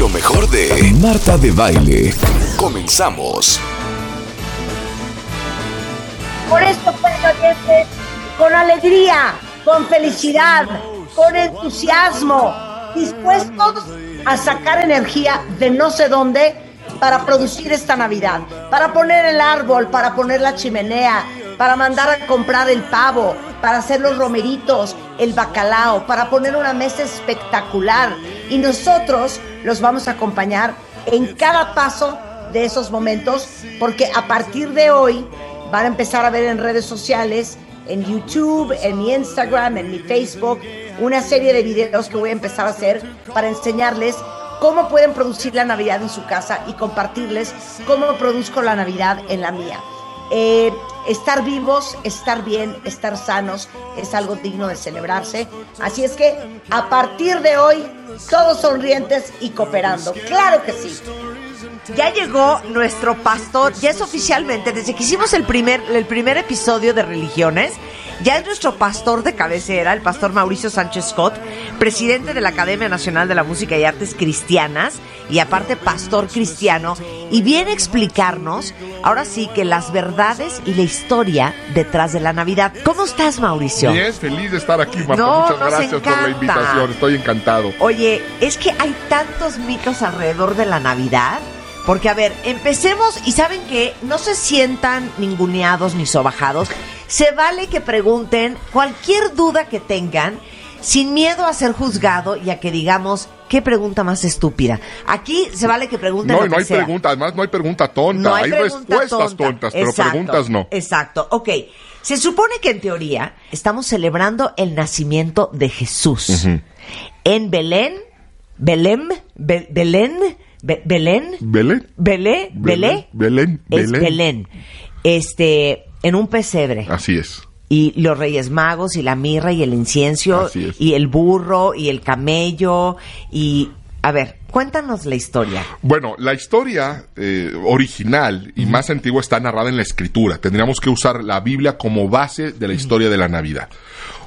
Lo mejor de Marta de Baile. Comenzamos. Por esto, pues, con alegría, con felicidad, con entusiasmo, dispuestos a sacar energía de no sé dónde para producir esta Navidad, para poner el árbol, para poner la chimenea, para mandar a comprar el pavo, para hacer los romeritos, el bacalao, para poner una mesa espectacular. Y nosotros los vamos a acompañar en cada paso de esos momentos, porque a partir de hoy van a empezar a ver en redes sociales, en YouTube, en mi Instagram, en mi Facebook, una serie de videos que voy a empezar a hacer para enseñarles cómo pueden producir la Navidad en su casa y compartirles cómo produzco la Navidad en la mía. Eh, estar vivos, estar bien, estar sanos es algo digno de celebrarse. Así es que a partir de hoy, todos sonrientes y cooperando. Claro que sí. Ya llegó nuestro pastor, ya es oficialmente, desde que hicimos el primer, el primer episodio de religiones, ya es nuestro pastor de cabecera, el pastor Mauricio Sánchez Scott, presidente de la Academia Nacional de la Música y Artes Cristianas y aparte pastor cristiano, y viene a explicarnos, ahora sí, que las verdades y la historia detrás de la Navidad. ¿Cómo estás, Mauricio? Bien, feliz de estar aquí, Marta. Muchas gracias por la invitación, estoy encantado. Oye, es que hay tantos mitos alrededor de la Navidad. Porque, a ver, empecemos y saben que no se sientan ninguneados ni sobajados. Se vale que pregunten cualquier duda que tengan sin miedo a ser juzgado y a que digamos, ¿qué pregunta más estúpida? Aquí se vale que pregunten. No, no hay pregunta, además no hay pregunta tonta, hay, respuestas tontas, pero preguntas no. Exacto, ok. Se supone que en teoría estamos celebrando el nacimiento de Jesús. En Belén, Belén, Belén, Belén, Belén, Belén, Belén, Belén, es Belén. Este, en un pesebre. Así es. Y los Reyes Magos y la mirra y el incienso y el burro y el camello y a ver, cuéntanos la historia. Bueno, la historia eh, original y más antigua está narrada en la escritura. Tendríamos que usar la Biblia como base de la historia de la Navidad.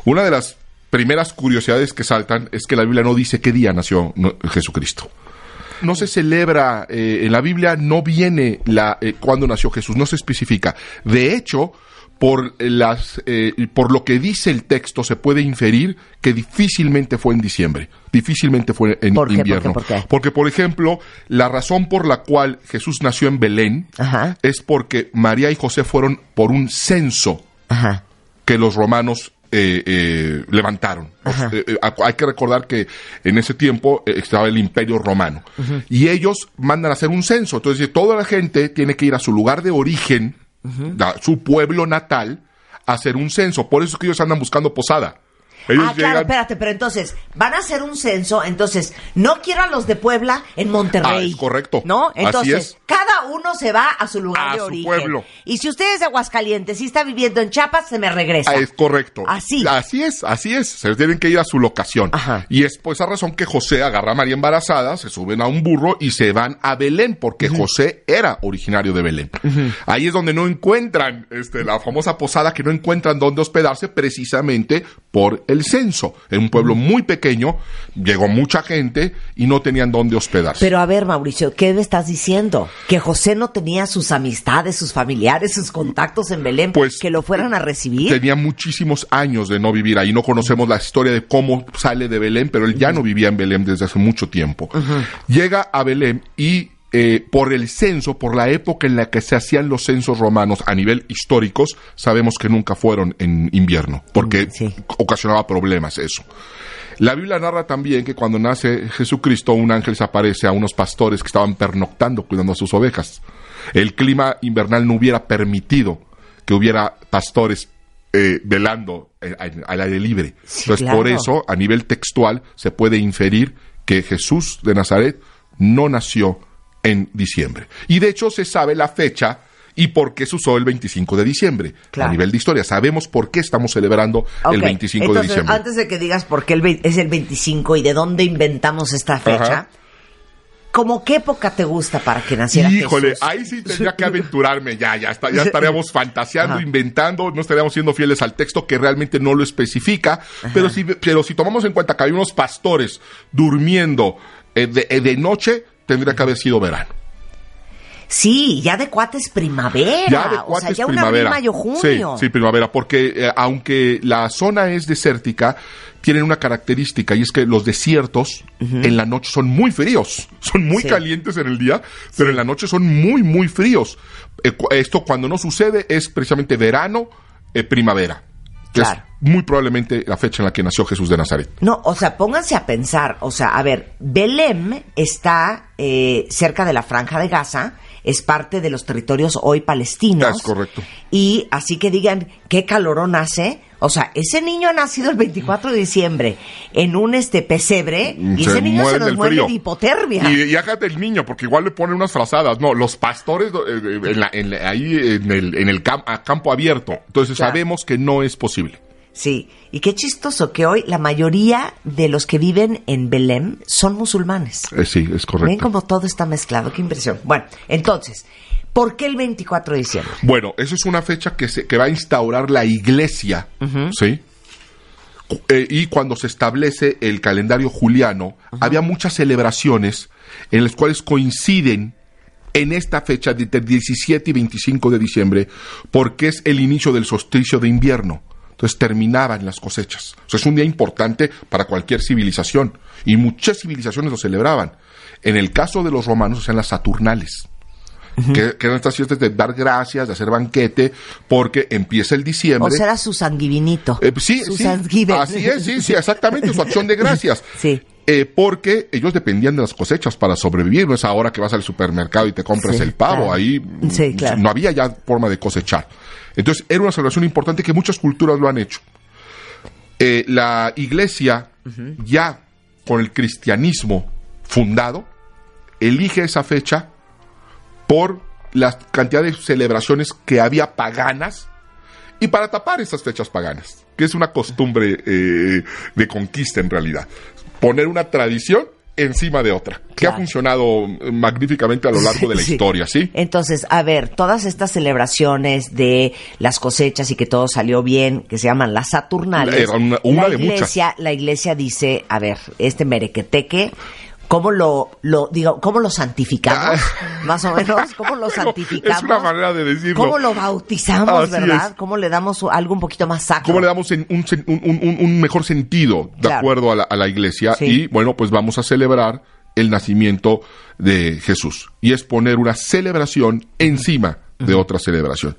Una de las primeras curiosidades que saltan es que la Biblia no dice qué día nació Jesucristo no se celebra, eh, en la Biblia no viene la, eh, cuando nació Jesús, no se especifica. De hecho, por, las, eh, por lo que dice el texto, se puede inferir que difícilmente fue en diciembre, difícilmente fue en invierno. Porque, por ejemplo, la razón por la cual Jesús nació en Belén es porque María y José fueron por un censo que los romanos eh, eh, levantaron. Eh, hay que recordar que en ese tiempo estaba el imperio romano y ellos mandan a hacer un censo. Entonces toda la gente tiene que ir a su lugar de origen, a su pueblo natal, a hacer un censo. Por eso es que ellos andan buscando posada ah, claro, espérate, pero entonces, van a hacer un censo, entonces, no quiero a los de Puebla en Monterrey. Ah, es correcto. ¿No? Entonces, cada uno se va a su lugar a de su origen. pueblo. Y si usted es de Aguascalientes y está viviendo en Chiapas, se me regresa. Ah, es correcto. Así. Así es, así es. Se tienen que ir a su locación. Ajá. Y es por esa razón que José agarra a María embarazada, se suben a un burro y se van a Belén, porque José era originario de Belén. Ahí es donde no encuentran este, la famosa posada, que no encuentran dónde hospedarse precisamente por el censo en un pueblo muy pequeño, llegó mucha gente y no tenían dónde hospedarse. Pero a ver, Mauricio, ¿qué me estás diciendo? ¿Que José no tenía sus amistades, sus familiares, sus contactos en Belén pues, que lo fueran a recibir? Tenía muchísimos años de no vivir ahí. No conocemos la historia de cómo sale de Belén, pero él ya no vivía en Belén desde hace mucho tiempo. Llega a Belén y eh, por el censo, por la época en la que se hacían los censos romanos a nivel históricos, sabemos que nunca fueron en invierno, porque ocasionaba problemas eso. La Biblia narra también que cuando nace Jesucristo, un ángel se aparece a unos pastores que estaban pernoctando cuidando a sus ovejas. El clima invernal no hubiera permitido que hubiera pastores eh, velando eh, al aire libre. Entonces, por eso, a nivel textual, se puede inferir que Jesús de Nazaret no nació en diciembre. Y de hecho se sabe la fecha y por qué se usó el 25 de diciembre. A nivel de historia, sabemos por qué estamos celebrando el 25 de diciembre. Antes de que digas por qué es el 25 y de dónde inventamos esta fecha. ¿Cómo qué época te gusta para que naciera Híjole, ahí sí tendría que aventurarme ya, ya, está, ya estaríamos fantaseando, inventando, no estaríamos siendo fieles al texto que realmente no lo especifica, pero si, pero si tomamos en cuenta que hay unos pastores durmiendo Eh, de, eh, de noche tendría que haber sido verano. Sí, ya de cuates primavera. Ya de o sea, cuates ya un primavera. abril, mayo, junio. Sí, sí, primavera, porque eh, aunque la zona es desértica, tienen una característica y es que los desiertos en la noche son muy fríos. Son muy Sí. calientes en el día, pero en la noche son muy, muy fríos. Eh, esto cuando no sucede es precisamente verano, eh, primavera. Que Claro. es muy probablemente la fecha en la que nació Jesús de Nazaret. No, o sea, pónganse a pensar, o sea, a ver, Belém está eh, cerca de la franja de Gaza, es parte de los territorios hoy palestinos. Es correcto. Y así que digan, ¿qué calorón hace? O sea, ese niño ha nacido el 24 de diciembre en un este pesebre y Se ese niño se nos del muere frío. de hipotermia. Y, y hágate el niño, porque igual le ponen unas frazadas. No, los pastores eh, en la- en la- ahí en el, en el a campo abierto. Entonces Claro. sabemos que no es posible. Sí, y qué chistoso que hoy la mayoría de los que viven en Belém son musulmanes. Eh, sí, es Ven correcto. cómo todo está mezclado, qué impresión. Bueno, entonces, ¿por qué el 24 de diciembre? Bueno, eso es una fecha que, se, que va a instaurar la iglesia, ¿sí? Eh, y cuando se establece el calendario juliano, había muchas celebraciones en las cuales coinciden en esta fecha de entre 17 y 25 de diciembre, porque es el inicio del solsticio de invierno. Entonces terminaban las cosechas. O sea, es un día importante para cualquier civilización. Y muchas civilizaciones lo celebraban. En el caso de los romanos, o sea, las saturnales que, que eran estas fiestas de dar gracias, de hacer banquete, porque empieza el diciembre. O sea, era su sanguivinito. Eh, sí, su sí, así es, sí, sí, exactamente, su acción de gracias. Sí. Eh, porque ellos dependían de las cosechas para sobrevivir, no es ahora que vas al supermercado y te compras Sí, el pavo, claro. ahí mm, Sí, claro. no había ya forma de cosechar. Entonces era una celebración importante que muchas culturas lo han hecho. Eh, la iglesia, ya con el cristianismo fundado, elige esa fecha por la cantidad de celebraciones que había paganas y para tapar esas fechas paganas, que es una costumbre eh, de conquista en realidad. Poner una tradición encima de otra, que ha funcionado magníficamente a lo largo de la Sí. historia, ¿sí? Entonces, a ver, todas estas celebraciones de las cosechas y que todo salió bien, que se llaman las Saturnales. Era una- una la de muchas. iglesia, La iglesia dice, a ver, este merequeteque, ¿cómo lo, lo digo, cómo lo santificamos? Más o menos, ¿cómo lo Ah. Santificamos? es una manera de decirlo. ¿Cómo lo bautizamos, Así verdad? es. ¿Cómo le damos algo un poquito más sacro? ¿Cómo le damos en un, un- un- un mejor sentido de Claro. acuerdo a la, a la iglesia? Sí. Y bueno, pues vamos a celebrar el nacimiento de Jesús. Y es poner una celebración encima de otra celebración.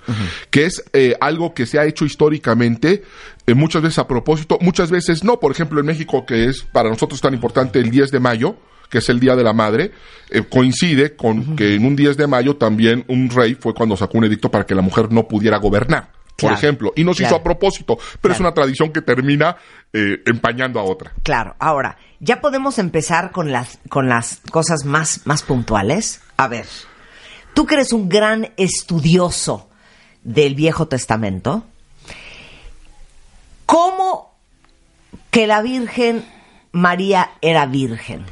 Que es eh, algo que se ha hecho históricamente, eh, muchas veces a propósito, muchas veces no. Por ejemplo, en México, que es para nosotros tan importante el 10 de mayo, que es el Día de la Madre, eh, coincide con que en un 10 de mayo también un rey fue cuando sacó un edicto para que la mujer no pudiera gobernar, por ejemplo. Y no se claro. hizo a propósito, pero es una tradición que termina eh, empañando a otra. Claro, ahora, ya podemos empezar con las, con las cosas más, más puntuales. A ver, tú que eres un gran estudioso del Viejo Testamento, ¿cómo que la Virgen María era virgen?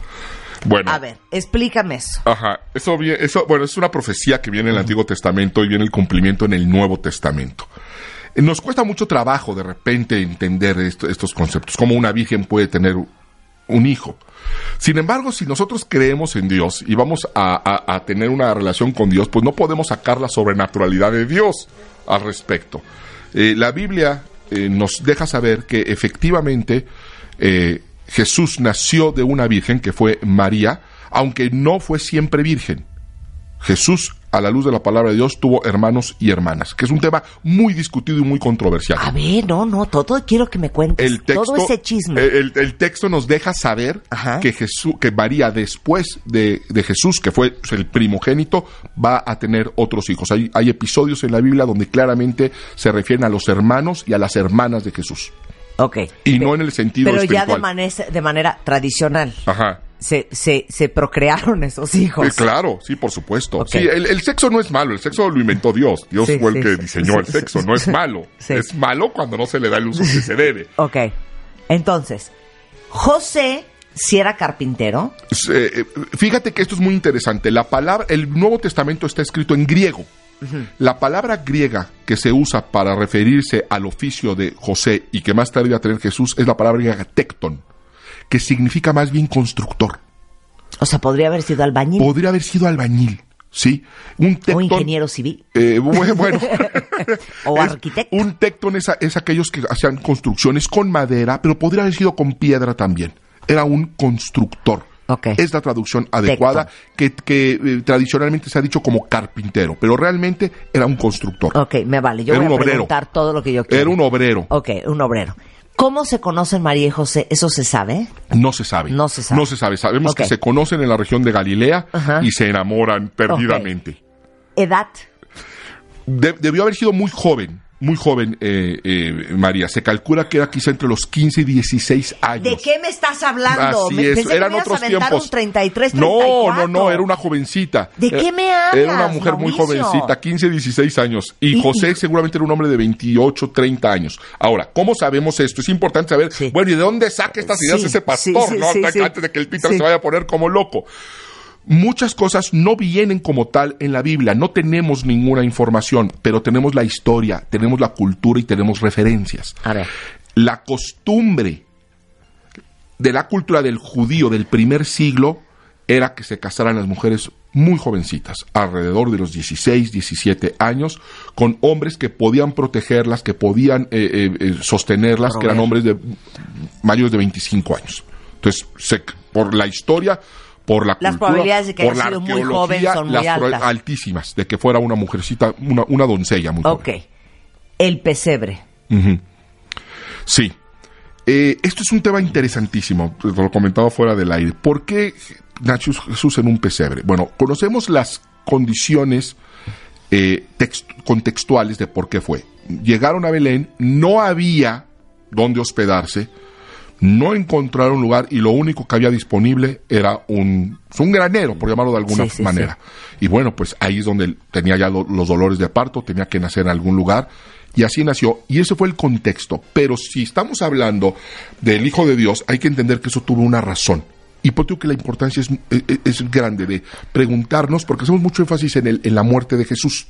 Bueno. A ver, explícame eso. Ajá, eso, eso, bueno, es una profecía que viene en el Antiguo Testamento y viene el cumplimiento en el Nuevo Testamento. Nos cuesta mucho trabajo de repente entender esto- estos conceptos, cómo una virgen puede tener un hijo. Sin embargo, si nosotros creemos en Dios y vamos a, a- a tener una relación con Dios, pues no podemos sacar la sobrenaturalidad de Dios al respecto. Eh, la Biblia eh, nos deja saber que efectivamente eh, Jesús nació de una virgen que fue María, aunque no fue siempre virgen. Jesús, a la luz de la palabra de Dios, tuvo hermanos y hermanas, que es un tema muy discutido y muy controversial. A ver, no, no, todo quiero que me cuentes. El texto, todo ese chisme. El, el texto nos deja saber Ajá. que Jesús, que María después de, de Jesús, que fue el primogénito, va a tener otros hijos. Hay, hay episodios en la Biblia donde claramente se refieren a los hermanos y a las hermanas de Jesús. Ok. Y no en el sentido Pero ya de, manera- de manera tradicional. Ajá. Se, se, se procrearon esos hijos. Eh, claro, sí, por supuesto. Ok. Sí, el, el sexo no es malo, el sexo lo inventó Dios. Dios Sí, fue el sí, que sí, diseñó el sexo, no es malo. Es malo cuando no se le da el uso que se debe. Ok. Entonces, José, si era carpintero, eh, eh, fíjate que esto es muy interesante. La palabra, el Nuevo Testamento está escrito en griego. La palabra griega que se usa para referirse al oficio de José y que más tarde iba a tener Jesús es la palabra griega tecton, que significa más bien constructor. O sea, podría haber sido albañil Podría haber sido albañil, ¿sí? Un o tectón- ingeniero civil eh, bu- bueno, o es- arquitecto. Un tectón es, es aquellos que hacían construcciones con madera, pero podría haber sido con piedra también. Era un constructor. Ok. Es la traducción adecuada que, que, eh, tradicionalmente se ha dicho como carpintero, pero realmente era un constructor. Ok, me vale. Yo Era voy a obrero. preguntar todo lo que yo quiero. Era un obrero. Ok, un obrero. ¿Cómo se conocen María y José? ¿Eso se sabe? No se sabe. No se sabe. No se sabe. Sabemos que se conocen en la región de Galilea Ajá. y se enamoran perdidamente. ¿Edad? De- debió haber sido muy joven, muy joven eh, eh, María. Se calcula que era quizá entre los 15 y 16 años. ¿De qué me estás hablando? Así Me- es, pensé que eran me ibas a otros tiempos. un 33, no, 34. no, no, era una jovencita. ¿De Era- qué me hablas, Era una mujer muy Mauricio? jovencita, 15, 16 años. Y, Y- José y- seguramente era un hombre de 28, 30 años. Ahora, ¿cómo sabemos esto? Es importante saber, Sí. bueno, ¿y de dónde saca estas ideas Sí, ese pastor? sí, no? Antes de que el Peter se vaya a poner como loco. Muchas cosas no vienen como tal en la Biblia, no tenemos ninguna información, pero tenemos la historia, tenemos la cultura y tenemos referencias. A ver. La costumbre de la cultura del judío del primer siglo era que se casaran las mujeres muy jovencitas, alrededor de los 16, 17 años, con hombres que podían protegerlas, que podían eh, eh, eh, sostenerlas, que eran hombres de mayores de 25 años. Entonces, se- por la historia, por la Las cultura, probabilidades de que por haya sido muy joven son muy altas. altísimas, de que fuera una mujercita, una, una doncella muy Ok. joven. El pesebre. Sí. Eh, esto es un tema interesantísimo, te lo comentaba fuera del aire. ¿Por qué nació Jesús en un pesebre? Bueno, conocemos las condiciones eh, text- contextuales de por qué fue. Llegaron a Belén, no había dónde hospedarse, no encontraron lugar y lo único que había disponible era un, un granero, por llamarlo de alguna Sí, sí, manera. Y bueno, pues ahí es donde tenía ya lo- los dolores de parto, tenía que nacer en algún lugar. Y así nació. Y ese fue el contexto. Pero si estamos hablando del Hijo de Dios, hay que entender que eso tuvo una razón. Y por que la importancia es, es- es grande de preguntarnos, porque hacemos mucho énfasis en, el, en la muerte de Jesús.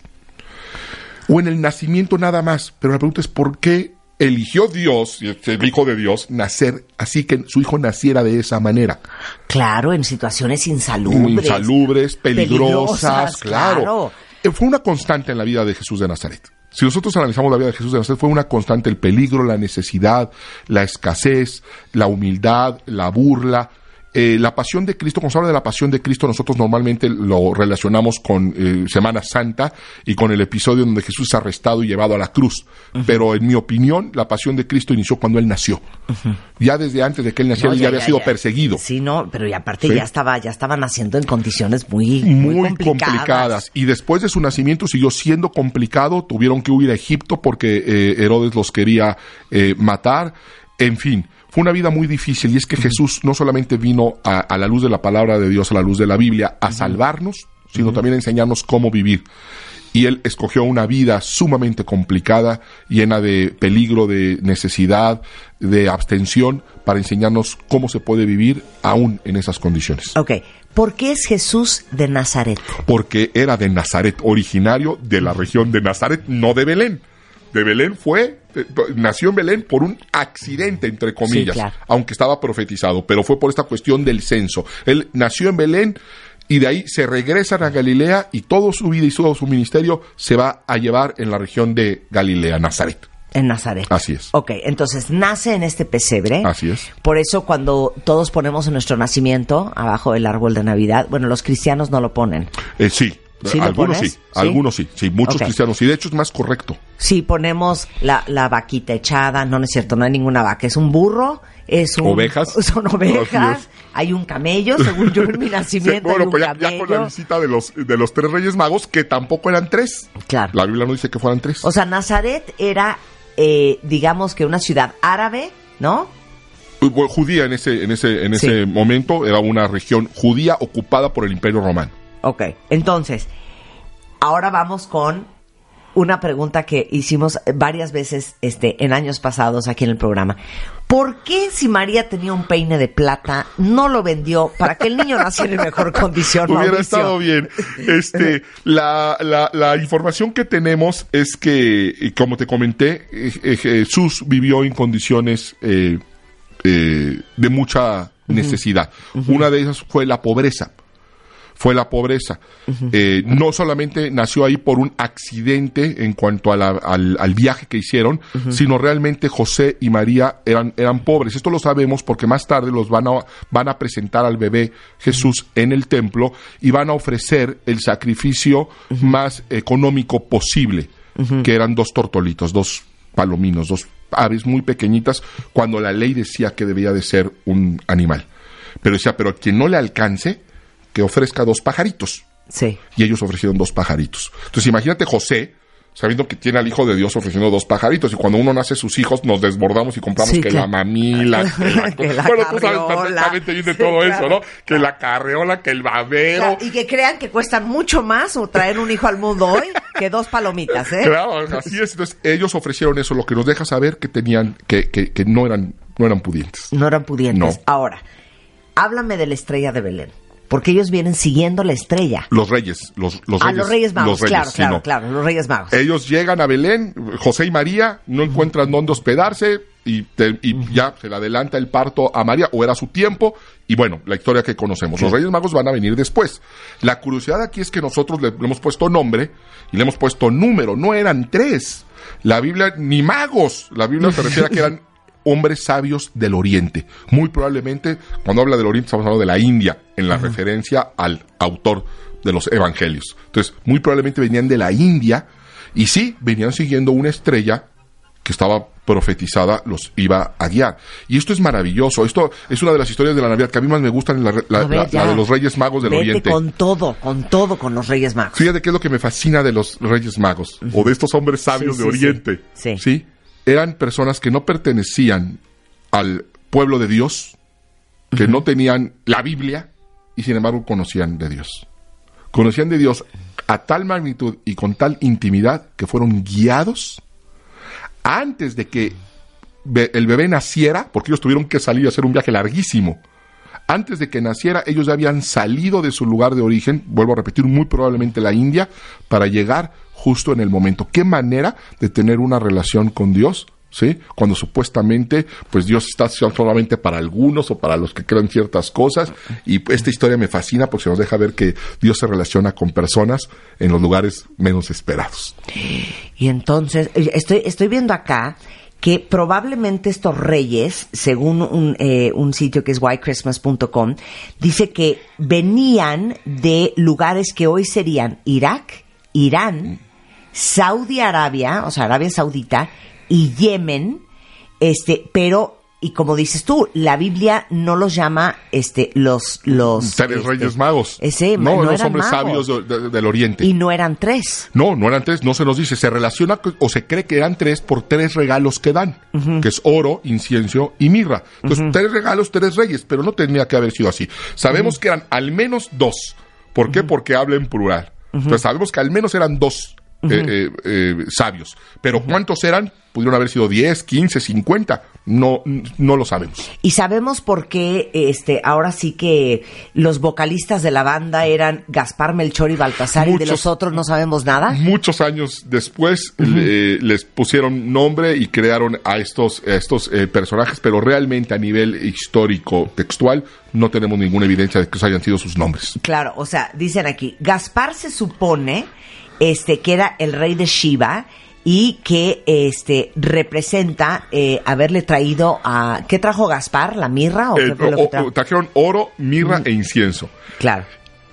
O en el nacimiento nada más. Pero la pregunta es por qué eligió Dios, el Hijo de Dios, nacer así que su hijo naciera de esa manera. Claro, en situaciones insalubres. Insalubres, peligrosas, Peligrosas, claro. claro. Eh, Fue una constante en la vida de Jesús de Nazaret. Si nosotros analizamos la vida de Jesús de Nazaret, fue una constante el peligro, la necesidad, la escasez, la humildad, la burla. Eh, la pasión de Cristo, cuando se habla de la pasión de Cristo, nosotros normalmente lo relacionamos con eh, Semana Santa y con el episodio donde Jesús es arrestado y llevado a la cruz. Pero en mi opinión, la pasión de Cristo inició cuando Él nació. Ya desde antes de que Él naciera, No, ya, había sido perseguido. Sí, no, pero y aparte Sí. ya estaba, ya estaba naciendo en condiciones muy, muy, muy complicadas. complicadas. Y después de su nacimiento siguió siendo complicado. Tuvieron que huir a Egipto porque eh, Herodes los quería eh, matar. En fin, fue una vida muy difícil. Y es que Jesús no solamente vino a, a la luz de la palabra de Dios, a la luz de la Biblia, a salvarnos, sino también a enseñarnos cómo vivir. Y él escogió una vida sumamente complicada, llena de peligro, de necesidad, de abstención, para enseñarnos cómo se puede vivir aún en esas condiciones Ok, ¿por qué es Jesús de Nazaret? porque era de Nazaret, originario de la región de Nazaret, no de Belén. De Belén fue, nació en Belén por un accidente, entre comillas, claro. aunque estaba profetizado, pero fue por esta cuestión del censo. Él nació en Belén y de ahí se regresan a Galilea y toda su vida y todo su ministerio se va a llevar en la región de Galilea, Nazaret. En Nazaret. Así es. Ok, entonces nace en este pesebre. Así es. Por eso cuando todos ponemos en nuestro nacimiento, abajo del árbol de Navidad, bueno, los cristianos no lo ponen. Eh, sí, ¿Sí algunos sí, ¿Sí? algunos sí, sí, muchos Ok. cristianos, y de hecho es más correcto. Sí, ponemos la, la vaquita echada, no, no es cierto, no hay ninguna vaca, es un burro, es un... Ovejas. Son ovejas, hay un camello, según yo en mi nacimiento hay bueno, un pues ya, ya con la visita de los, de los tres reyes magos, que tampoco eran tres. Claro. La Biblia no dice que fueran tres. O sea, Nazaret era, eh, digamos que una ciudad árabe, ¿no? Bueno, judía en ese, en ese, en ese momento era una región judía ocupada por el Imperio Romano. Ok, entonces, ahora vamos con una pregunta que hicimos varias veces este, en años pasados aquí en el programa. ¿Por qué si María tenía un peine de plata no lo vendió para que el niño naciera en mejor condición? Hubiera Mauricio? estado bien. Este, la, la, la información que tenemos es que, como te comenté, eh, eh, Jesús vivió en condiciones eh, eh, de mucha necesidad. Una de ellas fue la pobreza fue la pobreza. Eh, no solamente nació ahí por un accidente en cuanto a la- al, al viaje que hicieron, sino realmente José y María eran, eran pobres. Esto lo sabemos porque más tarde los van a, van a presentar al bebé Jesús en el templo y van a ofrecer el sacrificio más económico posible, que eran dos tortolitos, dos palominos, dos aves muy pequeñitas, cuando la ley decía que debía de ser un animal. Pero decía, pero quien no le alcance, que ofrezca dos pajaritos. Sí. Y ellos ofrecieron dos pajaritos. Entonces imagínate José, sabiendo que tiene al Hijo de Dios ofreciendo dos pajaritos. Y cuando uno nace sus hijos, nos desbordamos y compramos Sí, que la mamila, que la, Que la bueno, tú sabes carriola. perfectamente bien de Sí, todo claro. eso, ¿no? Que la carreola, que el babero. Y que crean que cuestan mucho más o traer un hijo al mundo hoy que dos palomitas, ¿eh? Claro, así es. Entonces ellos ofrecieron eso, lo que nos deja saber que tenían, que, que, que no eran, no eran pudientes. No eran pudientes. No. Ahora, háblame de la estrella de Belén. Porque ellos vienen siguiendo la estrella. Los reyes, los, los a reyes. los Reyes Magos, los reyes, claro, claro, claro, los Reyes Magos. Ellos llegan a Belén, José y María, no encuentran dónde hospedarse y, te- y ya se le adelanta el parto a María, o era su tiempo, y bueno, la historia que conocemos. Los Reyes Magos van a venir después. La curiosidad aquí es que nosotros le, le hemos puesto nombre y le hemos puesto número, no eran tres. La Biblia, ni magos, la Biblia se refiere a que eran hombres sabios del Oriente. Muy probablemente, cuando habla del Oriente, estamos hablando de la India, en la referencia al autor de los Evangelios. Entonces, muy probablemente venían de la India y sí, venían siguiendo una estrella que estaba profetizada, los iba a guiar. Y esto es maravilloso. Esto es una de las historias de la Navidad que a mí más me gustan, la, la- A ver, la- ya. la de los Reyes Magos del Vete Oriente. con todo, con todo con los Reyes Magos. Fíjate qué es lo que me fascina de los Reyes Magos o de estos hombres sabios Sí, de sí, sí. Oriente. Sí. Eran personas que no pertenecían al pueblo de Dios, que no tenían la Biblia y sin embargo conocían de Dios. Conocían de Dios a tal magnitud y con tal intimidad que fueron guiados antes de que el bebé naciera, porque ellos tuvieron que salir a hacer un viaje larguísimo. Antes de que naciera, ellos ya habían salido de su lugar de origen, vuelvo a repetir, muy probablemente la India, para llegar justo en el momento. ¿Qué manera de tener una relación con Dios? ¿Sí? Cuando supuestamente, pues Dios está solamente para algunos o para los que crean ciertas cosas. Y esta historia me fascina porque nos deja ver que Dios se relaciona con personas en los lugares menos esperados. Y entonces, eh, estoy, estoy viendo acá que probablemente estos reyes, según un, eh, un sitio que es whitechristmas.com, dice que venían de lugares que hoy serían Irak, Irán, Saudi Arabia, o sea, Arabia Saudita, y Yemen, este, pero, y como dices tú, la Biblia no los llama, este, los, los... Tres este, reyes magos. Ese, no, no los eran hombres magos. sabios de- de- del Oriente. Y no eran tres. No, no eran tres, no se nos dice. Se relaciona o se cree que eran tres por tres regalos que dan, que es oro, incienso y mirra. Entonces, tres regalos, tres reyes, pero no tenía que haber sido así. Sabemos que eran al menos dos. ¿Por qué? Porque habla en plural. Entonces, sabemos que al menos eran dos eh, eh, eh, sabios. Pero ¿cuántos eran? Pudieron haber sido 10, 15, 50. No, no lo sabemos. Y sabemos por qué este ahora sí que los vocalistas de la banda eran Gaspar, Melchor y Baltasar y de los otros no sabemos nada. Muchos años después le- les pusieron nombre y crearon a estos, a estos eh, personajes, pero realmente a nivel histórico textual no tenemos ninguna evidencia de que esos hayan sido sus nombres. Claro, o sea, dicen aquí, Gaspar se supone este que era el rey de Shiva y que este representa eh, haberle traído a ¿qué trajo Gaspar? ¿La mirra o Eh, qué fue lo o- que trajo? trajeron oro, mirra e incienso. Claro.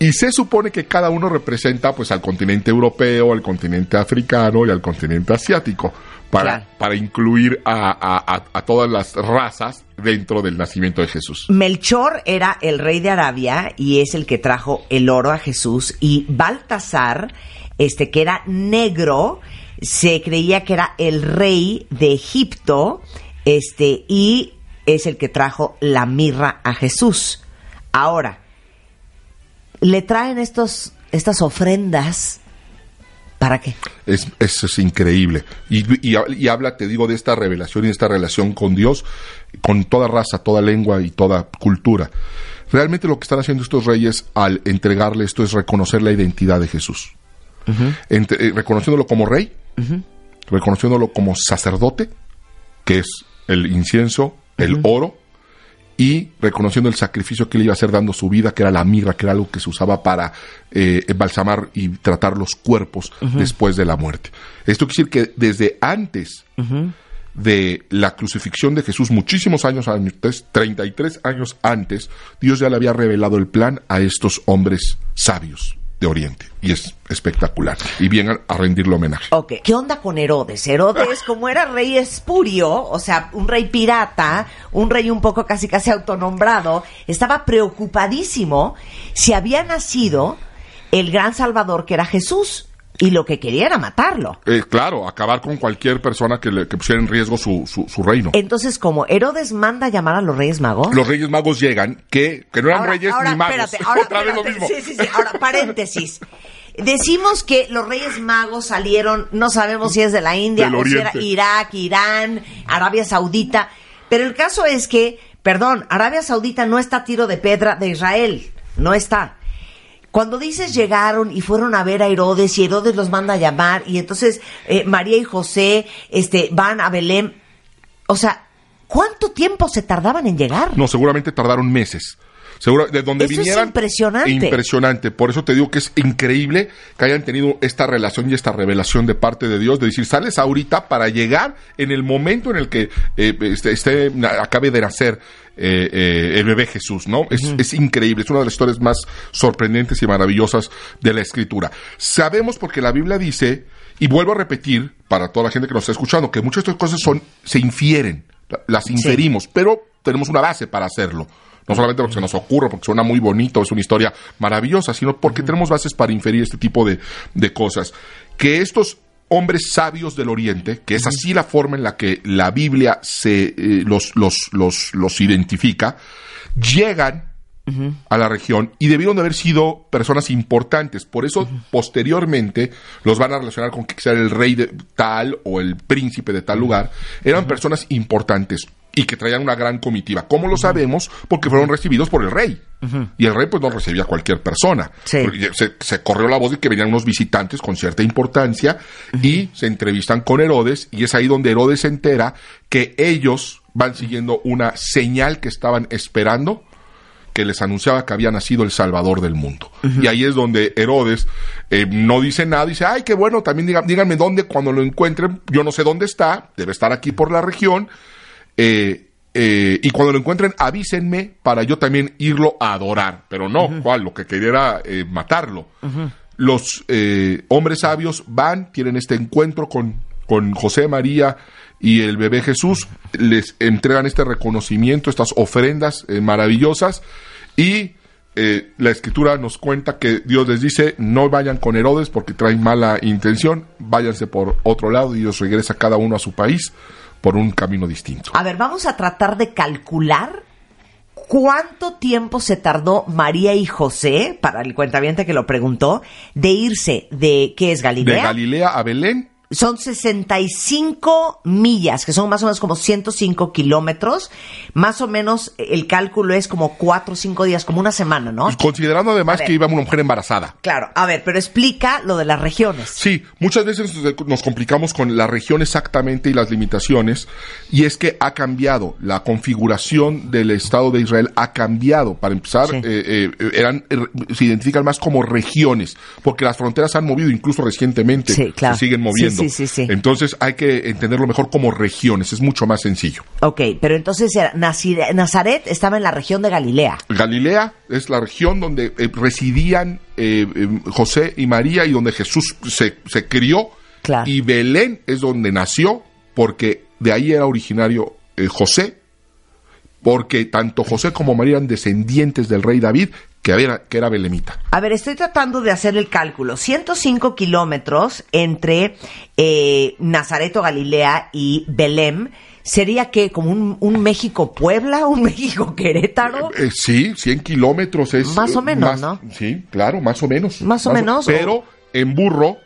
Y se supone que cada uno representa pues al continente europeo, al continente africano y al continente asiático, para, Claro. para incluir a, a- a- a todas las razas dentro del nacimiento de Jesús. Melchor era el rey de Arabia y es el que trajo el oro a Jesús y Baltasar, este que era negro, se creía que era el rey de Egipto, este y es el que trajo la mirra a Jesús. Ahora, le traen estos estas ofrendas ¿para qué? Es, eso es increíble. Y, y- y habla, te digo, de esta revelación y de esta relación con Dios, con toda raza, toda lengua y toda cultura. Realmente lo que están haciendo estos reyes al entregarle esto es reconocer la identidad de Jesús. Entre- eh, reconociéndolo como rey, reconociéndolo como sacerdote, que es el incienso, el oro, y reconociendo el sacrificio que él iba a hacer dando su vida, que era la mirra, que era algo que se usaba para eh, embalsamar y tratar los cuerpos después de la muerte. Esto quiere decir que desde antes de la crucifixión de Jesús, muchísimos años antes, 33 años antes, Dios ya le había revelado el plan a estos hombres sabios de Oriente. Y es espectacular. Y vienen a rendirle homenaje. Ok, ¿qué onda con Herodes? Herodes, como era rey espurio, o sea, un rey pirata, un rey un poco casi casi autonombrado, estaba preocupadísimo si había nacido el gran salvador que era Jesús. Y lo que quería era matarlo. Eh, claro, acabar con cualquier persona que, le, que pusiera en riesgo su, su, su reino. Entonces, como Herodes manda llamar a los Reyes Magos. Los Reyes Magos llegan, que, que no eran Ahora- reyes ahora, ni magos. espérate, ahora, Otra vez lo espérate. mismo. Sí, sí, sí. Ahora, paréntesis. Decimos que los Reyes Magos salieron, no sabemos si es de la India o si era. Irak, Irán, Arabia Saudita, pero el caso es que, perdón, Arabia Saudita no está a tiro de pedra de Israel, no está. Cuando dices llegaron y fueron a ver a Herodes y Herodes los manda a llamar y entonces eh, María y José este, van a Belén, o sea, ¿cuánto tiempo se tardaban en llegar? No, seguramente tardaron meses. Seguro, de donde Eso es vinieran. impresionante. Impresionante. Por eso te digo que es increíble que hayan tenido esta relación y esta revelación de parte de Dios, de decir, sales ahorita para llegar en el momento en el que eh, este, este, acabe de nacer eh, eh, el bebé Jesús, ¿no? Es, es increíble, es una de las historias más sorprendentes y maravillosas de la Escritura. Sabemos porque la Biblia dice, y vuelvo a repetir para toda la gente que nos está escuchando, que muchas de estas cosas son, se infieren, la- las inferimos, pero tenemos una base para hacerlo. No solamente porque se nos ocurre, porque suena muy bonito, es una historia maravillosa, sino porque tenemos bases para inferir este tipo de, de cosas. Que estos hombres sabios del Oriente, que es así la forma en la que la Biblia se, eh, los, los, los, los identifica, llegan a la región y debieron de haber sido personas importantes. Por eso, posteriormente, los van a relacionar con que era el rey de tal o el príncipe de tal lugar. Eran personas importantes y que traían una gran comitiva. ¿Cómo lo sabemos? Porque fueron recibidos por el rey. Y el rey pues no recibía a cualquier persona. Sí. Se, se corrió la voz de que venían unos visitantes con cierta importancia y se entrevistan con Herodes y es ahí donde Herodes se entera que ellos van siguiendo una señal que estaban esperando que les anunciaba que había nacido el Salvador del mundo. Y ahí es donde Herodes eh, no dice nada, dice, ay, qué bueno, también díganme dónde cuando lo encuentren, yo no sé dónde está, debe estar aquí por la región, eh, eh, y cuando lo encuentren avísenme para yo también irlo a adorar, pero no, ¿cuál? Lo que quería era eh, matarlo. Los eh, hombres sabios van, tienen este encuentro con, con José María y el bebé Jesús, les entregan este reconocimiento, estas ofrendas maravillosas y eh, la escritura nos cuenta que Dios les dice no vayan con Herodes porque traen mala intención, váyanse por otro lado y Dios regresa cada uno a su país por un camino distinto. A ver, vamos a tratar de calcular cuánto tiempo se tardó María y José, para el cuentaviente que lo preguntó, de irse de, ¿qué es De Galilea? Galilea a Belén, son 65 millas, que son más o menos como 105 kilómetros. Más o menos eh, el cálculo es como 4 o 5 días, como una semana, ¿no? considerando además ver. que iba una mujer embarazada. Claro, a ver, pero explica lo de las regiones. Sí, muchas veces nos complicamos con la región exactamente y las limitaciones, y es que ha cambiado, la configuración del Estado de Israel ha cambiado. Para empezar, Sí. eh, eh, eran, eh, se identifican más como regiones, porque las fronteras se han movido incluso recientemente, Sí, claro. se siguen Sí, sí, sí, sí. Entonces hay que entenderlo mejor como regiones, es mucho más sencillo. Ok, pero entonces Nazire- Nazaret estaba en la región de Galilea. Galilea es la región donde eh, residían eh, eh, José y María y donde Jesús se, se crió. Claro. Y Belén es donde nació, porque de ahí era originario eh, José, porque tanto José como María eran descendientes del rey David, que era, que era belemita. A ver, estoy tratando de hacer el cálculo. 105 kilómetros entre eh, Nazaret o Galilea y Belém. ¿Sería que como un, un México-Puebla, un México-Querétaro? Eh, sí, 100 kilómetros es... Más o eh, menos, más- ¿no? Sí, claro, más o menos. Más o menos, Pero en burro,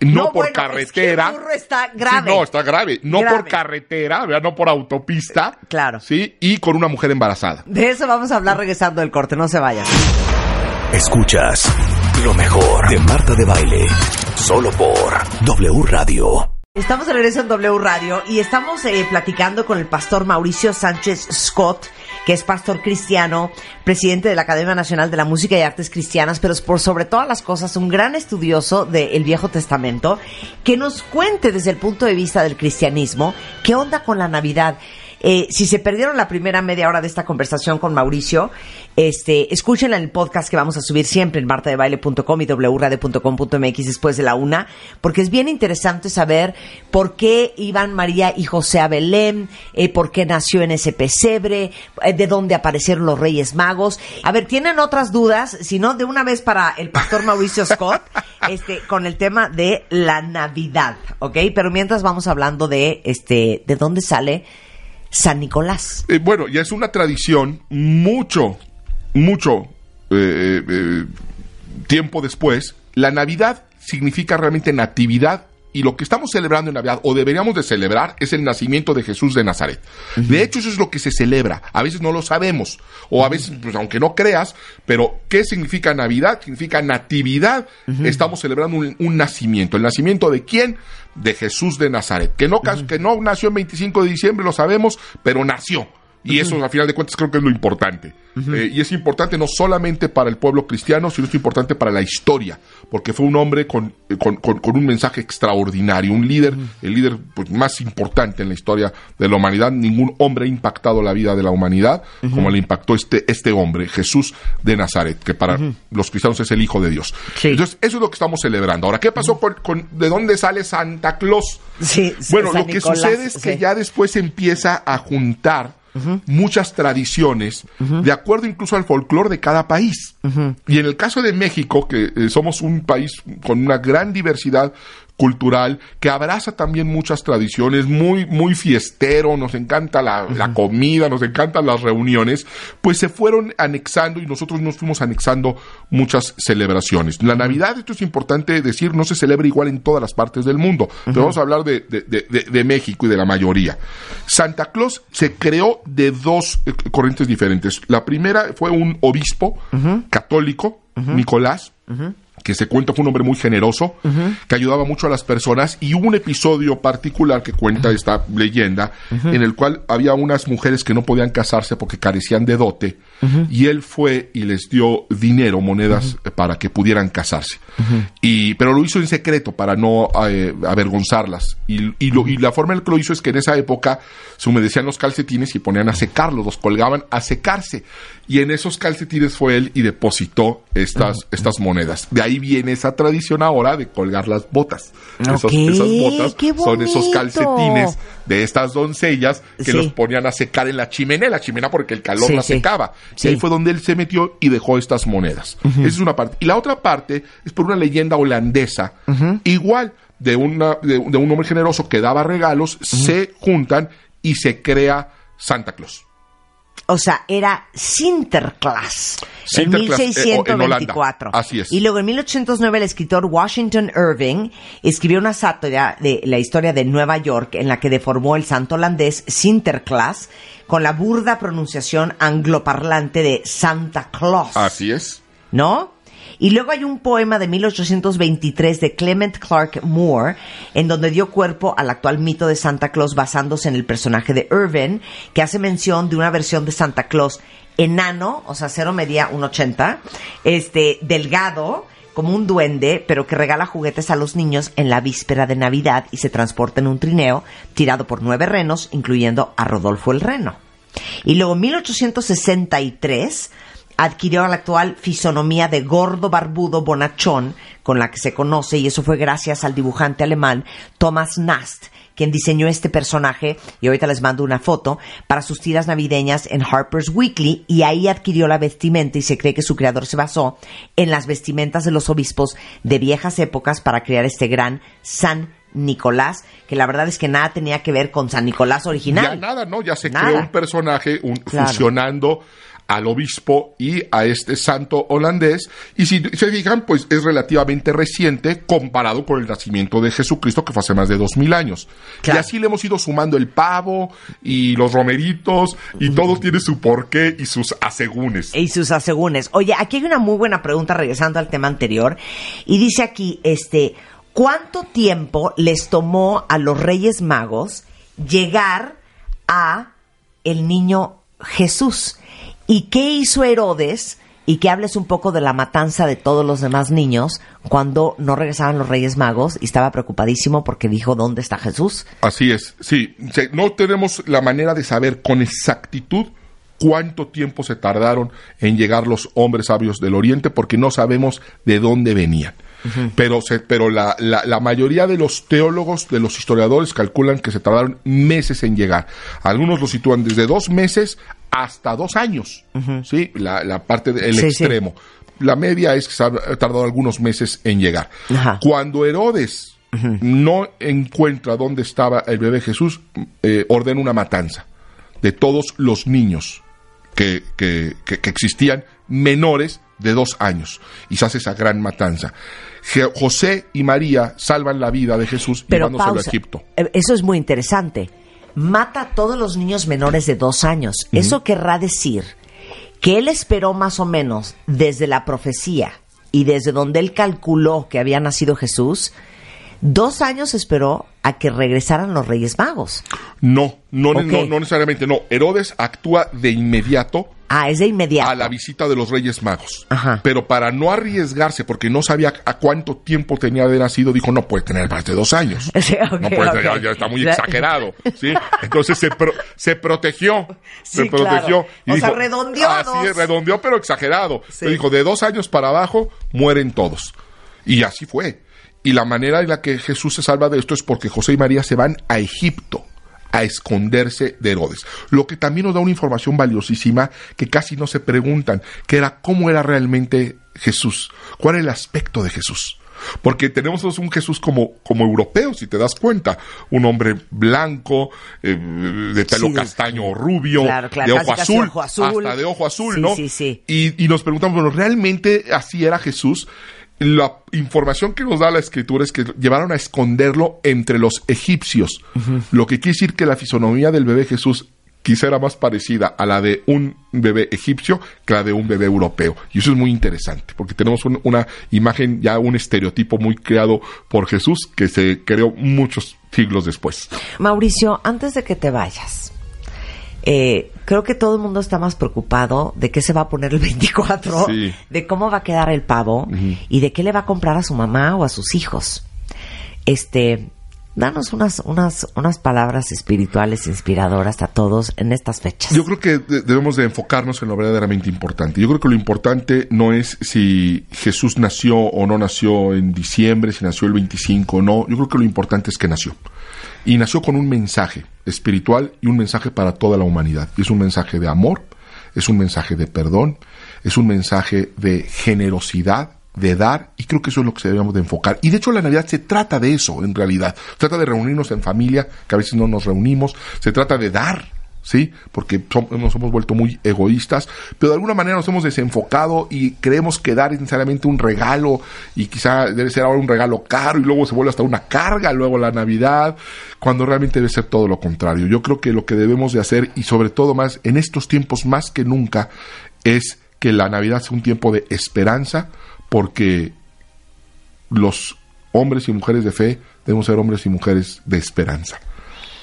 no, por bueno, carretera. Es que el burro está grave. Sí, no, está grave. No Grave. por carretera, ¿verdad? no por autopista. Claro. Sí, y con una mujer embarazada. De eso vamos a hablar regresando del corte, no se vayan. Escuchas lo mejor de Marta de Baile. Solo por W Radio. Estamos de regreso en W Radio y estamos eh, platicando con el pastor Mauricio Sánchez Scott, que es pastor cristiano, presidente de la Academia Nacional de la Música y Artes Cristianas, pero es por sobre todas las cosas un gran estudioso del Viejo Testamento, que nos cuente desde el punto de vista del cristianismo qué onda con la Navidad. Eh, si se perdieron la primera media hora de esta conversación con Mauricio, este, escúchenla en el podcast que vamos a subir siempre en martadebaile.com y wradio.com.mx después de la una, porque es bien interesante saber por qué iban María y José a Belén, eh, por qué nació en ese pesebre, eh, de dónde aparecieron los Reyes Magos. A ver, ¿tienen otras dudas? Si no, de una vez para el pastor Mauricio Scott, este, con el tema de la Navidad, ¿ok? Pero mientras vamos hablando de, este, de dónde sale San Nicolás. Eh, bueno, ya es una tradición mucho, mucho eh, eh, tiempo después. La Navidad significa realmente natividad y lo que estamos celebrando en Navidad, o deberíamos de celebrar, es el nacimiento de Jesús de Nazaret. De hecho, eso es lo que se celebra. A veces no lo sabemos, o a veces, pues aunque no creas, pero ¿qué significa Navidad? Significa natividad. Estamos celebrando un, nacimiento. ¿El nacimiento de quién? De Jesús de Nazaret. Que no, que no nació el 25 de diciembre, lo sabemos, pero nació. Y eso, a final de cuentas, creo que es lo importante. Eh, y es importante no solamente para el pueblo cristiano, sino es importante para la historia, porque fue un hombre con, eh, con, con, un mensaje extraordinario, un líder, el líder pues, más importante en la historia de la humanidad. Ningún hombre ha impactado la vida de la humanidad como le impactó este, este hombre, Jesús de Nazaret, que para los cristianos es el Hijo de Dios. Entonces, eso es lo que estamos celebrando. Ahora, ¿qué pasó con, de dónde sale Santa Claus? bueno, lo que sucede es que ya después se empieza a juntar muchas tradiciones, de acuerdo incluso al folclore de cada país. Y en el caso de México, que eh, somos un país con una gran diversidad cultural que abraza también muchas tradiciones, muy, muy fiestero, nos encanta la, comida, nos encantan las reuniones, pues se fueron anexando y nosotros nos fuimos anexando muchas celebraciones. La Navidad, esto es importante decir, no se celebra igual en todas las partes del mundo, pero vamos a hablar de, de, México y de la mayoría. Santa Claus se creó de dos eh, corrientes diferentes. La primera fue un obispo católico, Nicolás, que se cuenta fue un hombre muy generoso, que ayudaba mucho a las personas, y hubo un episodio particular que cuenta esta leyenda, en el cual había unas mujeres que no podían casarse porque carecían de dote, y él fue y les dio dinero, monedas, para que pudieran casarse. y, pero lo hizo en secreto para no eh, avergonzarlas. Y, y, la forma en la que lo hizo es que en esa época se humedecían los calcetines y ponían a secarlos, los colgaban a secarse. Y en esos calcetines fue él y depositó estas, estas monedas. De ahí viene esa tradición ahora de colgar las botas. esas botas son esos calcetines de estas doncellas que los ponían a secar en la chimenea, la chimenea porque el calor la secaba. Y ahí fue donde él se metió y dejó estas monedas. Esa es una parte. Y la otra parte es por una leyenda holandesa, igual de, una, de, un hombre generoso que daba regalos, se juntan y se crea Santa Claus. O sea, era Sinterklaas. en 1624. Eh, Así es. Y luego en 1809 el escritor Washington Irving escribió una sátira de la historia de Nueva York en la que deformó el santo holandés Sinterklaas con la burda pronunciación angloparlante de Santa Claus. Así es. ¿No? Y luego hay un poema de 1823 de Clement Clark Moore, en donde dio cuerpo al actual mito de Santa Claus basándose en el personaje de Irving, que hace mención de una versión de Santa Claus enano, o sea, cero medía un ochenta, este, delgado, como un duende, pero que regala juguetes a los niños en la víspera de Navidad y se transporta en un trineo tirado por nueve renos, incluyendo a Rodolfo el Reno. Y luego en 1863 adquirió la actual fisonomía de gordo barbudo bonachón con la que se conoce y eso fue gracias al dibujante alemán Thomas Nast, quien diseñó este personaje, y ahorita les mando una foto, para sus tiras navideñas en Harper's Weekly, y ahí adquirió la vestimenta y se cree que su creador se basó en las vestimentas de los obispos de viejas épocas para crear este gran San Nicolás, que la verdad es que nada tenía que ver con San Nicolás original. Ya nada, ¿no? Ya se creó un personaje un, fusionando al obispo y a este santo holandés. Y si se fijan, pues es relativamente reciente comparado con el nacimiento de Jesucristo, que fue hace más de dos mil años. Y así le hemos ido sumando el pavo y los romeritos, y todo tiene su porqué y sus asegúnes. Y sus asegúnes. Oye, aquí hay una muy buena pregunta regresando al tema anterior. Y dice aquí, este, ¿cuánto tiempo les tomó a los Reyes Magos llegar a el niño Jesús. ¿Y qué hizo Herodes? Y que hables un poco de la matanza de todos los demás niños cuando no regresaban los Reyes Magos y estaba preocupadísimo porque dijo, ¿dónde está Jesús? Así es, sí. No tenemos la manera de saber con exactitud cuánto tiempo se tardaron en llegar los hombres sabios del Oriente porque no sabemos de dónde venían. Pero, se- pero la, la- la mayoría de los teólogos, de los historiadores, calculan que se tardaron meses en llegar. Algunos lo sitúan desde dos meses hasta dos años. ¿sí? La, la parte del sí. extremo. La media es que se ha tardado algunos meses en llegar. Ajá. Cuando Herodes no encuentra dónde estaba el bebé Jesús, eh, ordena una matanza de todos los niños que, que- que- que existían menores de dos años. Y se hace esa gran matanza. José y María salvan la vida de Jesús Pero llevándoselo pausa. a Egipto. Eh, Eso es muy interesante. Mata a todos los niños menores de dos años. Eso querrá decir que él esperó más o menos desde la profecía y desde donde él calculó que había nacido Jesús, dos años esperó a que regresaran los Reyes Magos. No, no, no, no necesariamente, no. Herodes actúa de inmediato Ah, es de inmediato. a la visita de los Reyes Magos. Ajá. Pero para no arriesgarse, porque no sabía a cuánto tiempo tenía de nacido, dijo, no puede tener más de dos años. Sí, no puede, ya- está muy exagerado. ¿sí? Entonces se, pro- se protegió. Sí, se protegió. claro. O sea, redondeó Así es, redondeó, pero exagerado. Sí. Le dijo, de dos años para abajo, mueren todos. Y así fue. Y la manera en la que Jesús se salva de esto es porque José y María se van a Egipto a esconderse de Herodes. Lo que también nos da una información valiosísima que casi no se preguntan, que era cómo era realmente Jesús, cuál era el aspecto de Jesús. Porque tenemos un Jesús como, como europeo, si te das cuenta. Un hombre blanco, eh, de pelo Sí, castaño o rubio, Claro, claro, de ojo azul, ojo azul. hasta de ojo azul, Sí, ¿no? sí. Y, y nos preguntamos, bueno, ¿realmente así era Jesús? La información que nos da la escritura es que llevaron a esconderlo entre los egipcios, lo que quiere decir que la fisonomía del bebé Jesús quizá era más parecida a la de un bebé egipcio que a la de un bebé europeo. Y eso es muy interesante, porque tenemos un- una imagen, ya un estereotipo muy creado por Jesús que se creó muchos siglos después. Mauricio, antes de que te vayas, eh, creo que todo el mundo está más preocupado de qué se va a poner el 24, Sí. de cómo va a quedar el pavo y de qué le va a comprar a su mamá o a sus hijos. Este, danos unas, unas, unas palabras espirituales inspiradoras a todos en estas fechas. Yo creo que de- debemos de enfocarnos en lo verdaderamente importante. Yo creo que lo importante no es si Jesús nació o no nació en diciembre, si nació el 25 o no. Yo creo que lo importante es que nació. Y nació con un mensaje espiritual y un mensaje para toda la humanidad. Y es un mensaje de amor, es un mensaje de perdón, es un mensaje de generosidad, de dar, y creo que eso es lo que debemos de enfocar. Y de hecho la Navidad se trata de eso, en realidad. Se trata de reunirnos en familia, que a veces no nos reunimos, se trata de dar, ¿sí? Porque nos hemos vuelto muy egoístas, pero de alguna manera nos hemos desenfocado y creemos que dar es necesariamente un regalo, y quizá debe ser ahora un regalo caro, y luego se vuelve hasta una carga, luego la Navidad, cuando realmente debe ser todo lo contrario. Yo creo que lo que debemos de hacer, y sobre todo más en estos tiempos más que nunca, es que la Navidad sea un tiempo de esperanza, porque los hombres y mujeres de fe debemos ser hombres y mujeres de esperanza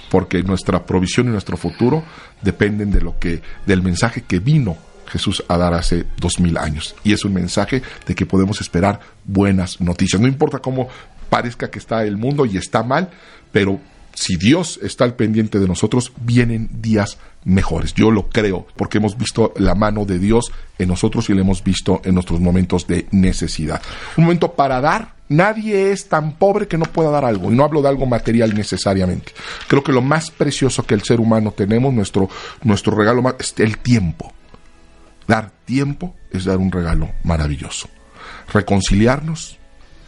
porque nuestra provisión y nuestro futuro dependen de lo que del mensaje que vino Jesús a dar hace dos mil años. Y es un mensaje de que podemos esperar buenas noticias. No importa cómo parezca que está el mundo y está mal pero si Dios está al pendiente de nosotros, vienen días mejores. Yo lo creo, porque hemos visto la mano de Dios en nosotros y la hemos visto en nuestros momentos de necesidad. Un momento para dar. Nadie es tan pobre que no pueda dar algo. Y no hablo de algo material necesariamente. Creo que lo más precioso que el ser humano tenemos, nuestro, nuestro regalo es el tiempo. Dar tiempo es dar un regalo maravilloso. Reconciliarnos,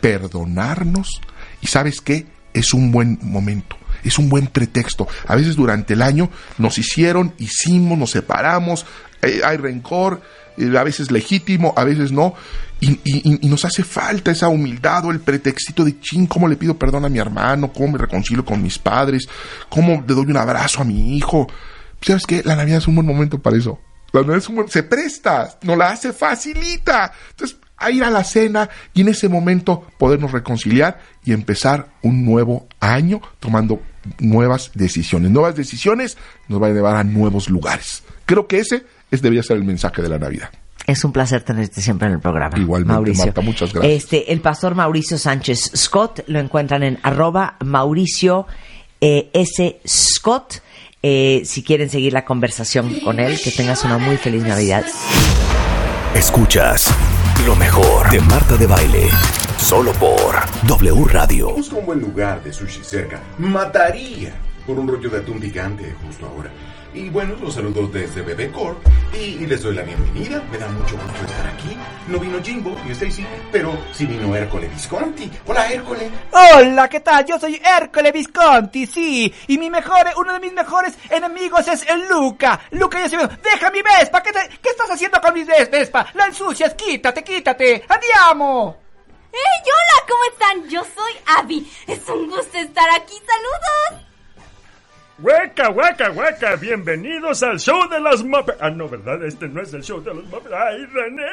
perdonarnos y sabes qué, es un buen momento, es un buen pretexto. A veces durante el año nos hicieron, hicimos, nos separamos, eh, hay rencor, eh, a veces legítimo, a veces no, y, nos hace falta esa humildad o el pretextito de ching, ¿cómo le pido perdón a mi hermano? ¿Cómo me reconcilio con mis padres? ¿Cómo le doy un abrazo a mi hijo? ¿Sabes qué? La Navidad es un buen momento para eso. La Navidad es un buen- se presta, nos la hace facilita. Entonces, a ir a la cena y en ese momento podernos reconciliar y empezar un nuevo año tomando nuevas decisiones. Nuevas decisiones nos van a llevar a nuevos lugares. Creo que ese es, debería ser el mensaje de la Navidad. Es un placer tenerte siempre en el programa. Igualmente, Mauricio. Marta, muchas gracias. Este, el pastor Mauricio Sánchez Scott lo encuentran en arroba Mauricio eh, S. Scott. Eh, si quieren seguir la conversación con él, que tengas una muy feliz Navidad. Escuchas lo mejor de Marta de Baile. Solo por W Radio. Busco un buen lugar de sushi cerca. Mataría por un rollo de atún picante justo ahora. Y bueno, los saludo desde Bebé Corp y, y les doy la bienvenida. Me da mucho gusto estar aquí. No vino Jimbo y Stacy, pero sí vino Hércole Visconti. Hola, Hércole. Hola, ¿qué tal? Yo soy Hércole Visconti, sí. Y mi mejor, uno de mis mejores enemigos es el Luca. Luca ya se me... ¡Deja mi Vespa! ¿Qué, te- ¿Qué estás haciendo con mi ves- Vespa? ¡La ensucias! ¡Quítate, quítate! ¡Andiamo! ¡Hey, hola! ¿Cómo están? Yo soy Abby. Es un gusto estar aquí. ¡Saludos! Hueca, hueca, hueca, bienvenidos al show de las Muppets. Ah, no, ¿verdad? Este no es el show de los Muppets. ¡Ay, René!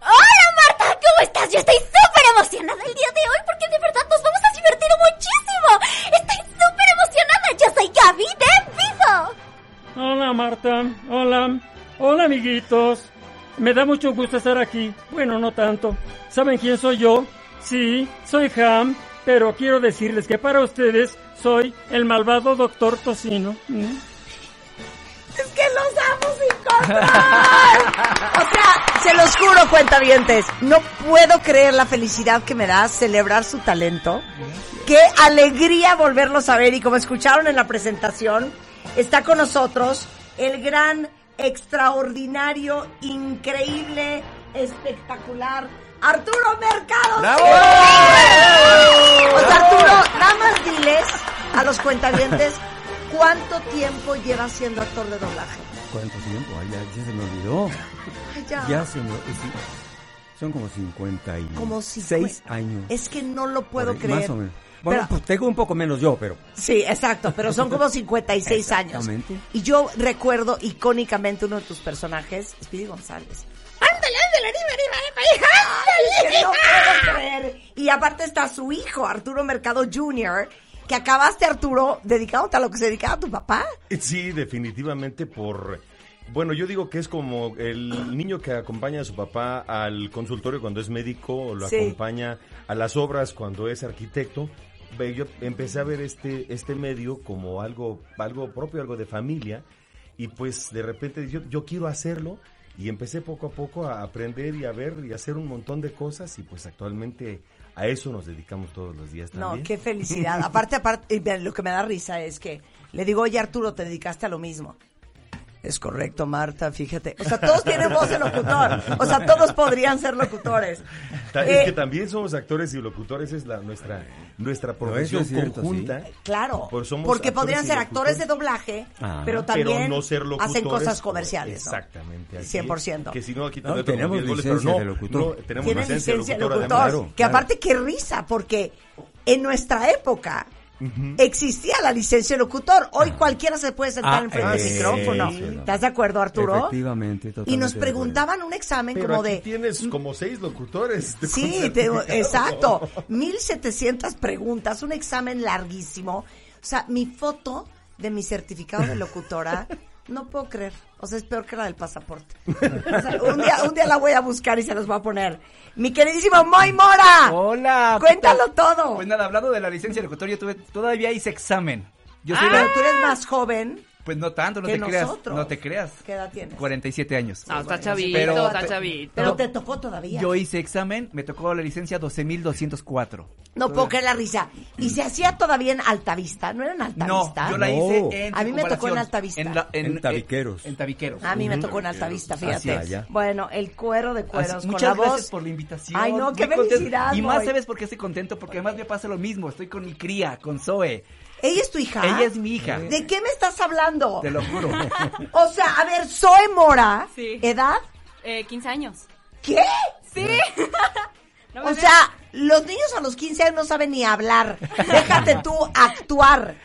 ¡Hola, Marta! ¿Cómo estás? Yo estoy súper emocionada el día de hoy porque de verdad nos vamos a divertir muchísimo. Estoy súper emocionada. Yo soy Gaby de Vivo. Hola Marta, hola, hola amiguitos. Me da mucho gusto estar aquí. Bueno, no tanto. ¿Saben quién soy yo? Sí, soy Ham, pero quiero decirles que para ustedes soy el malvado doctor Tocino. Es que los amo sin control. O sea, se los juro, cuentavientes, no puedo creer la felicidad que me da celebrar su talento. Qué alegría volverlos a ver y como escucharon en la presentación, está con nosotros el gran, extraordinario, increíble, espectacular Arturo Mercado. Pues Arturo, nada más diles a los cuentavientes cuánto tiempo llevas siendo actor de doblaje. ¿Cuánto tiempo? Ay, ya, ya se me olvidó. Ay, ya. Ya se me sí, Son como 50 y Como si seis fue- años. Es que no lo puedo creer. Más o menos. Bueno, Pero- pues tengo un poco menos yo, pero Sí, exacto, pero son como 56 años. Exactamente. Y yo recuerdo icónicamente uno de tus personajes, Speedy González. Y aparte está su hijo, Arturo Mercado Jr., que acabaste, Arturo, dedicándote a lo que se dedicaba tu papá. Sí, definitivamente por... Bueno, yo digo que es como el niño que acompaña a su papá al consultorio cuando es médico, o lo Sí. acompaña a las obras cuando es arquitecto. Yo empecé a ver este, este medio como algo, algo propio, algo de familia, y pues de repente yo, yo quiero hacerlo, y empecé poco a poco a aprender y a ver y a hacer un montón de cosas, y pues actualmente a eso nos dedicamos todos los días No, también. qué felicidad. Aparte, lo que me da risa es que le digo, oye Arturo, te dedicaste a lo mismo. Es correcto, Marta, fíjate. O sea, todos tienen voz de locutor. O sea, todos podrían ser locutores. Ta- Eh, es que también somos actores y locutores, es la nuestra nuestra profesión es cierto, conjunta. Claro, Por- somos porque podrían ser actores de doblaje, Ah, pero también pero no ser hacen cosas comerciales. ¿no? Exactamente. aquí, 100%. Que si no, aquí No, tenemos como 10 goles, licencia de no, locutor. no, tenemos Tienen licencia de locutor. locutor, además. Claro, que claro. aparte, qué risa, porque en nuestra época existía la licencia de locutor. Hoy cualquiera se puede sentar Ah, enfrente del eh, micrófono. sí. ¿Estás de acuerdo, Arturo? Efectivamente, Y nos preguntaban un examen Pero como aquí de... tienes como seis locutores. de Sí, te- exacto. 1700 preguntas, un examen larguísimo. O sea, mi foto de mi certificado de locutora, no puedo creer. O sea, es peor que la del pasaporte. O sea, un, día, un día la voy a buscar y se los voy a poner. Mi queridísimo Moy Mora. Hola. ¿qué Cuéntalo tal? todo. Pues nada, hablando de la licencia de locutor, yo tuve, todavía hice examen. Yo soy Ah, la- tú eres más joven Pues no tanto, no que te creas. nosotros. No te creas. ¿Qué edad tienes? 47 años. No, está chavito, Pero- está chavito. Pero te tocó todavía. Yo hice examen, me tocó la licencia 12204. no puedo creer la risa. Y se hacía todavía en Altavista, ¿no era en No, Altavista? yo la No. hice en A mí me tocó en. Altavista. En, la- En Tabiqueros. En, Tabiqueros. A mí me tocó en Altavista, fíjate. Ah, ya. Bueno, el cuero de cueros Así- con muchas la voz. gracias por la invitación. Ay, no, qué felicidad, Y más sabes por qué estoy contento, porque además me pasa lo mismo. Estoy con mi cría, con Zoe. ¿Ella es tu hija? Ella es mi hija. ¿De qué me estás hablando? Te lo juro. O sea, a ver, Zoe Mora, Sí. ¿edad? Eh, 15 años. ¿Qué? Sí. No O sea, Los niños a los 15 años no saben ni hablar. Déjate tú actuar.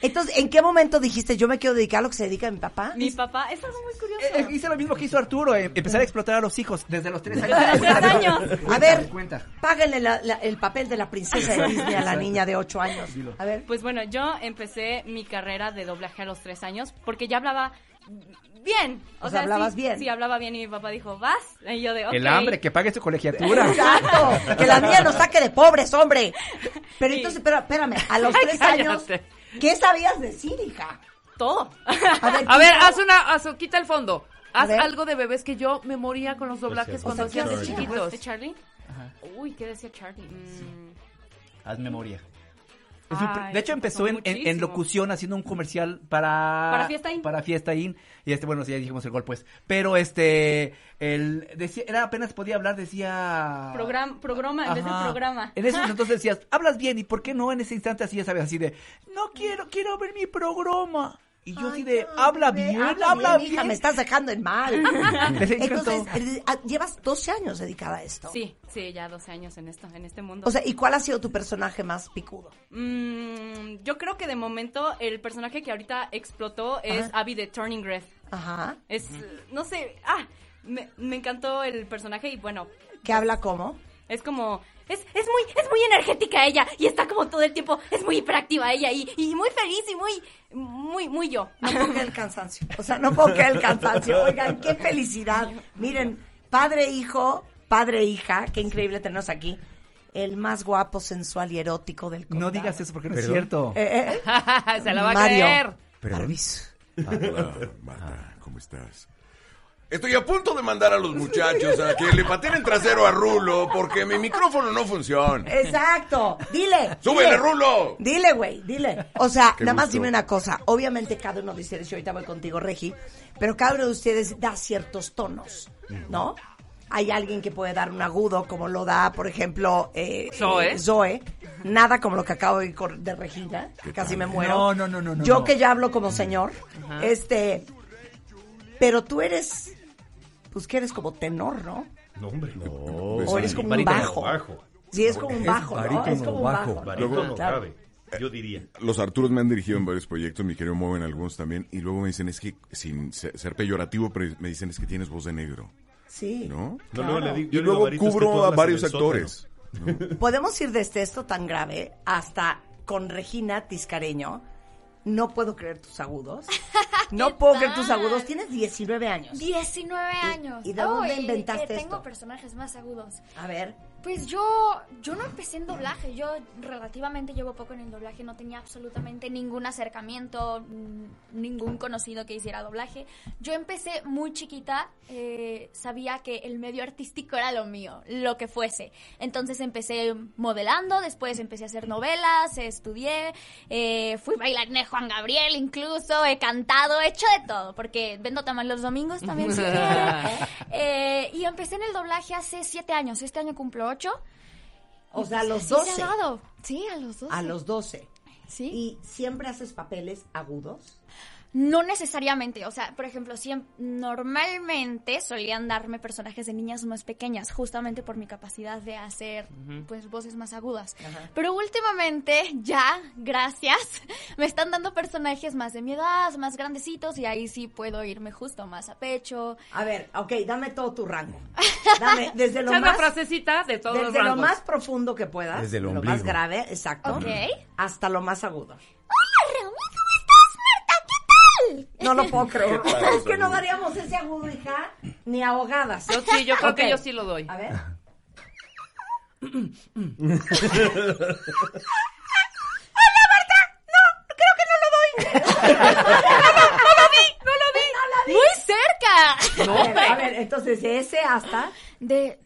Entonces, ¿en qué momento dijiste yo me quiero dedicar a lo que se dedica mi papá? Mi papá, es algo muy curioso. Eh, eh, hice lo mismo que hizo Arturo, eh, empezar a explotar a los hijos desde los tres años. Desde los tres años. A ver, Cuenta. páguenle la- la- el papel de la princesa de Disney a la niña de 8 años. A ver. Pues bueno, yo empecé mi carrera de doblaje a los tres años porque ya hablaba bien. O sea, hablabas sí, bien. Sí, hablaba bien y mi papá dijo, vas. Y yo de, ok. El hambre, que pague su colegiatura. Exacto, que la niña nos saque de pobres, hombre. Pero entonces, pero espérame, a los Ay, tres años. ¿qué sabías decir, hija? Todo. A ver, A ver, quita- haz una, haz- quita el fondo. Haz algo de bebés que yo me moría con los doblajes Pues, cuando hacían ¿qué de decía? chiquitos. ¿De Charlie? Uy, ¿qué decía Charlie? Mm, Haz memoria. Ay, de hecho empezó en, en- en muchísimo. locución haciendo un comercial para Para Fiesta In. para Fiesta In. y este bueno sí, ya dijimos el gol pues pero este el decía era apenas podía hablar decía program- programa en vez de programa. en ese entonces decías hablas bien y por qué no en ese instante así ya sabes así de no quiero quiero ver mi programa y yo así de habla bien habla habla bien, bien, hija, me estás dejando en mal. Entonces, eh, ah, llevas 12 años dedicada a esto. Sí, sí, ya 12 años en esto, en este mundo. O sea, ¿y cuál ha sido tu personaje más picudo? Mm, yo creo que de momento el personaje que ahorita explotó es Ajá. Abby de Turning Red. Ajá. Es, no sé, ah, me, me encantó el personaje y bueno, ¿Que habla cómo? es como, es, es muy, es muy energética ella y está como todo el tiempo, es muy hiperactiva ella y, y muy feliz y muy, muy, muy yo. No puedo creer el cansancio. O sea, no puedo creer el cansancio. Oigan, qué felicidad. Miren, padre, hijo, padre, hija, qué increíble tenernos aquí. El más guapo, sensual y erótico del condado. no digas eso porque no es cierto Eh, eh, Se la va a Mario. creer. Permiso. Hola, Marta, ¿cómo estás? Estoy a punto de mandar a los muchachos a que le pateen el trasero a Rulo porque mi micrófono no funciona. Exacto. Dile. ¡Súbele, dile. Rulo! Dile, güey, dile. O sea, Qué nada más gusto. dime una cosa. Obviamente cada uno de ustedes, yo ahorita voy contigo, Regi, pero cada uno de ustedes da ciertos tonos, ¿no? Hay alguien que puede dar un agudo, como lo da, por ejemplo, eh, Zoe. eh, Zoe. Nada como lo que acabo de de Regina, que casi me muero. No, no, no, no, no, Yo no. que ya hablo como señor. Este, pero tú eres, pues que eres como tenor, ¿no? No, hombre, no. O eres como un bajo. Bajo. Sí, es como un bajo, ¿no? Es como un bajo. bajo. ¿no? Barítono Claro. grave, yo diría. Los Arturos me han dirigido en varios proyectos, mi querido Moe en algunos también, y luego me dicen, es que, sin se- ser peyorativo, pero me dicen, es que tienes voz de negro, Sí. ¿no? No, luego le digo- Y yo digo luego cubro a varios actores. Podemos ir desde esto tan grave hasta con Regina Tiscareño. No puedo creer tus agudos. No puedo creer tus agudos. Tienes 19 años. 19 años. y de dónde inventaste eh, Tengo esto? personajes más agudos. A ver. Pues yo, yo no empecé en doblaje, yo relativamente llevo poco en el doblaje, no tenía absolutamente ningún acercamiento, mm, ningún conocido que hiciera doblaje. Yo empecé muy chiquita, eh, sabía que el medio artístico era lo mío, lo que fuese. Entonces empecé modelando, después empecé a hacer novelas, estudié, eh, fui bailarina de Juan Gabriel incluso, he cantado, he hecho de todo, porque vendo tamal los domingos también. si. Eh, y empecé en el doblaje hace siete años. Este año cumplo ocho. O sea, a pues los así 12. se ha dado. Sí, a los 12. A los 12. Sí. ¿Y siempre haces papeles agudos? No necesariamente, o sea, por ejemplo, siem- normalmente solían darme personajes de niñas más pequeñas, justamente por mi capacidad de hacer, pues, voces más agudas. Pero últimamente, ya, gracias, me están dando personajes más de mi edad, más grandecitos, y ahí sí puedo irme justo más a pecho. A ver, ok, dame todo tu rango. Dame desde lo más... frasecita de todos los Desde lo más profundo que puedas, Desde lo más grave, exacto, Ok. hasta lo más agudo. No lo puedo creer. ¿Qué tal, Es que no daríamos ese agudo, hija, ni ahogadas. Yo sí, yo creo que yo sí lo doy. A ver. ¡Muy cerca! A ver, a ver, entonces de ese hasta... De,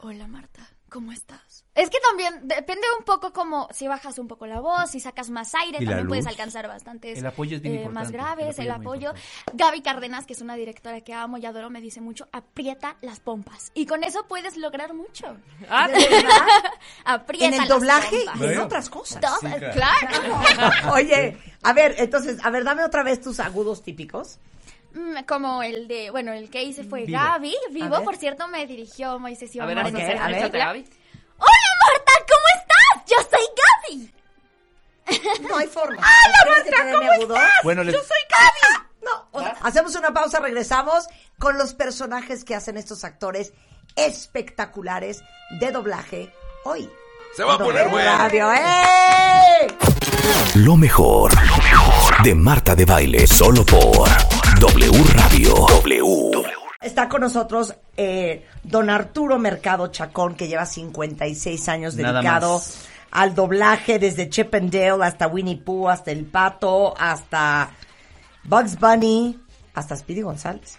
hola Marta, ¿cómo estás? Es que también depende un poco como si bajas un poco la voz, si sacas más aire, ¿Y la también puedes alcanzar bastantes El apoyo es bien eh, más graves, el el apoyo Gaby Cárdenas, que es una directora que amo y adoro, me dice mucho, aprieta las pompas. Y con eso puedes lograr mucho. Ah, ¿De verdad? aprieta En el las doblaje pompas. y en otras cosas. Sí, claro. claro. Oye, a ver, entonces, a ver, dame otra vez tus agudos típicos. Mm, Como el de, bueno, el que hice fue Vivo. Gaby. A Vivo, ver. por cierto, me dirigió Moisés y a ver, haz en ¡Hola Marta! ¿Cómo estás? Yo soy Gaby. No hay forma. ¡Hola Marta! ¿Cómo estás? Yo soy Gaby. Ah, ah, no, hacemos una pausa, regresamos con los personajes que hacen estos actores espectaculares de doblaje hoy. Se va a poner bueno. Radio, ¡eh! Lo mejor, lo mejor de Marta de Baile, solo por W Radio. W. Está con nosotros eh, don Arturo Mercado Chacón, que lleva 56 años Nada dedicado más. al doblaje desde Chip and Dale hasta Winnie Pooh, hasta El Pato, hasta Bugs Bunny, hasta Speedy González.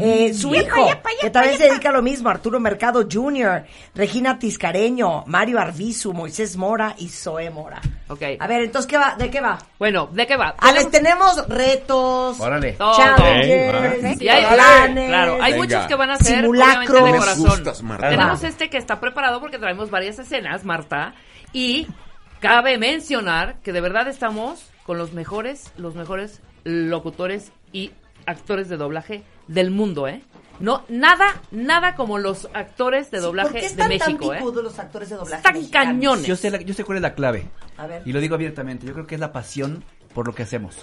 Eh, su Yepa, hijo, yepa, que yepa, también se yepa. dedica a lo mismo, Arturo Mercado Jr., Regina Tiscareño, Mario Arbizu, Moisés Mora y Zoe Mora. Ok. A ver, entonces, ¿qué va? ¿de qué va? Bueno, ¿de qué va? Ah, les tenemos retos, Órale. Challenges, hay- planes, Claro, hay Venga. muchos que van a ser Simulacros. de corazón. gustas. Tenemos este que está preparado porque traemos varias escenas, Marta, y cabe mencionar que de verdad estamos con los mejores, los mejores locutores y actores de doblaje del mundo, ¿eh? No, nada, nada como los actores de Sí, doblaje ¿Por qué de están México, tan ¿eh? los actores de doblaje Están mexicanos? cañones. Yo sé, la- yo sé cuál es la clave. A ver. Y lo digo abiertamente. Yo creo que es la pasión por lo que hacemos.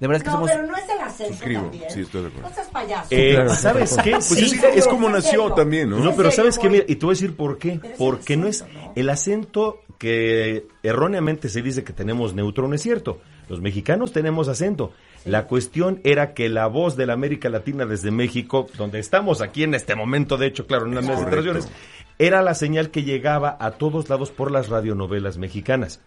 De verdad es que No, somos... pero no es el acento Suscribo, también. sí, estoy de acuerdo. No seas payaso. Eh, Claro. ¿Sabes qué? Pues Sí, es, es como ¿En nació también, ¿no? No, pero ¿En ¿sabes qué? Mira, y te voy a decir por qué. Porque no es el acento que erróneamente se dice que tenemos neutro, no es cierto. Los mexicanos tenemos acento. La cuestión era que la voz de la América Latina desde México, donde estamos aquí en este momento, de hecho, claro, en las Correcto. administraciones, era la señal que llegaba a todos lados por las radionovelas mexicanas.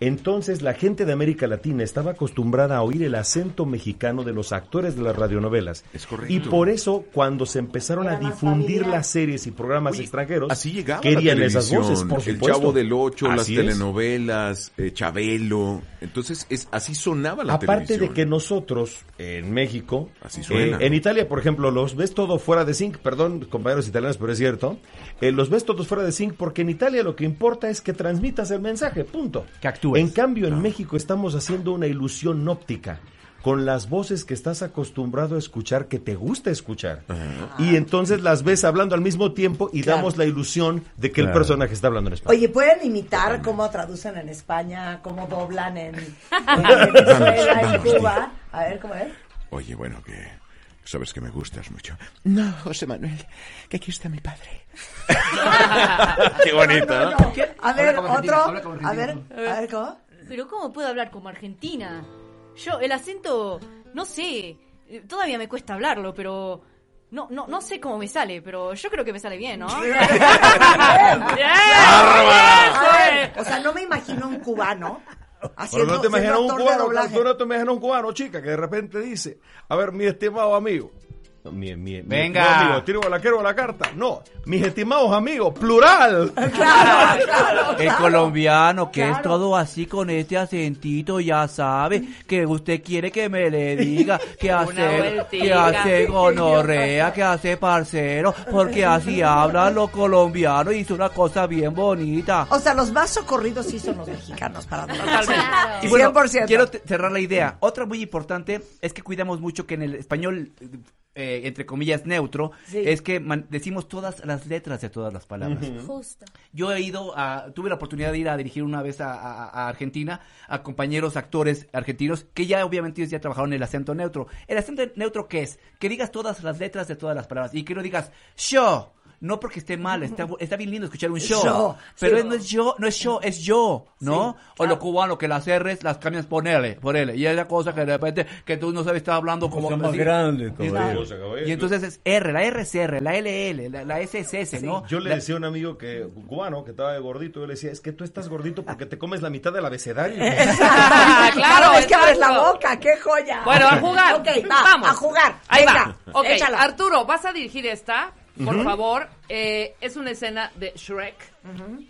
Entonces la gente de América Latina estaba acostumbrada a oír el acento mexicano de los actores de las radionovelas. Es correcto. Y por eso, cuando se empezaron a Era difundir las series y programas extranjeros, Así querían esas voces, por El supuesto. Chavo del Ocho, las es. telenovelas, eh, Chabelo. Entonces, es así sonaba la Aparte televisión. de que nosotros, en México, Así suena. eh, en Italia, por ejemplo, los ves todo fuera de zinc, perdón, compañeros italianos, pero es cierto, eh, los ves todos fuera de zinc porque en Italia lo que importa es que transmitas el mensaje, punto. Que actúes. En cambio, en México estamos haciendo una ilusión óptica con las voces que estás acostumbrado a escuchar, que te gusta escuchar. Y entonces las ves hablando al mismo tiempo y Claro. damos la ilusión de que el personaje está hablando en español. Oye, ¿pueden imitar cómo traducen en España, cómo doblan en, en Venezuela, en Cuba? A ver, ¿cómo es? Oye, bueno, que sabes que me gustas mucho. No, José Manuel, que aquí está mi padre. Qué bonito, ¿no? A ver, otro. A ver, a ver, ¿cómo? Pero ¿cómo puedo hablar como argentina? Yo, el acento, no sé, eh, todavía me cuesta hablarlo, pero... No, no, no sé cómo me sale, pero yo creo que me sale bien, ¿no? A ver, o sea, no me imagino un cubano Pero haciendo, no te imaginas un cubano, tú no te imaginas un cubano, chica, que de repente dice, a ver, mi estimado amigo. Mi, mi, mi- Venga. no, amigo, tiro la quiero la carta. No, mis estimados amigos, plural. Claro, claro, El claro. colombiano que es todo así con este acentito, ya sabe que usted quiere que me le diga que hace, que hace gonorrea, que hace parcero, porque así hablan los colombianos y es una cosa bien bonita. O sea, los más socorridos sí son los mexicanos para. Claro. Y bueno, 100%. quiero cerrar la idea. Otra muy importante es que cuidamos mucho que en el español, eh, entre comillas, neutro, Sí. es que man- decimos todas las letras de todas las palabras. Justo. Yo he ido a, tuve la oportunidad de ir a dirigir una vez a, a- a Argentina a compañeros actores argentinos que ya obviamente ellos ya trabajaron el acento neutro. ¿El acento neutro qué es? Que digas todas las letras de todas las palabras y que no digas yo. No porque esté mal, está, está bien lindo escuchar un show, pero sí. no es yo, no es yo, es yo, ¿no? O lo cubano que las R's las cambias por L, por L, y es la cosa que de repente que tú no sabes estar hablando como Cosa más así. grande, Y-. Y entonces es R, la R es R, la LL, la, la S es S, ¿no? Yo le decía a un amigo que cubano que estaba gordito, yo le decía, es que tú estás gordito porque te comes la mitad del abecedario. Claro, es que abres la boca, qué joya. Bueno, a jugar. Ok, va, Vamos. a jugar. Ahí Venga, va. Échala. Arturo, vas a dirigir esta, por favor. Eh, es una escena de Shrek.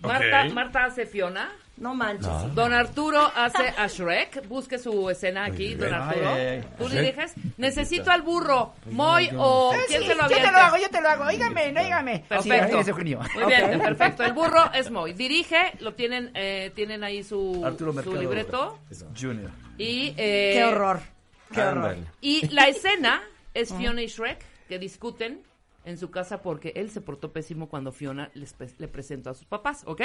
Marta. Marta hace Fiona. No manches. Don Arturo hace a Shrek. Busque su escena aquí, don Arturo. Ay, ay, ay. Tú diriges. Necesito al burro. Moy o quién se lo yo aviente. te lo hago, yo te lo hago. Oígame, no dígame. Perfecto. Eugenio. Muy bien, perfecto. El burro es Moy. Dirige, lo tienen, eh, tienen ahí su, Arturo su libreto. Junior. Y, eh, Qué horror. Qué horror. Y la escena es Fiona y Shrek que discuten en su casa porque él se portó pésimo cuando Fiona les le presentó a sus papás, ¿ok?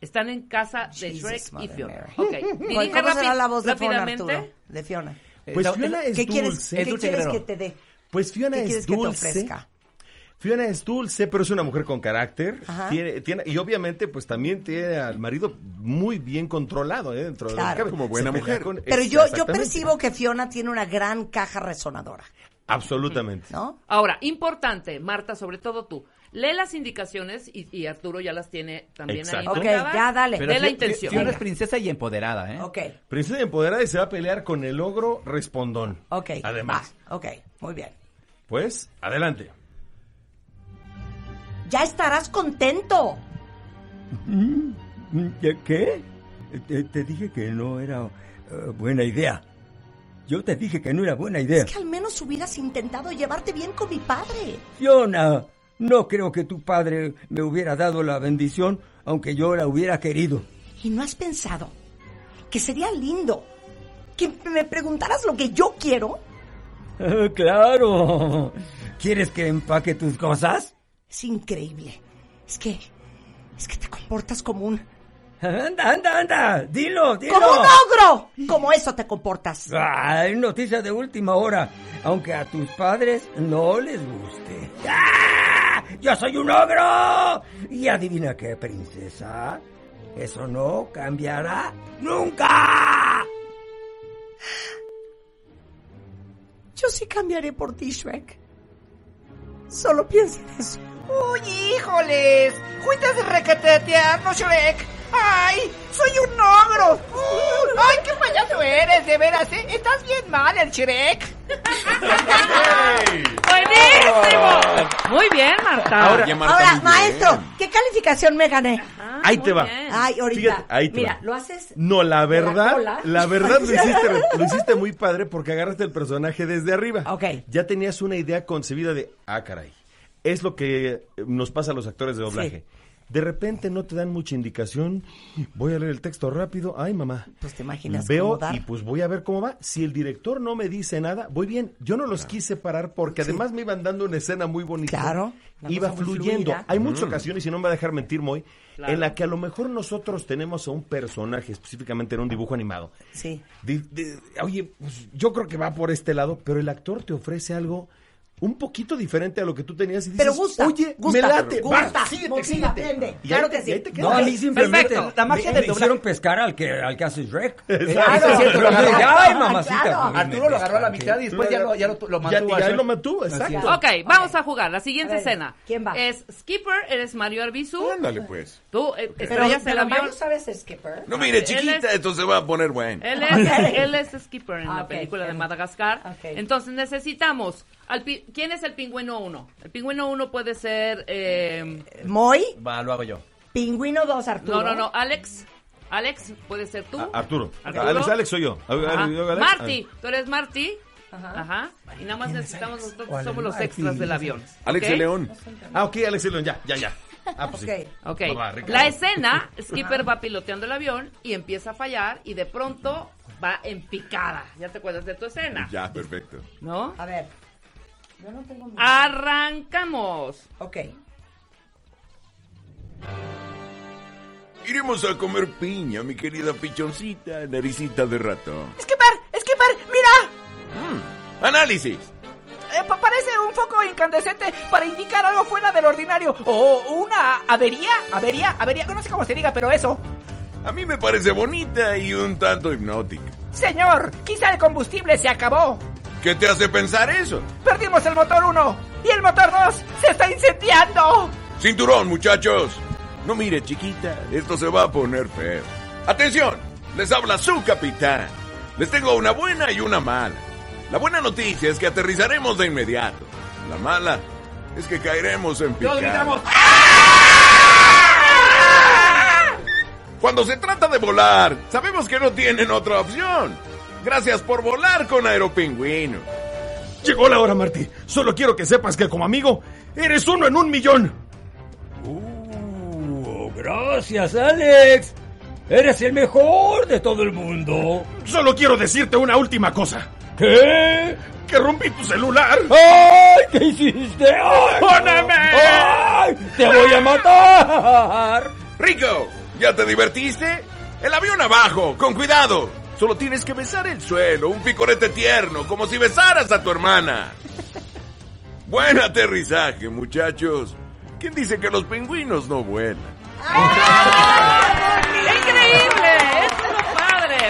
Están en casa de Jesus, Shrek y Fiona. Mary. Ok, ¿Cómo será la voz de Fiona, rápidamente. Arturo? De Fiona. Pues Fiona es ¿Qué quieres, dulce. ¿qué Es dulce quieres que te dé? Pues Fiona ¿Qué es quieres que te dulce. ofrezca? Fiona es dulce, pero es una mujer con carácter. Tiene, tiene, y obviamente, pues también tiene al marido muy bien controlado ¿eh? dentro de cabe. Como pelea con- Pero yo, yo percibo que Fiona tiene una gran caja resonadora. Absolutamente. ¿No? Ahora, importante, Marta, sobre todo tú. Lee las indicaciones y, y Arturo ya las tiene también Exacto. ahí. Ok, marcadas. ya dale. Pero de la intención. Fiona es princesa y empoderada, ¿eh? Ok, Princesa empoderada y se va a pelear con el ogro respondón. ok. Además. va, ok, muy bien. Pues, adelante. Ya estarás contento. Mm, ¿Qué? qué? Te, te dije que no era eh, buena idea. Yo te dije que no era buena idea. Es que al menos hubieras intentado llevarte bien con mi padre. Fiona, no creo que tu padre me hubiera dado la bendición, aunque yo la hubiera querido. ¿Y no has pensado que sería lindo que me preguntaras lo que yo quiero? Claro. ¿Quieres que empaque tus cosas? Es increíble. Es que... Es que te comportas como un... Anda, anda, anda. Dilo, dilo. ¡Como un ogro! Como eso te comportas. Ay, noticia de última hora. Aunque a tus padres no les guste. ¡Ah! ¡Yo soy un ogro! Y adivina qué, princesa. Eso no cambiará nunca. Yo sí cambiaré por ti, Shrek. Solo piensa en eso. ¡Uy, híjoles! ¡Juitas de recatetear, no Shrek! ¡Ay! ¡Soy un ogro! Uh, ¡Ay, qué payaso eres, de veras! ¿eh? ¡Estás bien mal, el Shrek! ¡Buenísimo! Muy bien, Marta. Ahora- Ahora, maestro, ¿qué calificación me gané? Ahí te va. Ay, ahorita. Fíjate, ahí te Mira, va. lo haces. No, la verdad, la, verdad lo hiciste, lo hiciste muy padre porque agarraste el personaje desde arriba. Ok. Ya tenías una idea concebida de, ah, caray, es lo que eh, nos pasa a los actores de doblaje. De repente no te dan mucha indicación, voy a leer el texto rápido, ay mamá. Pues te imaginas Veo cómo dar. y pues voy a ver cómo va. Si el director no me dice nada, voy bien. Yo no los quise parar porque además me iban dando una escena muy bonita. Claro, Iba fluyendo. fluida. Hay muchas Mm. ocasiones, y no me va a dejar mentir, Moy, Claro. en la que a lo mejor nosotros tenemos a un personaje, específicamente en un dibujo animado. Sí. de- de- oye, pues, yo creo que va por este lado, pero el actor te ofrece algo un poquito diferente a lo que tú tenías y dices, Pero gusta, oye, gusta, me late, gusta, va, síguete, motiva, síguete. Y Claro ahí que te- sí. y ahí te No, a mí simplemente Perfecto. La magia del doblaje. hicieron pescar al que, al que hace Shrek. Claro, es cierto, lo agarró. Ay, mamacita. Claro. Arturo lo agarró a la mitad y después ya lo, ya lo, lo Ya- mantuvo. y a ahí Shrek. lo mantuvo, exacto. Ok, vamos a jugar. La siguiente ver, escena. ¿quién va? Es Skipper, eres Mario Arbizu. Ándale, pues. Tú eh, Pero, estrellas el pero avión. Mario sabes Skipper. No, mire, chiquita, es- esto se va a poner bueno. Él es, él es Skipper en Ah, la película de. Madagascar. Entonces necesitamos. Al pi- ¿Quién es el pingüino 1? El pingüino 1 puede ser. eh, Moy, Va, lo hago yo. Pingüino 2, Arturo. no, no, no. Alex. Alex, puede ser tú. A- Arturo. Arturo. Alex, Alex soy yo. Ajá. Marty, tú eres Marty. Ajá. Y nada más necesitamos nosotros, ¿Cuál somos los extras del avión. Alex ¿ok? de León. Ah, ok, Alex y León, ya, ya, ya. Ah, pues sí. Ok. Ok. Va. La escena, Skipper va piloteando el avión y empieza a fallar y de pronto va en picada. ¿Ya te acuerdas de tu escena? Ya, perfecto. ¿No? A ver. Yo no tengo miedo. Arrancamos. Ok. Iremos a comer piña, mi querida pichoncita, naricita de ratón. ¡Skipper! ¡Skipper! ¡Mira! Mm, Análisis. Eh, pa- parece un foco incandescente para indicar algo fuera del ordinario. O una avería, avería, avería. No sé cómo se diga, pero eso. A mí me parece bonita y un tanto hipnótica. Señor, quizá el combustible se acabó. ¿Qué te hace pensar eso? Perdimos el motor 1 y el motor 2 se está incendiando. Cinturón, muchachos. No mire, chiquita, esto se va a poner feo. Atención, les habla su capitán. Les tengo una buena y una mala. La buena noticia es que aterrizaremos de inmediato. La mala es que caeremos en picada. gritamos. Cuando se trata de volar, sabemos que no tienen otra opción. Gracias por volar con Aeropingüino. Llegó la hora, Marty. Solo quiero que sepas que como amigo, eres uno en un millón. Uh, gracias, Alex. Eres el mejor de todo el mundo. Solo quiero decirte una última cosa. ¿Qué? Que rompí tu celular. ¡Ay! ¿Qué hiciste? ¡Ay! ¡Póneme! ¡Ay! ¡Te voy a matar! Rico, ¿Ya te divertiste? El avión abajo, con cuidado. Solo tienes que besar el suelo, un picorete tierno, como si besaras a tu hermana. Buen aterrizaje, muchachos. ¿Quién dice que los pingüinos no vuelan? ¡Increíble!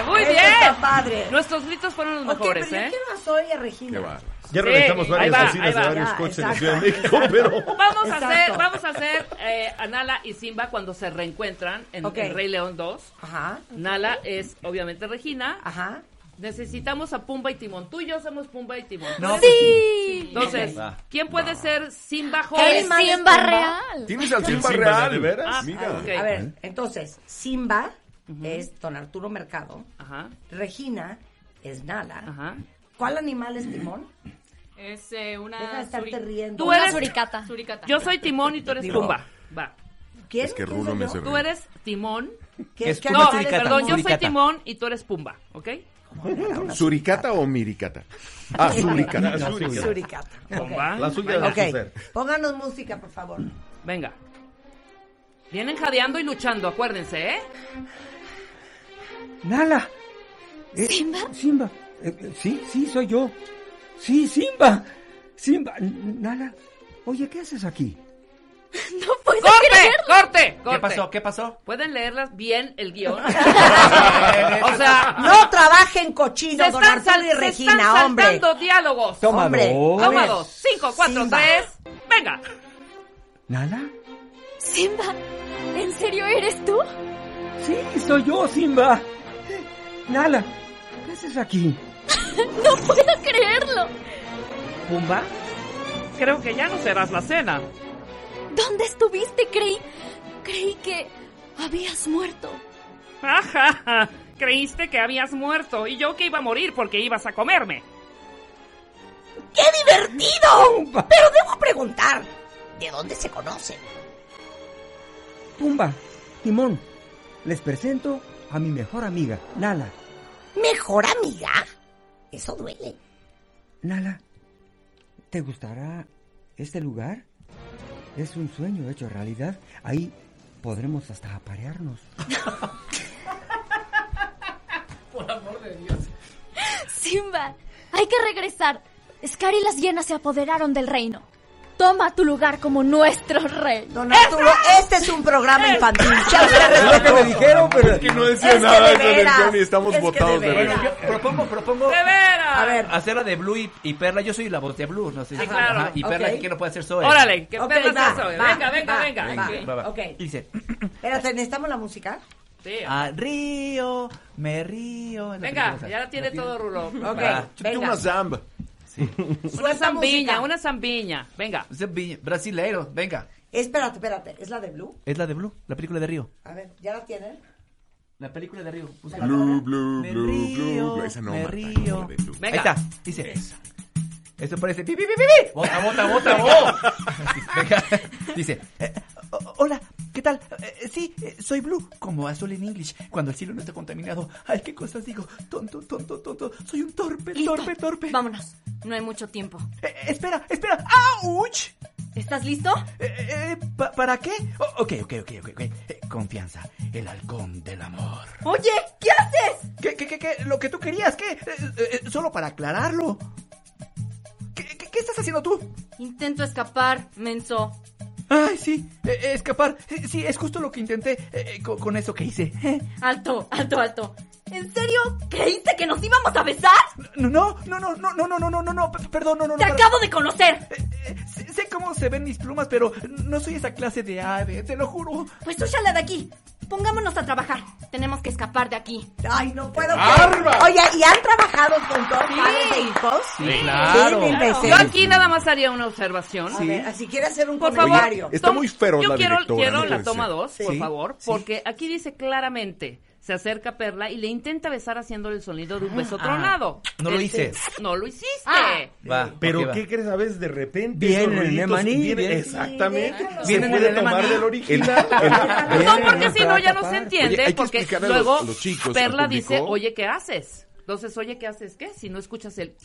¡Muy Eso bien! está padre. Nuestros gritos fueron los Ok, mejores, pero yo ¿eh? más hoy a Regina. Ya Sí, reventamos ahí varias va, de va. varios Ya, coches en la exacto. Ciudad de México, pero... Vamos a Exacto. hacer, vamos a hacer eh, a Nala y Simba cuando se reencuentran en, en Rey León 2. Ajá. Nala es obviamente Regina. Ajá. Necesitamos a Pumba y Timón. Tú y yo somos Pumba y Timón. No, Sí. Entonces. ¿quién puede ser Simba El joven? Simba es Simba Simba. real. ¿Tienes al ¿El Simba Simba real? de veras? Ah, Mira. A ver, entonces, Simba es don Arturo Mercado. Ajá, Regina es Nala. ajá. ¿Cuál animal es Timón? Es eh, una. Deja de estarte suri- riendo. Tú Una eres- suricata. suricata. Yo soy Timón y tú eres Pumba. Va. ¿Quién? Es que ¿Quién Rulo me hace Tú eres Timón. ¿Qué- Es No, suricata, perdón, yo soy suricata. Timón y tú eres Pumba, ¿ok? ¿Suricata o miricata? Ah, suricata. Suricata. Pumba. La suya de Ok, Suser. pónganos música, por favor. Venga. Vienen jadeando y luchando, acuérdense, ¿eh? Nala. Eh, ¿Simba? Simba. Eh, eh, sí, sí, soy yo. Sí, Simba. Simba. Nala. Oye, ¿qué haces aquí? No puedo ¡Corte! creerlo. ¡Corte! ¡Corte! ¿Qué pasó? ¿Qué pasó? ¿Pueden leerlas bien el guion? o sea, No trabajen cochino, se don están, Arturo y se Regina, están hombre. saltando diálogos. Toma Hombre, dos. Toma dos. Cinco, cuatro, Simba. tres. Venga. ¿Nala? Simba, ¿en serio eres tú? Sí, soy yo, Simba. Nala, ¿qué haces aquí? No puedo creerlo. Pumba, creo que ya no serás la cena. ¿Dónde estuviste? Creí. Creí que habías muerto. Ajaja, creíste que habías muerto y yo que iba a morir porque ibas a comerme. ¡Qué divertido! Pero debo preguntar, ¿de dónde se conocen? Pumba, Timón, les presento a mi mejor amiga, Nala. ¿Mejor amiga? Eso duele. Nala, ¿te gustará este lugar? Es un sueño hecho realidad. Ahí podremos hasta aparearnos. Simba, hay que regresar. Scar y las hienas se apoderaron del reino. Toma tu lugar como nuestro rey. Don Arturo, este es un programa infantil. Es lo que me dijeron, pero... Es que no decía Es nada de eso y estamos es botados de de. Bueno, yo propongo, propongo ¡De veras! A ver, hacerla de Blue y, y Perla. Yo soy la voz de Blue, no sé si. Sí, claro. Ajá, y Perla, Ok. ¿qué no puede hacer Zoe? Órale, que Ok, perlas va, eso. va, Venga, venga, va, venga. va. Sí. Va, va. Ok. Y dice, espérate, ¿necesitamos la música? Sí. ah, río, me río. Venga, ya la tiene todo Rulo. Ok, venga. una zamba. Una Suelta zambiña, una zambiña. Venga. Vi- brasileiro, venga. Espérate, espérate, ¿es la de Blue? Es la de Blue, la película de Río. A ver, ¿ya la tienen? La película de Río. Busca. Blue, blue, Me blue, río, blue. Esa no, me Marta, río. no, Blue. Venga. Ahí está, dice. Esto parece pi, pi, pi, pi. Bota, bota, bota, bota. Venga. Dice, eh, o- hola, ¿qué tal? Eh, sí, eh, soy Blue, como azul en English, cuando el cielo no está contaminado. Ay, qué cosas digo. Tonto, tonto, tonto. Soy un torpe, Listo. torpe, torpe. Vámonos. No hay mucho tiempo. Eh, espera, espera. ¡Auch! ¿Estás listo? Eh, eh, pa- ¿Para qué? Oh, ok, ok, ok, ok. ok. Eh, confianza, el halcón del amor. Oye, ¿qué haces? ¿Qué, qué, qué, qué? ¿Lo que tú querías? ¿Qué? Eh, eh, eh, solo para aclararlo. ¿Qué, qué, qué estás haciendo tú? Intento escapar, menso. Ay, sí, eh, eh, escapar. Sí, es justo lo que intenté eh, con, con eso que hice. Alto, alto, alto. ¿En serio? ¿Creíste que nos íbamos a besar? No, no, no, no, no, no, no, no, no, no, perdón, no, no, no. Te para- acabo de conocer. Sé, sé cómo se ven mis plumas, pero no soy esa clase de ave, te lo juro. Pues úsala de aquí. Pongámonos a trabajar. Tenemos que escapar de aquí. Ay, no puedo ¡Arba! creer. Oye, ¿y han trabajado con dos padres de hijos? Sí, Sí, claro. Yo aquí nada más haría una observación. A ver, si quiere hacer un Por favor, comentario. Está tom- muy feroz Yo la quiero, quiero no la toma. 2, por favor, porque aquí dice claramente, se acerca a Perla y le intenta besar haciendo el sonido de un beso Ah, tronado. no lo Este, hice. No lo hiciste. Ah. Va, Pero ok, va. ¿qué crees? A veces de repente esos ruiditos vienen- viene- exactamente. Se puede tomar del original. No, porque si no ya no se entiende, Oye, hay que porque explicarle a los- luego a los chicos, al Perla público. dice, oye, ¿qué haces? Entonces, oye, ¿qué haces? ¿Qué? Si no escuchas el...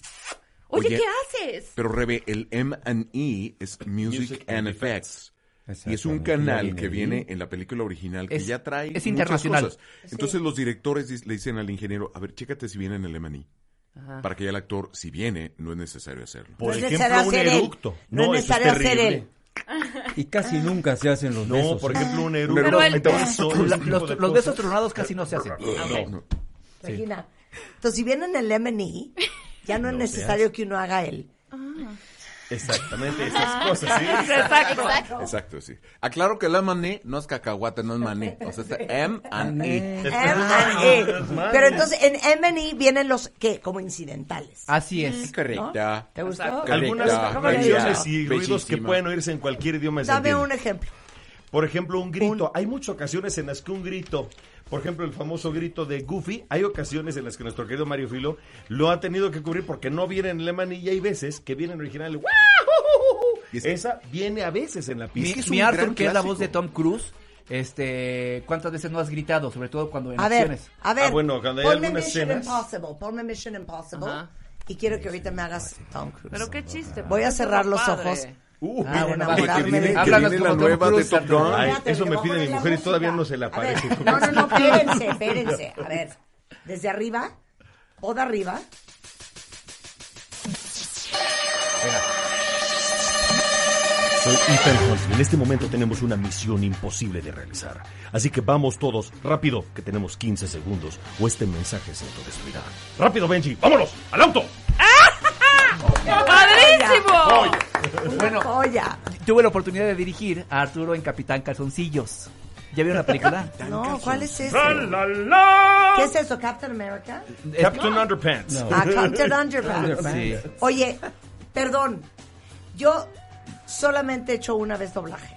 Oye, Oye, ¿qué haces? Pero Rebe, el M&E es Music, and Effects. Y es un canal que viene en la película original que Es- ya trae es muchas cosas. Entonces los directores le dicen al ingeniero, a ver, chécate si viene en el M&E. Ajá. Para que ya el actor, si viene, no es necesario hacerlo. Por No es ejemplo, necesario un hacer él. eructo. No es necesario hacer él. Y casi nunca se hacen los No, besos. por ¿eh? ejemplo, un eructo. El- los, los besos tronados casi no se hacen. No, no. Regina. Entonces, si viene en el M&E, ya no es No necesario que uno haga él. Exactamente, esas cosas, sí. Exacto. Exacto, sí. Aclaro que el M&E no es cacahuate, no es maní. O sea, es M&E. M&E. Pero entonces, en M&E vienen los, ¿qué? Como incidentales. Así es. Correcta. ¿Te gustó? Correcta. Algunas canciones y ruidos que pueden oírse en cualquier idioma. Dame un ejemplo. Por ejemplo, un grito. Hay muchas ocasiones en las que un grito, por ejemplo, el famoso grito de Goofy, hay ocasiones en las que nuestro querido Mario Filo lo ha tenido que cubrir porque no viene en alemán y hay veces que viene en original. Y es- Esa viene a veces en la Mi, pista. es mi Arthur, que es la voz de Tom Cruise, este, ¿cuántas veces no has gritado? Sobre todo cuando en A ver, acciones. a ver. Ah, bueno, cuando hay ponme algunas Mission escenas. Impossible. Ponme Mission Impossible. Ajá. Y quiero que ahorita me hagas Tom Cruise. Pero qué chiste. Voy a porque cerrar los padre. ojos. Uh, Ah, bueno, Que viene, de- que Háblanos viene la nueva de Top. Gun. Ay, eso me pide mi mujer y todavía no se le ver, aparece. No, no, no, espérense, espérense. A ver, desde arriba, o de arriba. Soy Ethan Hunt y en este momento tenemos una misión imposible de realizar. Así que vamos todos, rápido, que tenemos 15 segundos o este mensaje se autodestruirá. ¡Rápido, Benji! ¡Vámonos! ¡Al auto! ¡Padrísimo! Bueno, Joya. tuve la oportunidad de dirigir a Arturo en Capitán Calzoncillos. ¿Ya vieron la película? No, ¿cuál es ese? ¡La, la, la! ¿Qué es eso, Captain America? Captain Underpants. Ah, Captain Underpants. Sí. Oye, perdón, yo solamente he hecho una vez doblaje,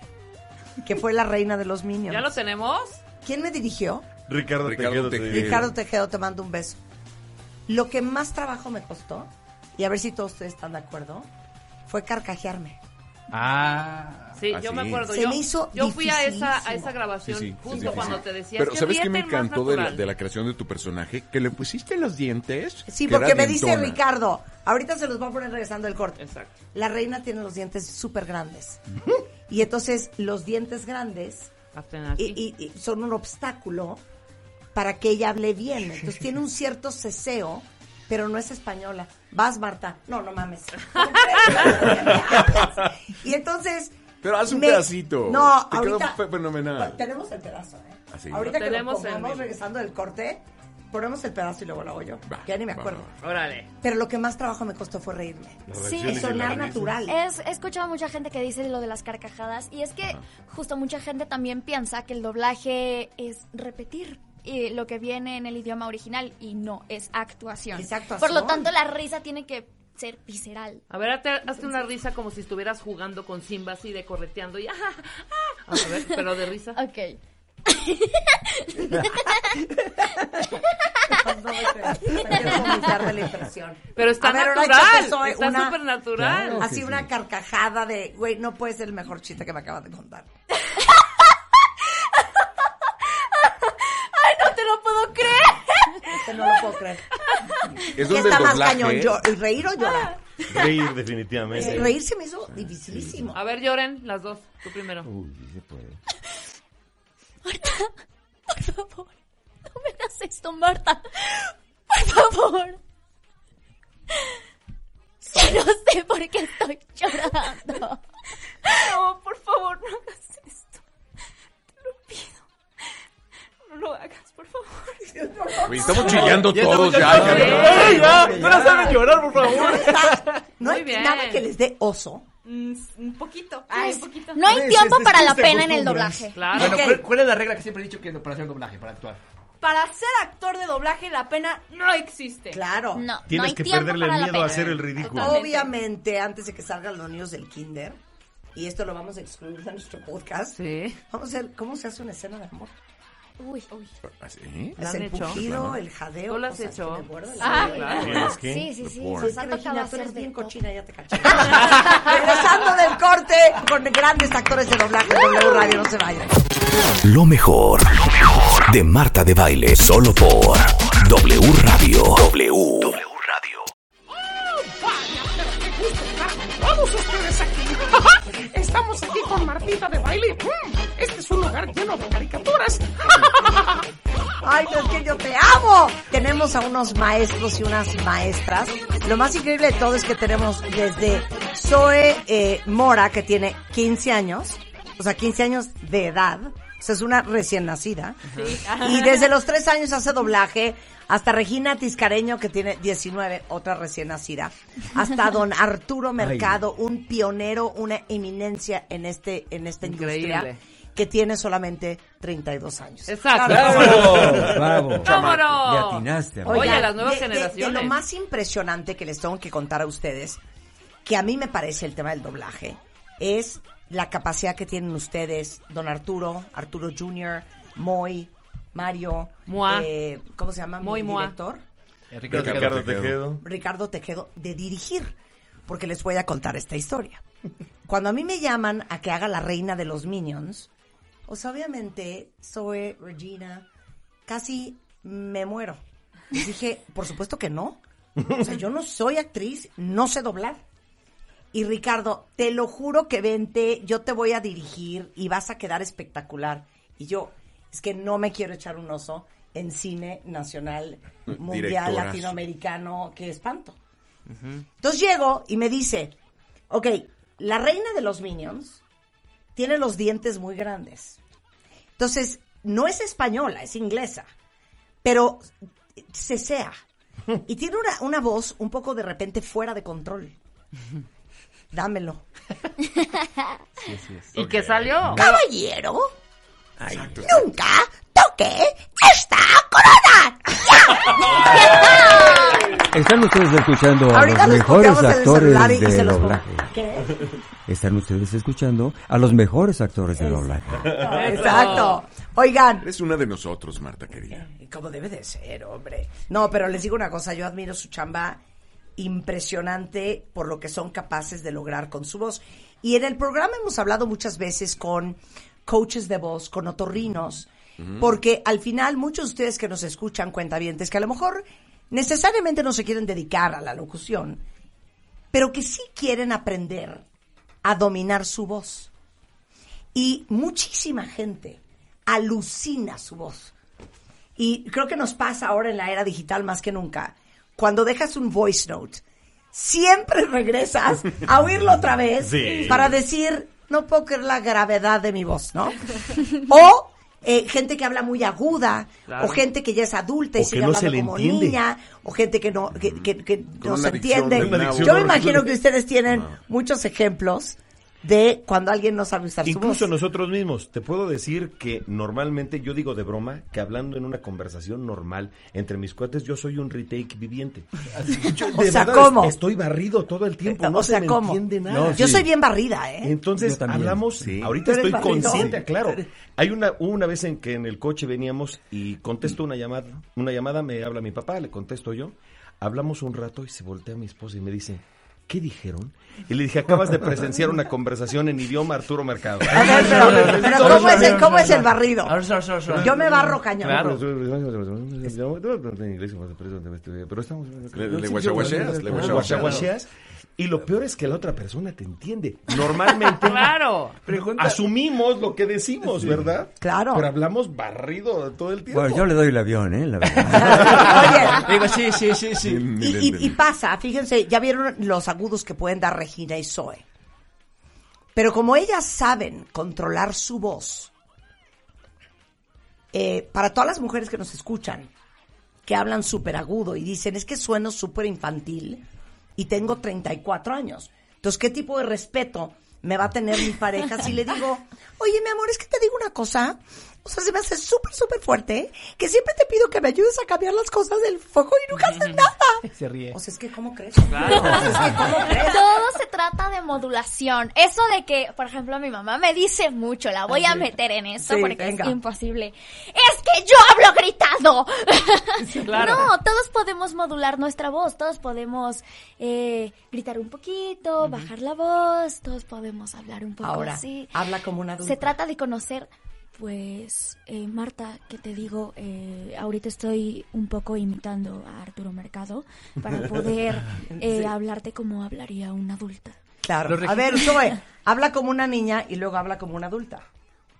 que fue la reina de los Minions. ¿Ya lo tenemos? ¿Quién me dirigió? Ricardo, Ricardo Tejeda. te Tejeda. digo. Ricardo Tejero, te mando un beso. Lo que más trabajo me costó, y a ver si todos ustedes están de acuerdo, fue carcajearme. Ah. Sí, yo me acuerdo. Se yo, me hizo yo fui a esa, a esa grabación Sí, sí, justo sí, cuando sí. te decías Pero que ¿sabes qué me encantó de la, natural. de la creación de tu personaje? Que le pusiste los dientes. Sí, que porque me dice. Ricardo, ahorita se los voy a poner regresando el corte. Exacto. La reina tiene los dientes súper grandes. Y entonces los dientes grandes y, y- y son un obstáculo para que ella hable bien. Entonces tiene un cierto ceseo, pero no es española. Vas, Marta. No, no mames. y entonces... Pero haz un me- pedacito. No, Te quedó ahorita... fe- fenomenal. Tenemos el pedazo, ¿eh? Ah, sí. Ahorita que Tenemos lo pongamos regresando del corte, ponemos el pedazo y luego lo hago yo. Va, ya ni me acuerdo. va, Órale. Pero lo que más trabajo me costó fue reírme. Sí, Y sonar natural. Es, he escuchado mucha gente que dice lo de las carcajadas y es que justo mucha gente también piensa que el doblaje es repetir eh, lo que viene en el idioma original y no, es actuación. Es actuación. Por lo tanto, la risa tiene que ser visceral. A ver, hazte, hazte una risa como si estuvieras jugando con Simba así de correteando y ah, ah. A ver, pero de risa. Ok. Pero está ver, natural, soy está una- súper natural. Claro. Así una sí. carcajada de, güey, no puede ser el mejor chiste que me acabas de contar. ¡Ay, no te lo puedo creer! Este no lo puedo creer. Es ¿Qué donde está el más doblaje... cañón? Yo, ¿Reír o llorar? Reír, definitivamente. Eh, Reír se me hizo dificilísimo. A ver, lloren las dos. Tú primero. Uy, sí se puede. Marta, por favor, no me hagas esto, Marta. Por favor. Ya no sé por qué estoy llorando. No, por favor, no hagas esto. Te lo pido. No lo hagas, por favor. Güey, estamos chillando Ya todos estamos ya. ya. ¡Ey, ya! ¡No la saben llorar, por No, favor! está- no hay bien. nada que les dé oso. Mm, un poquito. Ay, un poquito. No hay tiempo para la pena en el doblaje. Claro. Bueno. ¿cuál, cuál es la regla que siempre he dicho que para hacer doblaje, para actuar? Para ser actor de doblaje, la pena no existe. Claro. No, no Tienes hay que tiempo perderle el miedo a hacer el ridículo. Totalmente. Obviamente, antes de que salgan los niños del kinder, y esto lo vamos a excluir de nuestro podcast, Sí. vamos a ver cómo se hace una escena de amor. Uy, ¿Así? ¿La Es han el hecho? pujido, el jadeo. ¿Tú lo has hecho? Ah, lengua. ¿Tienes que? Sí, sí, sí. Ha Regina, tocado tú eres de bien todo. cochina, ya te caché. Regresando del corte con grandes actores de doblaje en W Radio, no se vayan. Lo mejor, lo mejor de Marta de Baile, solo por W Radio. W. Estamos aquí con Martita de baile. Mm, Este es un lugar lleno de caricaturas. Ay, no, es que yo te amo. Tenemos a unos maestros y unas maestras. Lo más increíble de todo es que tenemos desde Zoe eh, Mora, que tiene 15 años, o sea, 15 años de edad, o sea, es una recién nacida. Y desde los 3 años hace doblaje, hasta Regina Tiscareño, que tiene 19, otra recién nacida. Hasta don Arturo Mercado, un pionero, una eminencia en este en esta industria. Que tiene solamente 32 años. Exacto. ¡Bravo! ¡Bravo! ¡Vámonos! Le atinaste, amor. Oye, las nuevas de- de- generaciones. De, lo más impresionante que les tengo que contar a ustedes, que a mí me parece el tema del doblaje, es la capacidad que tienen ustedes, don Arturo, Arturo Jr., Moy, Mario, Moa. eh, ¿cómo se llama? Moy Moa. director, Eh, Ricardo Ricardo Tejedo. Tejedo. Ricardo Tejedo, de dirigir, porque les voy a contar esta historia. Cuando a mí me llaman a que haga la reina de los Minions, pues obviamente Zoe, Regina, casi me muero. Les dije, por supuesto que no. O sea, yo no soy actriz, no sé doblar. Y Ricardo, te lo juro que vente, yo te voy a dirigir y vas a quedar espectacular. Y yo, es que no me quiero echar un oso en cine nacional, mundial, latinoamericano, qué espanto. Entonces llego y me dice, ok, la reina de los Minions tiene los dientes muy grandes. Entonces, no es española, es inglesa, pero cesea. Y tiene una, una voz un poco de repente fuera de control. Dámelo. ¿Y qué salió? Caballero, nunca toque esta corona. Están ustedes escuchando a Ahorita los mejores actores de doblaje. ¿Qué? Están ustedes escuchando a los mejores actores de doblaje. Exacto. Oigan, Eres una de nosotros, Marta querida. como debe de ser, hombre. No, pero les digo una cosa, yo admiro su chamba impresionante por lo que son capaces de lograr con su voz. Y en el programa hemos hablado muchas veces con coaches de voz, con otorrinos, porque al final muchos de ustedes que nos escuchan, cuentavientes, que a lo mejor necesariamente no se quieren dedicar a la locución, pero que sí quieren aprender a dominar su voz. Y muchísima gente alucina su voz. Y creo que nos pasa ahora en la era digital más que nunca. Cuando dejas un voice note, siempre regresas a oírlo otra vez Sí. para decir, no puedo creer la gravedad de mi voz, ¿no? o eh, gente que habla muy aguda, Claro. o gente que ya es adulta y O sigue no hablando como entiende. niña, o gente que no, que, que- que no se adicción, entiende. Yo me imagino que ustedes tienen muchos ejemplos de cuando alguien no sabe usar su Incluso voz. nosotros mismos. Te puedo decir que normalmente, yo digo de broma, que hablando en una conversación normal entre mis cuates, yo soy un retake viviente. Yo, O de sea, verdad, ¿cómo? Estoy barrido todo el tiempo, no o sea, se me ¿cómo? entiende nada. Yo soy bien barrida, ¿eh? Entonces hablamos, sí. ahorita ¿Tú eres estoy barrido? consciente, claro. Hay una hubo una vez en que en el coche veníamos y contesto una llamada, una llamada me habla mi papá, le contesto yo. Hablamos un rato y se voltea mi esposa y me dice, ¿qué dijeron? Y le dije, acabas de presenciar una conversación en idioma Arturo Mercado. A ver, pero, pero ¿cómo, es el, ¿cómo es el barrido? Yo me barro cañón. Pero estamos... Le- le guachaguacheas, le guachaguacheas. Y lo peor es que la otra persona te entiende. Normalmente Claro. asumimos lo que decimos, ¿verdad? Claro. Pero hablamos barrido todo el tiempo. Bueno, yo le doy el avión, ¿eh? La verdad. Digo, sí, sí, sí, sí. Y, y- y pasa, fíjense, ya vieron los agudos que pueden dar Regina y Zoe. Pero como ellas saben controlar su voz, eh, para todas las mujeres que nos escuchan, que hablan súper agudo y dicen, es que sueno súper infantil y tengo 34 años. Entonces, ¿qué tipo de respeto me va a tener mi pareja si le digo, oye, mi amor, es que te digo una cosa? O sea, se me hace súper, súper fuerte, que siempre te pido que me ayudes a cambiar las cosas del foco y nunca haces nada. Se ríe. O sea, es que, ¿cómo crees? Claro. O sea, es que, ¿cómo crees? Todo se trata de modulación. Eso de que, por ejemplo, mi mamá me dice mucho, la voy a meter en esto Sí, porque venga. es imposible. Es que yo hablo gritando. claro. No, todos podemos modular nuestra voz, todos podemos eh, gritar un poquito, bajar la voz, todos podemos hablar un poco Ahora, así. habla como una adulta. Se trata de conocer, pues, eh, Marta, que te digo, eh, ahorita estoy un poco imitando a Arturo Mercado para poder eh, Sí. hablarte como hablaría una adulta. Claro. A ver, Zoe, habla como una niña y luego habla como una adulta.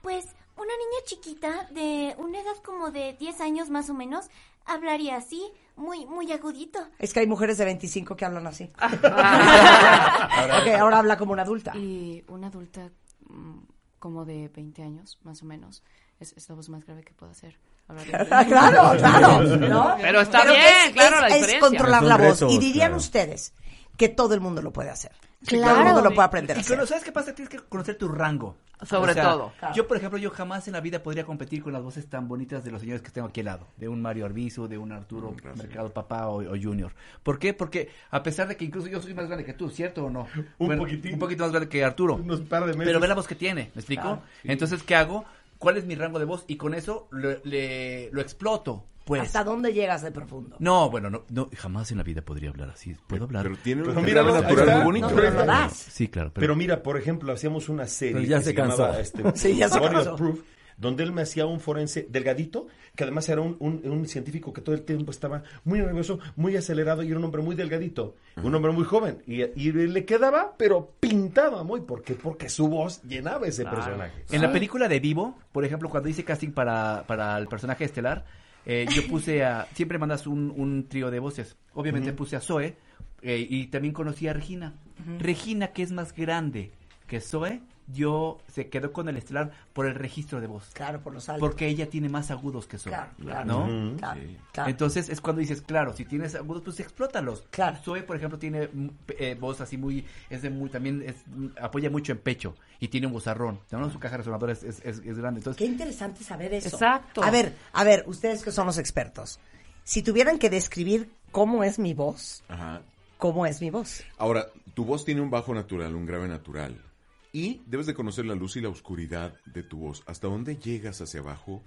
Pues una niña chiquita de una edad como de 10 años más o menos hablaría así, muy muy agudito. Es que hay mujeres de 25 que hablan así. ok, ahora habla como una adulta. Y una adulta mm, como de 20 años, más o menos, es, es la voz más grave que puedo hacer. Claro, claro. ¿no? Pero está Pero bien, es- claro, es- la es diferencia. controlar Es un la voz. y dirían claro. ustedes que todo el mundo lo puede hacer. Claro. Todo el mundo lo puede aprender pero ¿sabes qué pasa? Tienes que conocer tu rango. Sobre todo. Yo, por ejemplo, yo jamás en la vida podría competir con las voces tan bonitas de los señores que tengo aquí al lado. De un Mario Arbizu, de un Arturo Mercado Papá o, o Junior. ¿Por qué? Porque a pesar de que incluso yo soy más grande que tú, ¿cierto o no? Un poquitín. Un poquito más grande que Arturo. Unos par de meses. Pero ve la voz que tiene, ¿me explico? Ah, sí. Entonces, ¿qué hago? ¿Cuál es mi rango de voz? Y con eso le- le- lo exploto. Pues. ¿Hasta dónde llegas de profundo? No, bueno, no, no, jamás en la vida podría hablar así. ¿Puedo hablar? Pero tiene Pero un mira, natural muy bonito. No, pero lo das. Sí, claro. Pero, mira, por ejemplo, hacíamos una serie Pero ya que se cansó. llamaba, este, Sí, ya se cansó. Proof, donde él me hacía un forense delgadito, que además era un, un- un científico que todo el tiempo estaba muy nervioso, muy acelerado y era un hombre muy delgadito, un hombre muy joven. Y, y le quedaba, pero pintaba muy, ¿por qué? Porque su voz llenaba ese Claro. personaje. En la película de Vivo, por ejemplo, cuando hice casting para, para el personaje estelar, eh, yo puse a... Siempre mandas un, un trío de voces. Obviamente puse a Zoe eh, y también conocí a Regina. Regina, que es más grande que Zoe, yo se quedó con el estelar por el registro de voz. Claro, por los altos. Porque ella tiene más agudos que Zoe. Claro, claro. ¿No? Claro, claro. Entonces es cuando dices, claro, si tienes agudos, pues explótalos. Claro. Zoe, por ejemplo, tiene mm, eh, voz así muy, es de muy, también es, mm, apoya mucho en pecho y tiene un vozarrón. ¿no? Su caja resonadora es, es, es- es grande. Entonces, Qué interesante saber eso. Exacto. A ver, a ver, ustedes que son los expertos. Si tuvieran que describir cómo es mi voz, Ajá. ¿cómo es mi voz? Ahora, tu voz tiene un bajo natural, un grave natural. Y debes de conocer la luz y la oscuridad de tu voz. Hasta dónde llegas hacia abajo,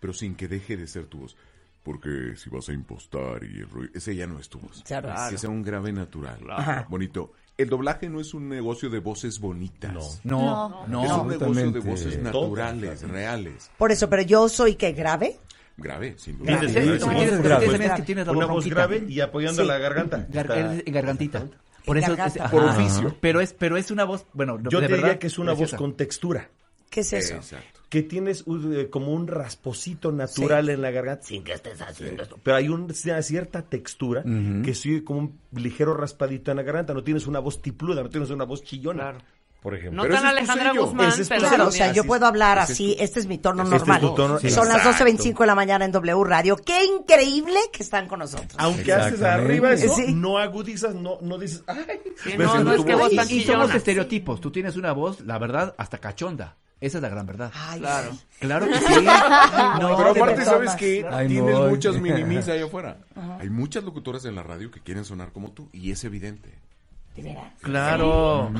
pero sin que deje de ser tu voz. Porque si vas a impostar y el ruido, ese ya no es tu voz. Claro. Que sea un grave natural. Ajá. Bonito. El doblaje no es un negocio de voces bonitas. No, no. Es un negocio de voces naturales, reales. Por eso, pero yo soy que grave. Grave, sin duda. Tienes- Sí, sí, sí, grave. sí, sí, que tienes la Una voz grave y apoyando Sí. la garganta. Gar- gargantita. Por eso es, Por ajá. oficio. Pero es, pero es una voz, bueno, de Yo te verdad, diría que es una preciosa. voz con textura. ¿Qué es eso? Exacto. Que tienes un, eh, como un rasposito natural en la garganta sin que estés haciendo esto. Pero hay un- una cierta textura que sigue como un ligero raspadito en la garganta. No tienes una voz tipluda, no tienes una voz chillona. Claro. Por ejemplo. No Pero tan es Alejandra. Guzmán, Ese es pero. Claro, o sea, yo puedo hablar es así, tu- este es mi tono es normal. tono, Son las exacto. 12.25 de la mañana en W Radio. ¡Qué increíble que están con nosotros! Aunque haces arriba eso, Sí. no agudizas, no, no dices, ay, Sí, no, no es que voz. tan y somos estereotipos. Tú tienes una voz, la verdad, hasta cachonda. Esa es la gran verdad. Ay, Claro. sí. Claro que sí. No, Pero aparte. ¿sabes qué? Ay, Tienes muchas minimis ahí afuera. Hay muchas locutoras en la radio que quieren sonar como tú y es evidente. ¿De veras? Claro.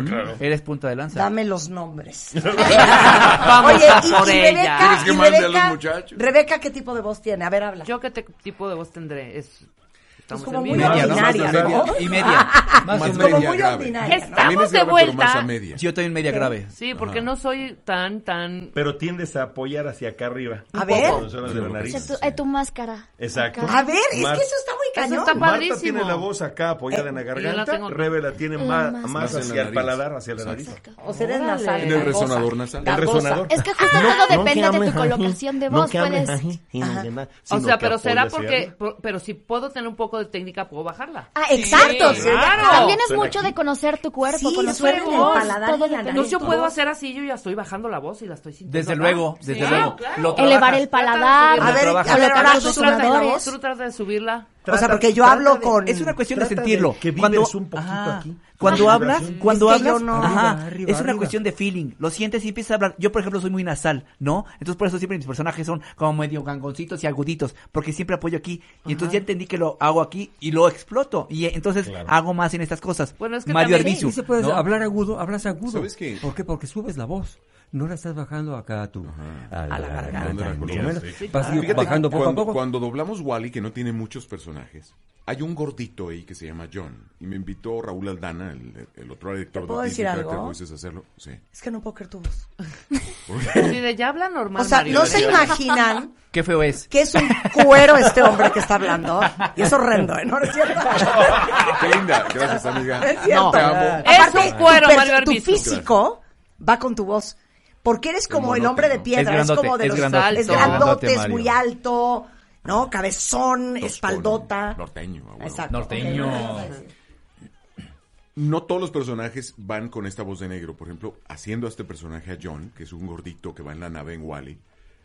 Eres punta de lanza. Dame los nombres. Vamos Oye, a y, por y ella. Rebeca, ¿Quieres que mande a los muchachos? Rebeca, ¿qué tipo de voz tiene? A ver, habla. ¿Yo qué te- tipo de voz tendré? Es, estamos como en muy. Media, ¿no? ordinaria, ¿no? media. Y media. Más Más o menos. media muy grave. ordinaria, ¿no? Estamos También es de vuelta. más a media. Yo estoy en media grave. Sí, porque Ajá. no soy tan, tan... Pero tiendes a apoyar hacia acá arriba. A ver. La O sea, tu, eh, tu máscara. Exacto. Acá. A ver, es Mar- que eso está muy Eso cañón. está Marta padrísimo. tiene la voz acá apoyada en la la garganta, tengo- Rebe la tiene La más, más Más la hacia el paladar, hacia la nariz. O sea, eres nasal. En el resonador nasal. El resonador. Es que justo todo depende de tu colocación de voz. Puedes. O sea, pero será porque... por- pero si puedo tener un poco de técnica, puedo bajarla. Ah, exacto. Sí, claro. También es mucho de conocer tu cuerpo, Sí, conocer tu paladar todo la depende. Entonces yo puedo hacer así, yo ya estoy bajando la voz y la estoy sintiendo. Desde acá. luego, desde Sí, luego. claro. Lo Elevar el paladar. A ver, trabajas. a ver, ahora los Tú trata, resonadores. tú trata de subirla. O sea, porque yo hablo de- con... Es una cuestión de sentirlo. de que cuando vibres un poquito Ajá. aquí. Cuando hablas, cuando Es que yo hablas, no- ajá, Arriba, arriba, es una arriba. cuestión de feeling. Lo sientes y empiezas a hablar. Yo, por ejemplo, soy muy nasal, ¿no? Entonces, por eso siempre mis personajes son como medio gangoncitos y aguditos, porque siempre apoyo aquí. Y entonces ya entendí que lo hago aquí y lo exploto. Y entonces hago más en estas cosas. Bueno, es que Mario también- Arbizu, Sí se puede ¿no? hablar agudo, hablas agudo. ¿Sabes qué? ¿Por qué? Porque subes la voz. No la estás bajando acá a tu... A la, garganta. ¿Dónde la colocas? menos. Sí. Vas Ah, bajando poco cuando, a poco. Cuando doblamos Wally, que no tiene muchos personajes, hay un gordito ahí que se llama John. Y me invitó Raúl Aldana, el, el otro director ¿Te puedo de decir algo? A hacerlo. Sí. Es que no puedo creer tu voz. Sí, de ya habla normal. O sea, Mario. no se imaginan Qué feo es. que es un cuero este hombre que está hablando. Y es horrendo, ¿eh? ¿No es cierto? Qué linda. Gracias, amiga. Es cierto. Te amo. Aparte, Es un cuero, tu, tu físico va con tu voz. Porque eres como el hombre de piedra, es, grandote, como de es los grandote, es es grandote, es muy alto, ¿no? Cabezón, espaldota. Norteño. Exacto. Norteño. No todos los personajes van con esta voz de negro. Por ejemplo, haciendo a este personaje a John, que es un gordito que va en la nave en Wally,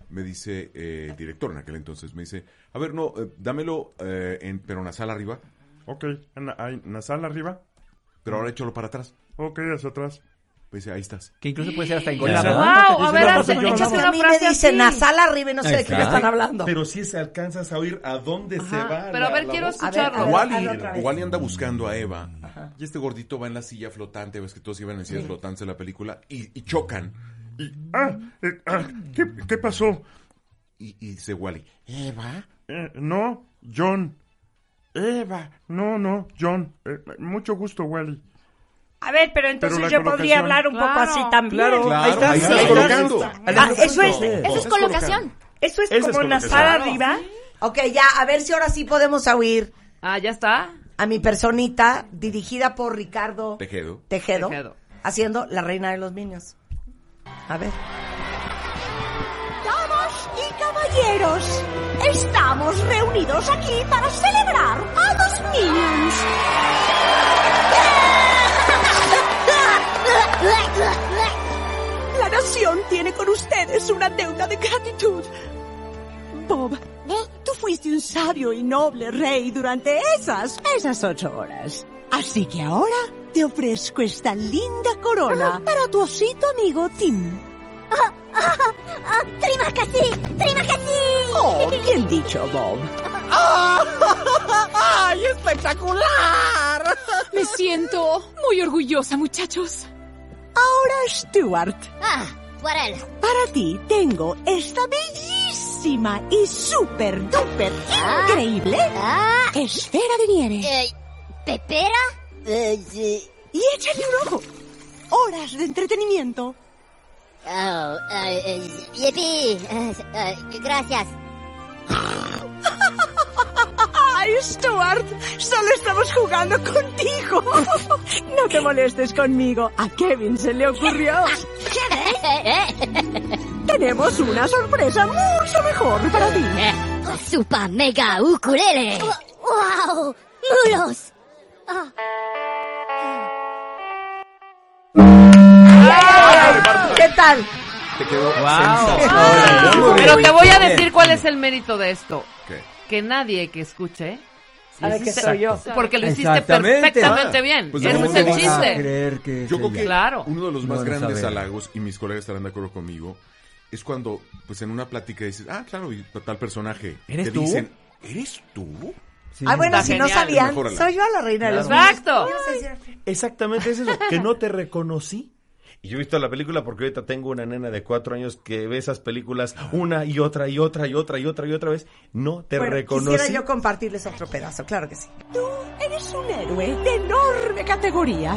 me dice eh, el director en aquel entonces, me dice, a ver, no, eh, dámelo, eh, en, pero en la sala arriba, Ok, en la, sala arriba. pero ahora échalo para atrás. Ok, hacia atrás. Dice, ahí estás. Que incluso puede ser hasta engolado. Wow, a ver, no, hace- no, no, Es échate que a una mí me frase dicen nasal arriba y no sé de qué me están hablando. Pero si se alcanzas a oír a dónde se va. Pero a la- ver, la quiero voz. escucharlo. A ver, vez. Wally anda buscando a Eva y este gordito va en la silla flotante, ves que todos iban en sillas flotantes en la película y, y chocan. Y, ah, eh, ah, ¿qué, qué pasó? Y, y dice Wally, ¿Eva? Eh, no, John. Eva. No, no, John. Eh, mucho gusto, Wally. A ver, pero entonces Pero yo podría hablar un poco así también. Claro, ahí colocando. Ah, eso es, Eso es colocación. eso es Esa es como colocación. nasal arriba. Ok, ya, a ver si ahora sí podemos oír Ah, ya está. a mi personita, dirigida por Ricardo Tejedo. Tejedo, Tejedo. haciendo La Reina de los Niños. A ver. Damas y caballeros, estamos reunidos aquí para celebrar a los Minions. La nación tiene con ustedes una deuda de gratitud. Bob, tú fuiste un sabio y noble rey durante esas, esas ocho horas. Así que ahora te ofrezco esta linda corona para tu osito amigo Tim. ¡Prima casi! ¡Prima casi! Oh, bien dicho, Bob. ¡Ay, espectacular! Me siento muy orgullosa, muchachos. Ahora, Stuart, Ah, por él. para ti tengo esta bellísima y súper duper increíble Ah, esfera de nieve. eh, ¿Pepera? Eh, sí. Y échale un ojo. Horas de entretenimiento. Oh, yipi. Eh, eh, gracias. ¡Ay, Stuart! Solo estamos jugando contigo. No te molestes conmigo. A Kevin se le ocurrió. Tenemos una sorpresa mucho mejor para ti. Super mega ukulele. ¡Wow! ¡Mulos! Ah. ¿Qué tal? Te quedó Wow. sensacional. Muy Pero te voy a decir cuál es el mérito de esto. ¿Qué? Que nadie que escuche. Sabe que hiciste- soy yo. Porque lo hiciste perfectamente Ah, bien. pues Ese es el chiste. creer que Yo creo que. Claro. uno de los más grandes saber. halagos, y mis colegas estarán de acuerdo conmigo, es cuando, pues en una plática dices, ah, claro, y tal personaje. ¿Eres te tú? dicen, ¿eres tú? Sí. Ah, bueno, Está si no sabían, soy yo la reina de los Exacto. Exactamente es eso, que no te reconocí. Y yo he visto la película porque ahorita tengo una nena de cuatro años que ve esas películas una y otra y otra y otra y otra y otra vez. No te Bueno, reconocí. quisiera yo compartirles otro pedazo, claro que sí. Tú eres un héroe de enorme categoría.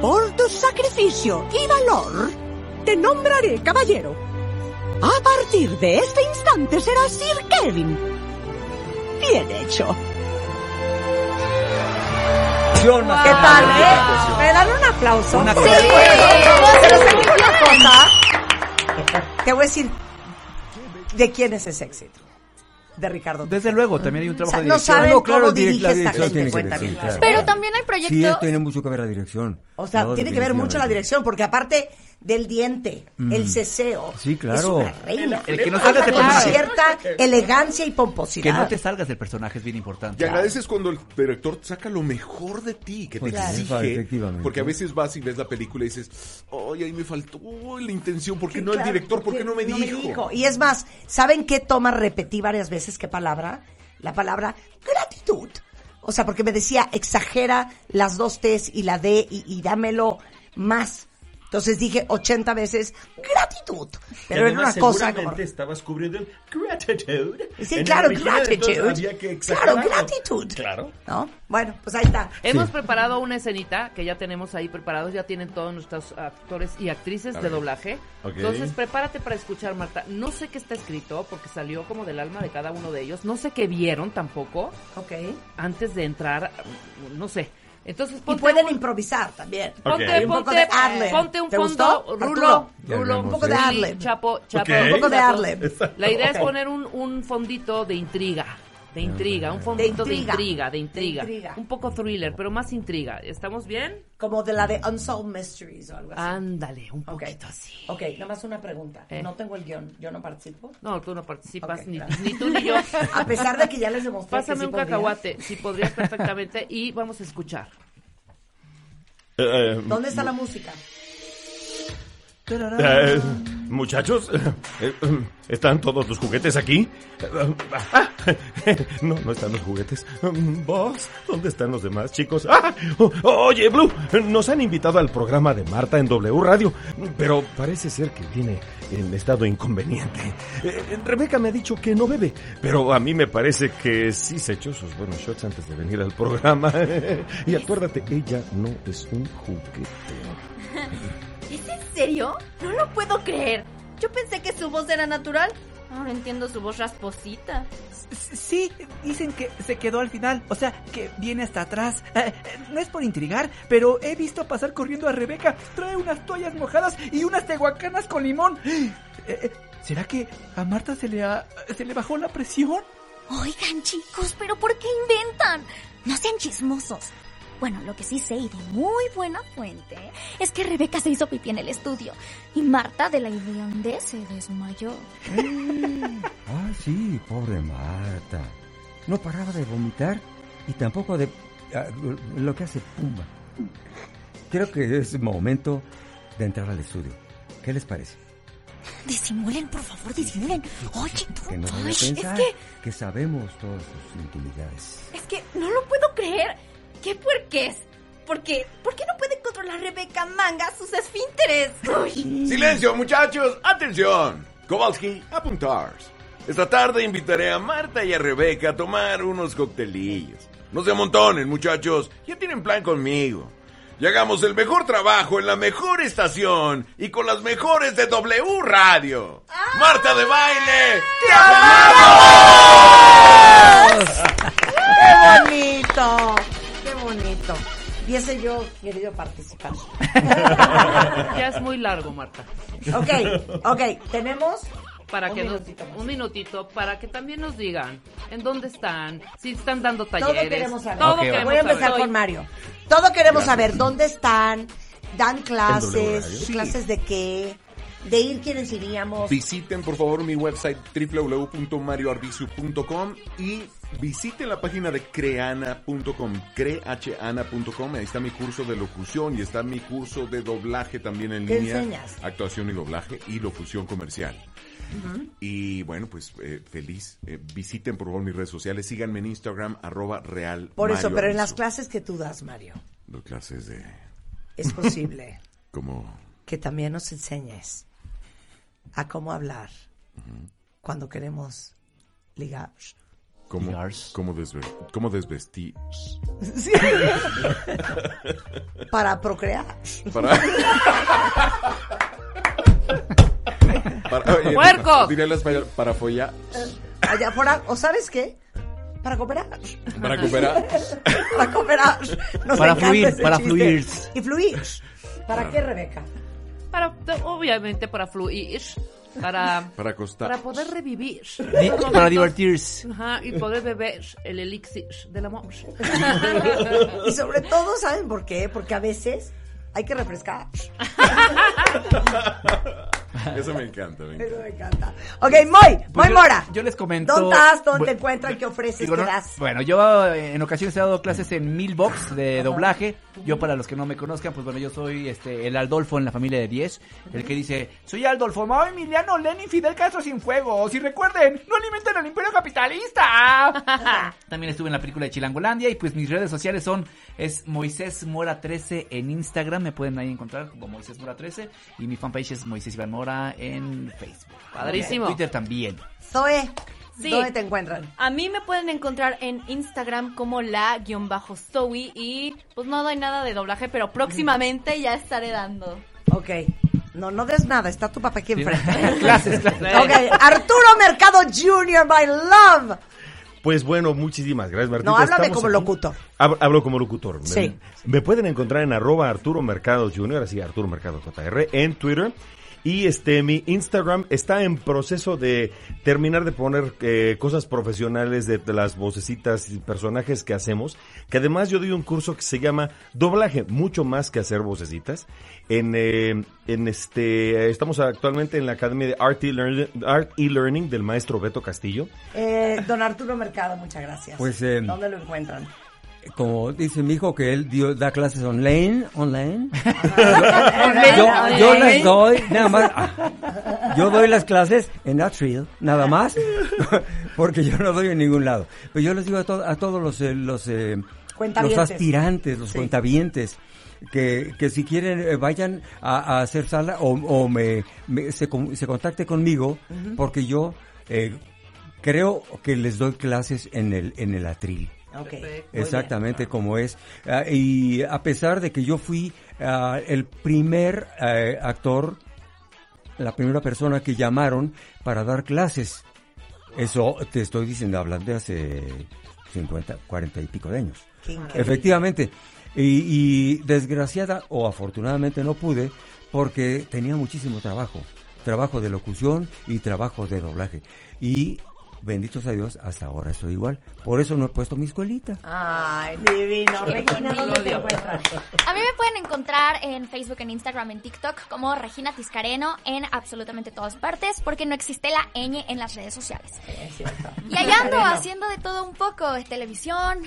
Por tu sacrificio y valor, te nombraré caballero. A partir de este instante serás Sir Kevin. Bien hecho. John ¿Qué Mackenzie. tal, eh? ¿Me dan un aplauso? Una Sí. cosa. Te voy a decir de quién es ese éxito. De Ricardo. Desde luego, también hay un O trabajo sea, de no dirección. saben No, claro, cómo dirige la esta dirección gente, tiene que cuenta decir, bien. claro. Pero también hay Sí, proyectos. tiene mucho que ver la dirección. O sea, No, tiene que ver mucho la dirección, porque aparte del diente, Mm. el ceseo, Sí, claro. es una reina. El que no salgas de con personaje. cierta elegancia y Que pomposidad. no te salgas del personaje es bien importante. Y agradeces cuando el director saca lo mejor de ti, que te Pues, exige. Porque a veces vas y ves la película y dices, oye, ahí me faltó la intención, ¿por qué Sí, no claro, el director? ¿Por qué no me dijo? Y es más, ¿saben qué toma repetí varias veces qué palabra? La palabra gratitud. O sea, porque me decía, exagera las dos T's y la D y, y dámelo más. Entonces dije 80 veces gratitud. Pero era una cosa como... estabas cubriendo el gratitude. Sí, claro, gratitude. había que Claro, gratitud. Claro. ¿No? Bueno, pues ahí está. Hemos preparado una escenita que ya tenemos ahí preparados, ya tienen todos nuestros actores y actrices de doblaje. Entonces, prepárate para escuchar, Marta. No sé qué está escrito porque salió como del alma de cada uno de ellos. No sé qué vieron tampoco. Ok. Antes de entrar, no sé. Entonces, Y ponte pueden un- improvisar también. Ponte, Y un poco ponte, de ad-lib. ponte un ¿Te fondo, gustó, rulo, rulo, Un poco de ad-lib. Chapo, chapo, Ok. Un poco de ad-lib. La idea es poner un, un fondito de intriga. De intriga, un fondito de intriga. intriga, de intriga, De intriga. Un poco thriller, pero más intriga. ¿Estamos bien? Como de la de Unsolved Mysteries o algo así. Ándale, un poquito así. Ok, nada más una pregunta. Eh. No tengo el guion, yo no participo. No, tú no participas, ni, ni tú ni yo. A pesar de que ya les demostré Pásame que sí un cacahuate, si podrías perfectamente, y vamos a escuchar. Eh, ¿Dónde está la música? Eh, muchachos, eh, ¿están todos los juguetes aquí? Ah, No, no están los juguetes. ¿Vos? ¿Dónde están los demás chicos? Ah, Oye, Blue, nos han invitado al programa de Marta en W Radio, pero parece ser que viene en estado inconveniente. Eh, Rebeca me ha dicho que no bebe, pero a mí me parece que sí se echó sus buenos shots antes de venir al programa. Y acuérdate, ella no es un juguete. ¿Es en serio? No lo puedo creer. Yo pensé que su voz era natural. Ahora entiendo su voz rasposita. Sí, dicen que se quedó al final, o sea, que viene hasta atrás. Eh, eh, no es por intrigar, pero he visto pasar corriendo a Rebeca. Trae unas toallas mojadas y unas tehuacanas con limón. Eh, eh, ¿Será que a Marta se le, ha- se le bajó la presión? Oigan, chicos, ¿pero por qué inventan? No sean chismosos. Bueno, lo que sí sé y de muy buena fuente es que Rebeca se hizo pipí en el estudio y Marta de la hediondez se desmayó. Ah, sí, pobre Marta. No paraba de vomitar y tampoco de ah, lo que hace Pumba. Creo que es momento de entrar al estudio. ¿Qué les parece? Disimulen, por favor, disimulen. Oye, tú, Que no tú, vaya a es que, que sabemos todas sus intimidades. es que no lo puedo creer. ¿Qué puerques? ¿Por qué? ¿Por qué no puede controlar Rebeca Manga sus esfínteres? Uy. Silencio, muchachos. Atención. Kowalski, apuntar. Esta tarde invitaré a Marta y a Rebeca a tomar unos coctelillos. No se amontonen, muchachos. Ya tienen plan conmigo. Y hagamos el mejor trabajo en la mejor estación y con las mejores de W Radio. Marta de baile. ¡Te ¡Qué bonito! ¡Qué bonito! Y ese yo querido participar. Ya es muy largo, Marta. Ok, ok, tenemos para Un que nos, minutito más. un minutito para que también nos digan en dónde están, si están dando Todo talleres. queremos saber. Todo Ok, queremos Voy a empezar saber. con Mario. Todo queremos Gracias. saber dónde están, dan clases, Sí. clases de qué, de ir quienes iríamos. Visiten por favor mi website www.marioarbizu.com y visiten la página de creana.com, creana.com, ahí está mi curso de locución y está mi curso de doblaje también en ¿Qué línea, enseñas? actuación y doblaje y locución comercial. Y bueno, pues eh, feliz. Eh, visiten por favor mis redes sociales, síganme en Instagram, arroba real. Por eso, pero en las clases que tú das, Mario, Doy clases de... es posible como... que también nos enseñes a cómo hablar cuando queremos ligar. ¿Cómo, cómo, desve- cómo desvestir? Sí. Para procrear. Para... para oye, ¡Puerco! Diré el español, para follar. Allá afuera, ¿o sabes qué? Para cooperar. Para cooperar. para cooperar. Nos Para fluir, para chiste. fluir. Y fluir. ¿Para qué, Rebeca? Para, obviamente para fluir, para, Para acostar. para poder revivir. Para divertirse. Ajá, y poder beber el elixir del amor. y sobre todo, ¿saben por qué? Porque a veces hay que refrescar. Eso me encanta, me encanta. me encanta. Ok, Moy, Moy Pues yo- Mora. Yo les comento. ¿Dónde estás? ¿Dónde Bu- te encuentran? ¿Qué ofreces? Digo, ¿Qué no- das? Bueno, yo eh, en ocasiones he dado clases en Milbox de doblaje. Yo para los que no me conozcan, pues bueno, yo soy este el Aldolfo en la familia de 10, el que dice, soy Aldolfo, Mao Emiliano, Lenin, Fidel Castro sin fuego. Si recuerden, no alimenten al imperio capitalista. También estuve en la película de Chilangolandia y pues mis redes sociales son es Moisés Mora 13 en Instagram, me pueden ahí encontrar como Moisés Mora 13 y mi fanpage es Moisés Iván Mora en Facebook. Padrísimo. En Twitter también. Zoe, Sí. ¿dónde te encuentran? A mí me pueden encontrar en Instagram como la-stowy y pues no doy nada de doblaje, pero próximamente ya estaré dando. Ok. No, no des nada, está tu papá aquí enfrente. Clases, clases. Ok, Arturo Mercado Jr., my love. Pues bueno, muchísimas gracias, Martita. No, háblame como aquí. locutor. Hab- Hablo como locutor. Sí. Me, pueden encontrar en arroba Arturo Mercado Jr., así Arturo Mercado JR, en Twitter. Y este mi Instagram está en proceso de terminar de poner eh, cosas profesionales de, de las vocecitas y personajes que hacemos. Que además yo doy un curso que se llama Doblaje, mucho más que hacer vocecitas. En, eh, en este estamos actualmente en la Academia de Art e-Learning, Art e-Learning del maestro Beto Castillo. Eh, don Arturo Mercado, muchas gracias. Pues, eh, ¿Dónde lo encuentran? Como dice mi hijo que él dio, da clases online, online. Yo, yo las doy, nada más. ah, Yo doy las clases en Atrial, nada más, porque yo no doy en ningún lado. Pero yo les digo a, to- a todos los, eh, los, eh, los aspirantes, los Sí. cuentavientes, que, que si quieren eh, vayan a, a hacer sala o, o me, me- se, se contacte conmigo, porque yo eh, creo que les doy clases en el, en el atril. Ok. Exactamente como es. Ah, y a pesar de que yo fui ah, el primer eh, actor, la primera persona que llamaron para dar clases. Eso te estoy diciendo, hablando de hace 50, 40 y pico de años. Efectivamente. Y, y desgraciada o afortunadamente no pude porque tenía muchísimo trabajo. Trabajo de locución y trabajo de doblaje. Y benditos a Dios, hasta ahora estoy igual. Por eso no he puesto mi escuelita. Ay, divino. Regina, ¿dónde te? A mí me pueden encontrar en Facebook, en Instagram, en TikTok como Regina Tiscareno en absolutamente todas partes porque no existe la ñ en las redes sociales. Y ahí ando haciendo de todo un poco, es televisión,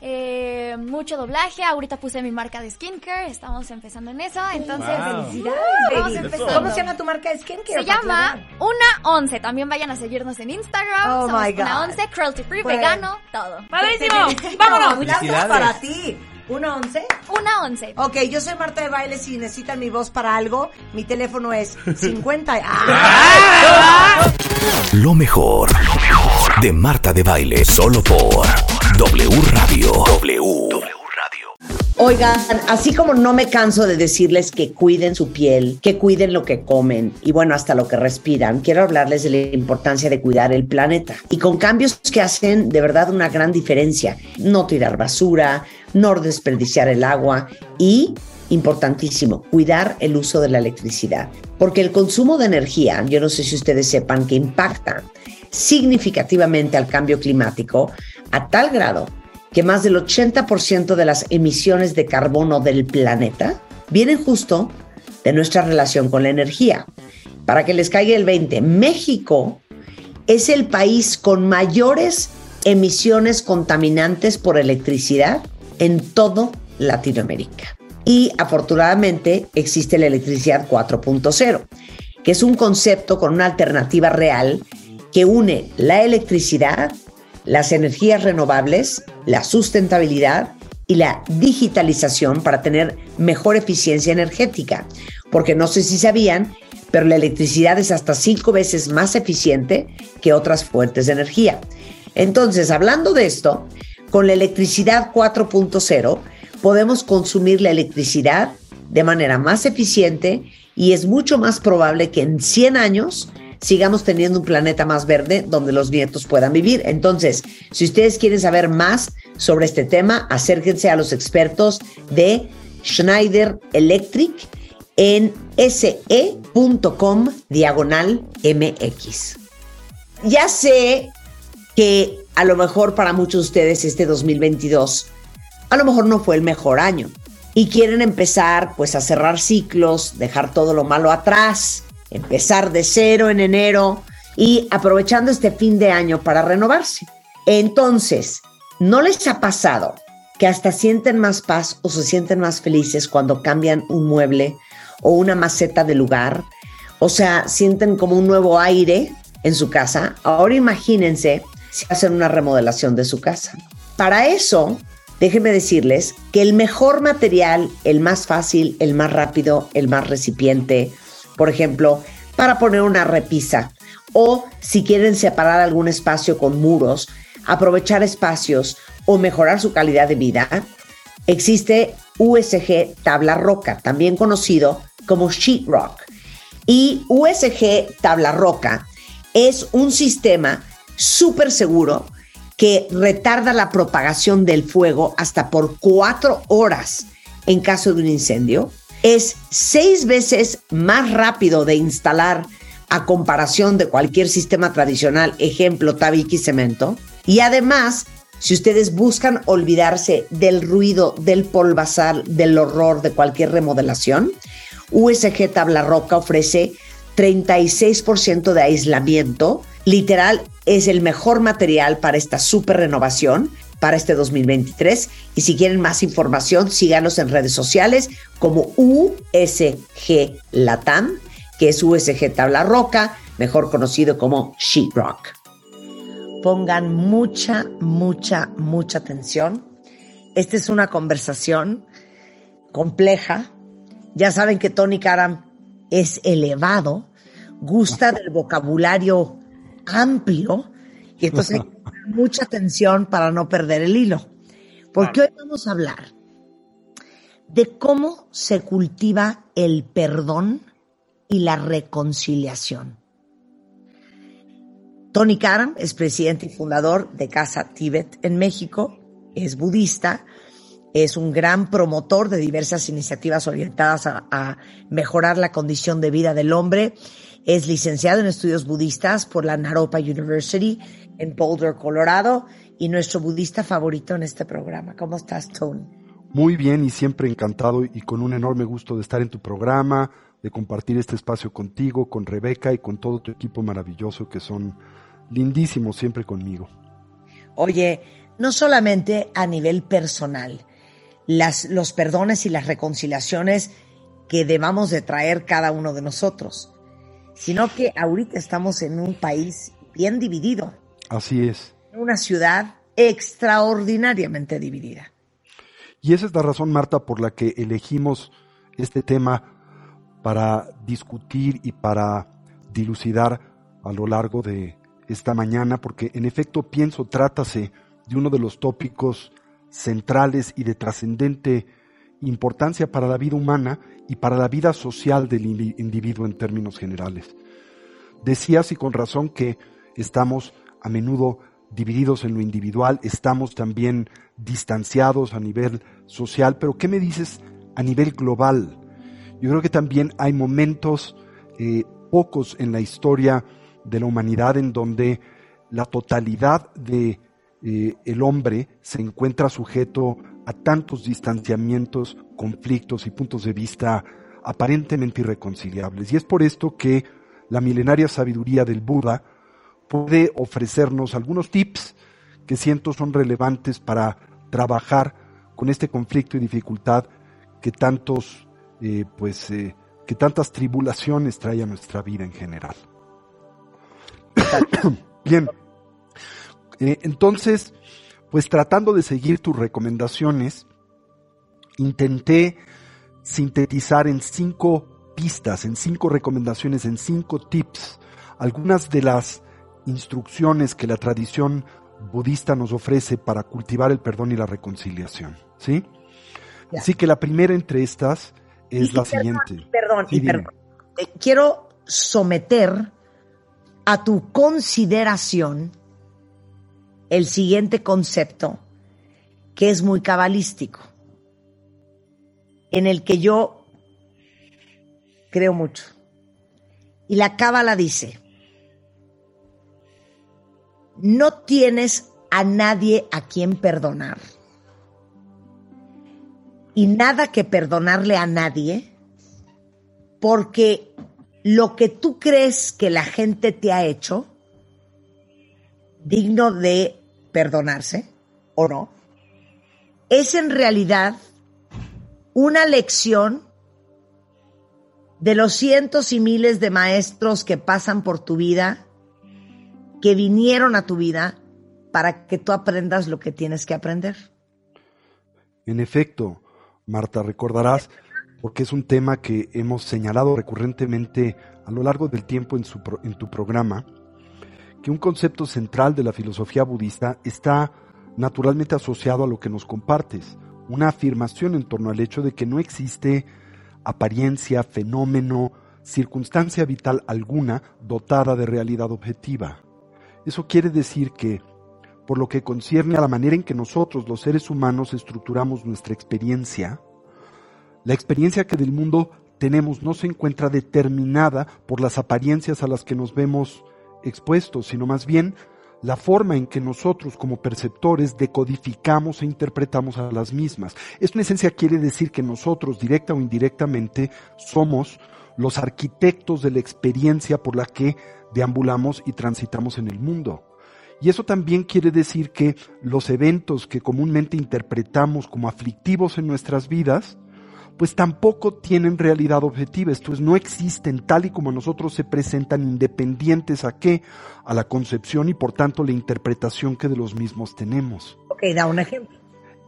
eh, mucho doblaje. Ahorita puse mi marca de skincare, estamos empezando en eso, entonces Wow. Felicidades, empezando. ¿Cómo se llama tu marca de skincare? Se llama aclarar? Una Once. También vayan a seguirnos en Instagram. Oh Somos my God. Una Once, cruelty free, Pues- vegano, todo. ¡Padrísimo! ¡Vámonos! Felicidades. para ti. ¿Una once? Una Once. Ok, yo soy Marta de Baile. Si necesitan mi voz para algo, mi teléfono es 50. ¡Ah! Lo mejor, lo mejor de Marta de Baile, solo por W Radio. W. Oigan, así como no me canso de decirles que cuiden su piel, que cuiden lo que comen y bueno, hasta lo que respiran, quiero hablarles de la importancia de cuidar el planeta. Y con cambios que hacen de verdad una gran diferencia. No tirar basura, no desperdiciar el agua y, importantísimo, cuidar el uso de la electricidad. Porque el consumo de energía, yo no sé si ustedes sepan que impacta significativamente al cambio climático a tal grado que más del 80% de las emisiones de carbono del planeta vienen justo de nuestra relación con la energía. Para que les caiga el 20, México es el país con mayores emisiones contaminantes por electricidad en todo Latinoamérica. Y afortunadamente existe la electricidad 4.0, que es un concepto con una alternativa real que une la electricidad las energías renovables, la sustentabilidad y la digitalización para tener mejor eficiencia energética. Porque no sé si sabían, pero la electricidad es hasta cinco veces más eficiente que otras fuentes de energía. Entonces, hablando de esto, con la electricidad 4.0 podemos consumir la electricidad de manera más eficiente y es mucho más probable que en 100 años sigamos teniendo un planeta más verde donde los nietos puedan vivir. Entonces, si ustedes quieren saber más sobre este tema, acérquense a los expertos de Schneider Electric en se.com diagonal MX. Ya sé que a lo mejor para muchos de ustedes este 2022 a lo mejor no fue el mejor año y quieren empezar pues a cerrar ciclos, dejar todo lo malo atrás empezar de cero en enero y aprovechando este fin de año para renovarse. Entonces, ¿no les ha pasado que hasta sienten más paz o se sienten más felices cuando cambian un mueble o una maceta de lugar? O sea, sienten como un nuevo aire en su casa. Ahora imagínense si hacen una remodelación de su casa. Para eso, déjenme decirles que el mejor material, el más fácil, el más rápido, el más recipiente, por ejemplo, para poner una repisa o si quieren separar algún espacio con muros, aprovechar espacios o mejorar su calidad de vida, existe USG Tabla Roca, también conocido como Sheet Rock. Y USG Tabla Roca es un sistema súper seguro que retarda la propagación del fuego hasta por cuatro horas en caso de un incendio. Es seis veces más rápido de instalar a comparación de cualquier sistema tradicional, ejemplo, tabique y cemento. Y además, si ustedes buscan olvidarse del ruido, del polvazal, del horror de cualquier remodelación, USG Tabla Roca ofrece 36% de aislamiento. Literal, es el mejor material para esta super renovación para este 2023. Y si quieren más información, síganos en redes sociales como USG Latam, que es USG Tabla Roca, mejor conocido como Sheetrock. Pongan mucha, mucha, mucha atención. Esta es una conversación compleja. Ya saben que Tony Karam es elevado, gusta del vocabulario amplio y entonces mucha atención para no perder el hilo. Porque hoy vamos a hablar de cómo se cultiva el perdón y la reconciliación. Tony Karam es presidente y fundador de Casa Tíbet en México, es budista, es un gran promotor de diversas iniciativas orientadas a, a, mejorar la condición de vida del hombre. Es licenciado en estudios budistas por la Naropa University en Boulder, Colorado, y nuestro budista favorito en este programa. ¿Cómo estás, Tony? Muy bien y siempre encantado y con un enorme gusto de estar en tu programa, de compartir este espacio contigo, con Rebeca y con todo tu equipo maravilloso que son lindísimos siempre conmigo. Oye, no solamente a nivel personal, las, los perdones y las reconciliaciones que debamos de traer cada uno de nosotros, sino que ahorita estamos en un país bien dividido. Así es. Una ciudad extraordinariamente dividida. Y esa es la razón, Marta, por la que elegimos este tema para discutir y para dilucidar a lo largo de esta mañana, porque en efecto pienso trátase de uno de los tópicos centrales y de trascendente importancia para la vida humana y para la vida social del individuo en términos generales. Decías y con razón que estamos a menudo divididos en lo individual, estamos también distanciados a nivel social, pero ¿qué me dices a nivel global? Yo creo que también hay momentos, eh, pocos en la historia de la humanidad, en donde la totalidad de eh, el hombre se encuentra sujeto a tantos distanciamientos, conflictos y puntos de vista aparentemente irreconciliables. Y es por esto que la milenaria sabiduría del Buda puede ofrecernos algunos tips que siento son relevantes para trabajar con este conflicto y dificultad que tantos, eh, pues, eh, que tantas tribulaciones trae a nuestra vida en general. Bien, eh, entonces, pues tratando de seguir tus recomendaciones, intenté sintetizar en cinco pistas, en cinco recomendaciones, en cinco tips, algunas de las instrucciones que la tradición budista nos ofrece para cultivar el perdón y la reconciliación, ¿sí? Así que la primera entre estas es la siguiente. Perdón, y perdón. Eh, quiero someter a tu consideración el siguiente concepto que es muy cabalístico, en el que yo creo mucho. Y la cábala dice, no tienes a nadie a quien perdonar. Y nada que perdonarle a nadie, porque lo que tú crees que la gente te ha hecho, digno de perdonarse o no, es en realidad una lección de los cientos y miles de maestros que pasan por tu vida, que vinieron a tu vida para que tú aprendas lo que tienes que aprender. En efecto, Marta, recordarás, porque es un tema que hemos señalado recurrentemente a lo largo del tiempo en, su en tu programa, que un concepto central de la filosofía budista está naturalmente asociado a lo que nos compartes, una afirmación en torno al hecho de que no existe apariencia, fenómeno, circunstancia vital alguna dotada de realidad objetiva. Eso quiere decir que, por lo que concierne a la manera en que nosotros, los seres humanos, estructuramos nuestra experiencia, la experiencia que del mundo tenemos no se encuentra determinada por las apariencias a las que nos vemos expuestos, sino más bien la forma en que nosotros como perceptores decodificamos e interpretamos a las mismas. Esto en esencia quiere decir que nosotros, directa o indirectamente, somos los arquitectos de la experiencia por la que deambulamos y transitamos en el mundo. Y eso también quiere decir que los eventos que comúnmente interpretamos como aflictivos en nuestras vidas, pues tampoco tienen realidad objetiva, esto es, no existen tal y como a nosotros se presentan independientes a qué, a la concepción y por tanto la interpretación que de los mismos tenemos. Ok, da un ejemplo.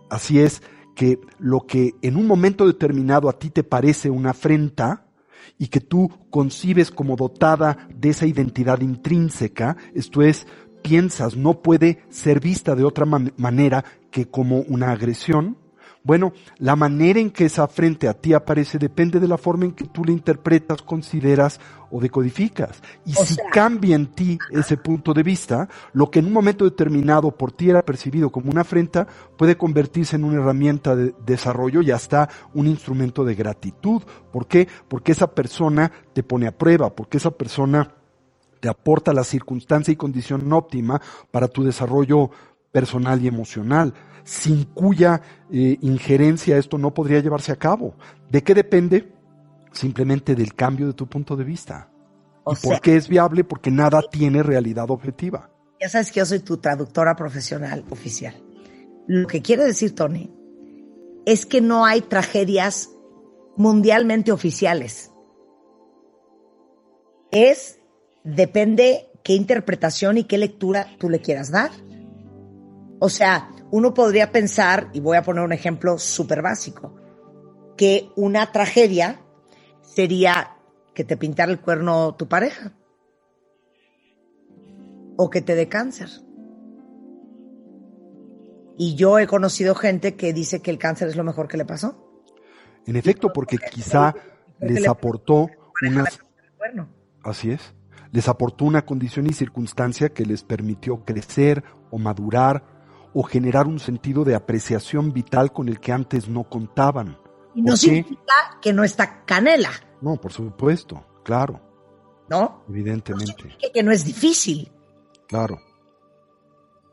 Así es que lo que en un momento determinado a ti te parece una afrenta y que tú concibes como dotada de esa identidad intrínseca, esto es, piensas no puede ser vista de otra man- manera que como una agresión, bueno, la manera en que esa afrente a ti aparece depende de la forma en que tú la interpretas, consideras o decodificas. Y si cambia en ti ese punto de vista, lo que en un momento determinado por ti era percibido como una afrenta puede convertirse en una herramienta de desarrollo y hasta un instrumento de gratitud. ¿Por qué? Porque esa persona te pone a prueba, porque esa persona te aporta la circunstancia y condición óptima para tu desarrollo personal y emocional, sin cuya eh, injerencia esto no podría llevarse a cabo. ¿De qué depende? Simplemente del cambio de tu punto de vista. O ¿Y sea- por qué es viable? Porque nada tiene realidad objetiva. Ya sabes que yo soy tu traductora profesional oficial. Lo que quiere decir Tony es que no hay tragedias mundialmente oficiales. Es, depende qué interpretación y qué lectura tú le quieras dar. O sea, uno podría pensar, y voy a poner un ejemplo súper básico, que una tragedia sería que te pintara el cuerno tu pareja o que te dé cáncer. Y yo he conocido gente que dice que el cáncer es lo mejor que le pasó. En efecto, porque quizá les le- aportó unas... Así es. Les aportó una condición y circunstancia que les permitió crecer o madurar o generar un sentido de apreciación vital con el que antes no contaban. y no significa que no está canela, No, por supuesto, claro, ¿no? evidentemente, Que, que no es difícil, claro.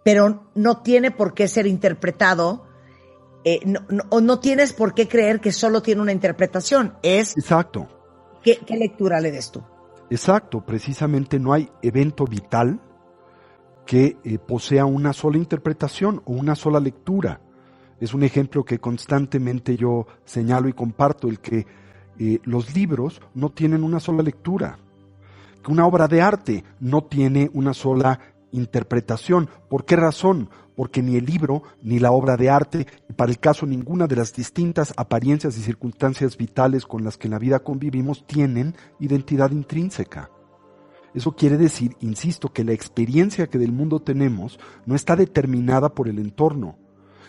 pero no tiene por qué ser interpretado. eh, no, no tienes por qué creer que solo tiene una interpretación. Es Exacto, qué, qué lectura le des tú. exacto. Precisamente no hay evento vital que eh, posea una sola interpretación o una sola lectura. Es un ejemplo que constantemente yo señalo y comparto, el que eh, los libros no tienen una sola lectura, que una obra de arte no tiene una sola interpretación. ¿Por qué razón? Porque ni el libro ni la obra de arte, y para el caso ninguna de las distintas apariencias y circunstancias vitales con las que en la vida convivimos, tienen identidad intrínseca. Eso quiere decir, insisto, que la experiencia que del mundo tenemos no está determinada por el entorno.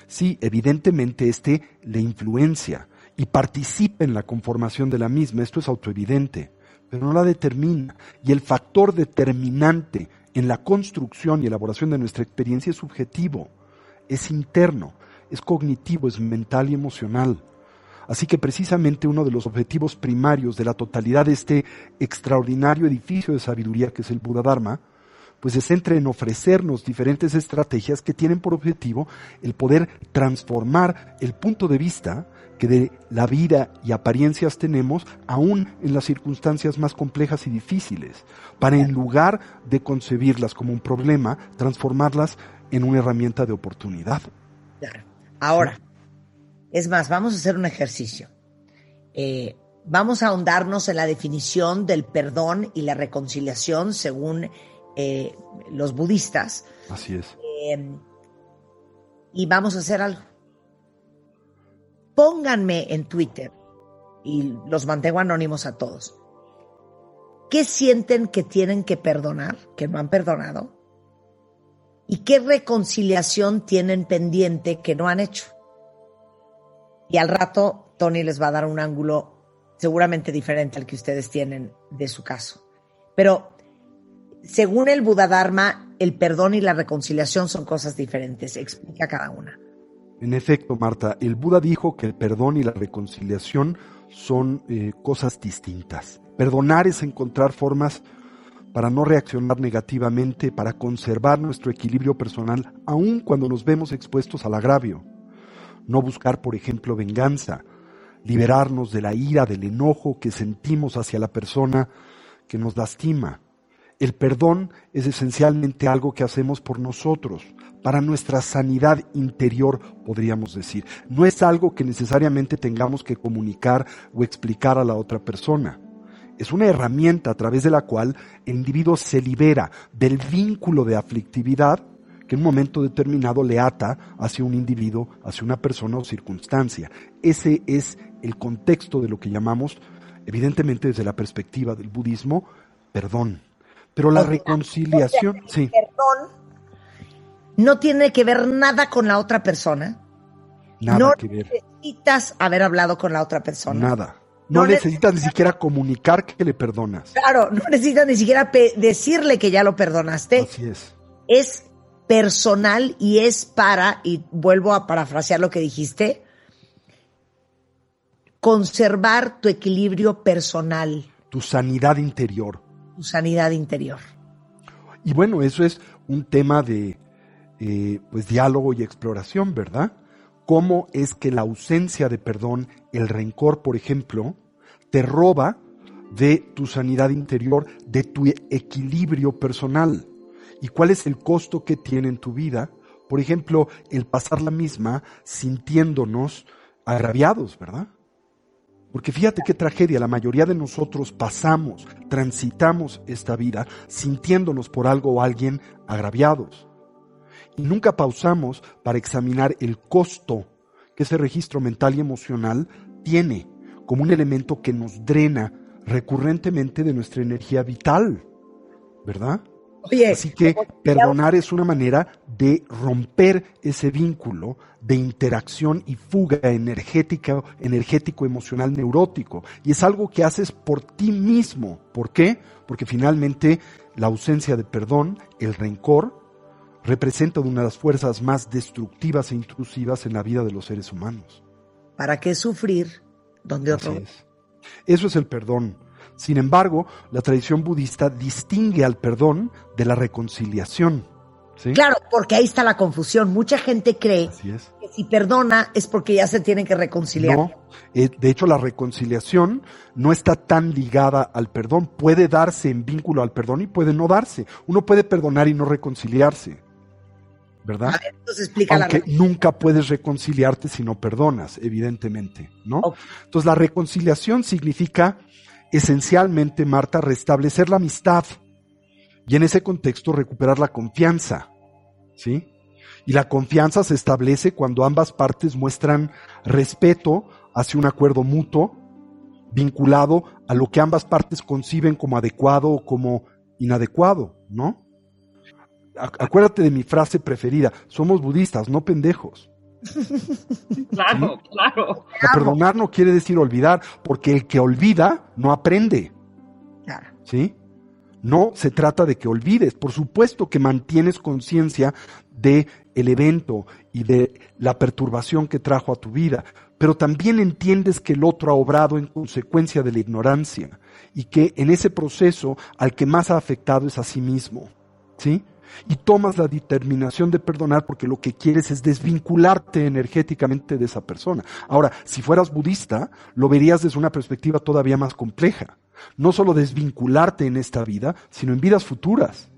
Sí, evidentemente este le influencia y participa en la conformación de la misma, esto es autoevidente, pero no la determina. Y el factor determinante en la construcción y elaboración de nuestra experiencia es subjetivo, es interno, es cognitivo, es mental y emocional. Así que precisamente uno de los objetivos primarios de la totalidad de este extraordinario edificio de sabiduría que es el Buda Dharma, pues se centra en ofrecernos diferentes estrategias que tienen por objetivo el poder transformar el punto de vista que de la vida y apariencias tenemos, aún en las circunstancias más complejas y difíciles, para en lugar de concebirlas como un problema, transformarlas en una herramienta de oportunidad. Ahora, es más, vamos a hacer un ejercicio. Eh, vamos a ahondarnos en la definición del perdón y la reconciliación según eh, los budistas. Así es. Eh, y vamos a hacer algo. Pónganme en Twitter, y los mantengo anónimos a todos, ¿qué sienten que tienen que perdonar, que no han perdonado? ¿Y qué reconciliación tienen pendiente que no han hecho? Y al rato Tony les va a dar un ángulo seguramente diferente al que ustedes tienen de su caso. Pero según el Buda Dharma, el perdón y la reconciliación son cosas diferentes. Explica cada una. En efecto, Marta, el Buda dijo que el perdón y la reconciliación son eh, cosas distintas. Perdonar es encontrar formas para no reaccionar negativamente, para conservar nuestro equilibrio personal, aun cuando nos vemos expuestos al agravio. No buscar, por ejemplo, venganza, liberarnos de la ira, del enojo que sentimos hacia la persona que nos lastima. El perdón es esencialmente algo que hacemos por nosotros, para nuestra sanidad interior, podríamos decir. No es algo que necesariamente tengamos que comunicar o explicar a la otra persona. Es una herramienta a través de la cual el individuo se libera del vínculo de aflictividad que en un momento determinado le ata hacia un individuo, hacia una persona o circunstancia. Ese es el contexto de lo que llamamos, evidentemente desde la perspectiva del budismo, perdón. Pero la reconciliación, sí. Perdón no tiene que ver nada con la otra persona. Nada no que ver. necesitas haber hablado con la otra persona. Nada. No, No necesitas ni siquiera comunicar que le perdonas. Claro, no necesitas ni siquiera decirle que ya lo perdonaste. Así es. Es personal y es para, y vuelvo a parafrasear lo que dijiste, conservar tu equilibrio personal, Tu sanidad interior. tu sanidad interior. Y bueno, eso es un tema de eh, pues diálogo y exploración, ¿verdad? ¿Cómo es que la ausencia de perdón, el rencor, por ejemplo, te roba de tu sanidad interior, de tu equilibrio personal? ¿Y cuál es el costo que tiene en tu vida? Por ejemplo, el pasar la misma sintiéndonos agraviados, ¿verdad? Porque fíjate qué tragedia, la mayoría de nosotros pasamos, transitamos esta vida sintiéndonos por algo o alguien agraviados. Y nunca pausamos para examinar el costo que ese registro mental y emocional tiene como un elemento que nos drena recurrentemente de nuestra energía vital, ¿verdad? Oye, Así que perdonar es una manera de romper ese vínculo de interacción y fuga energética, energético, emocional, neurótico. Y es algo que haces por ti mismo. ¿Por qué? Porque finalmente la ausencia de perdón, el rencor, representa una de las fuerzas más destructivas e intrusivas en la vida de los seres humanos. ¿Para qué sufrir donde otro? Es. Eso es el perdón. Sin embargo, la tradición budista distingue al perdón de la reconciliación. ¿sí? Claro, porque ahí está la confusión. Mucha gente cree que si perdona es porque ya se tienen que reconciliar. No, eh, de hecho la reconciliación no está tan ligada al perdón. Puede darse en vínculo al perdón y puede no darse. Uno puede perdonar y no reconciliarse. ¿Verdad? A ver, entonces explica la Aunque nunca puedes reconciliarte si no perdonas, evidentemente, ¿no? Entonces la reconciliación significa esencialmente, Marta, restablecer la amistad y en ese contexto recuperar la confianza, ¿sí? Y la confianza se establece cuando ambas partes muestran respeto hacia un acuerdo mutuo vinculado a lo que ambas partes conciben como adecuado o como inadecuado, ¿no? Ac- Acuérdate de mi frase preferida, somos budistas, no pendejos. Claro, claro. O sea, perdonar no quiere decir olvidar, porque el que olvida no aprende. ¿Sí? No se trata de que olvides, por supuesto que mantienes conciencia de el evento y de la perturbación que trajo a tu vida, pero también entiendes que el otro ha obrado en consecuencia de la ignorancia y que en ese proceso al que más ha afectado es a sí mismo. ¿Sí? Y tomas la determinación de perdonar porque lo que quieres es desvincularte energéticamente de esa persona. Ahora, si fueras budista, lo verías desde una perspectiva todavía más compleja. No solo desvincularte en esta vida, sino en vidas futuras.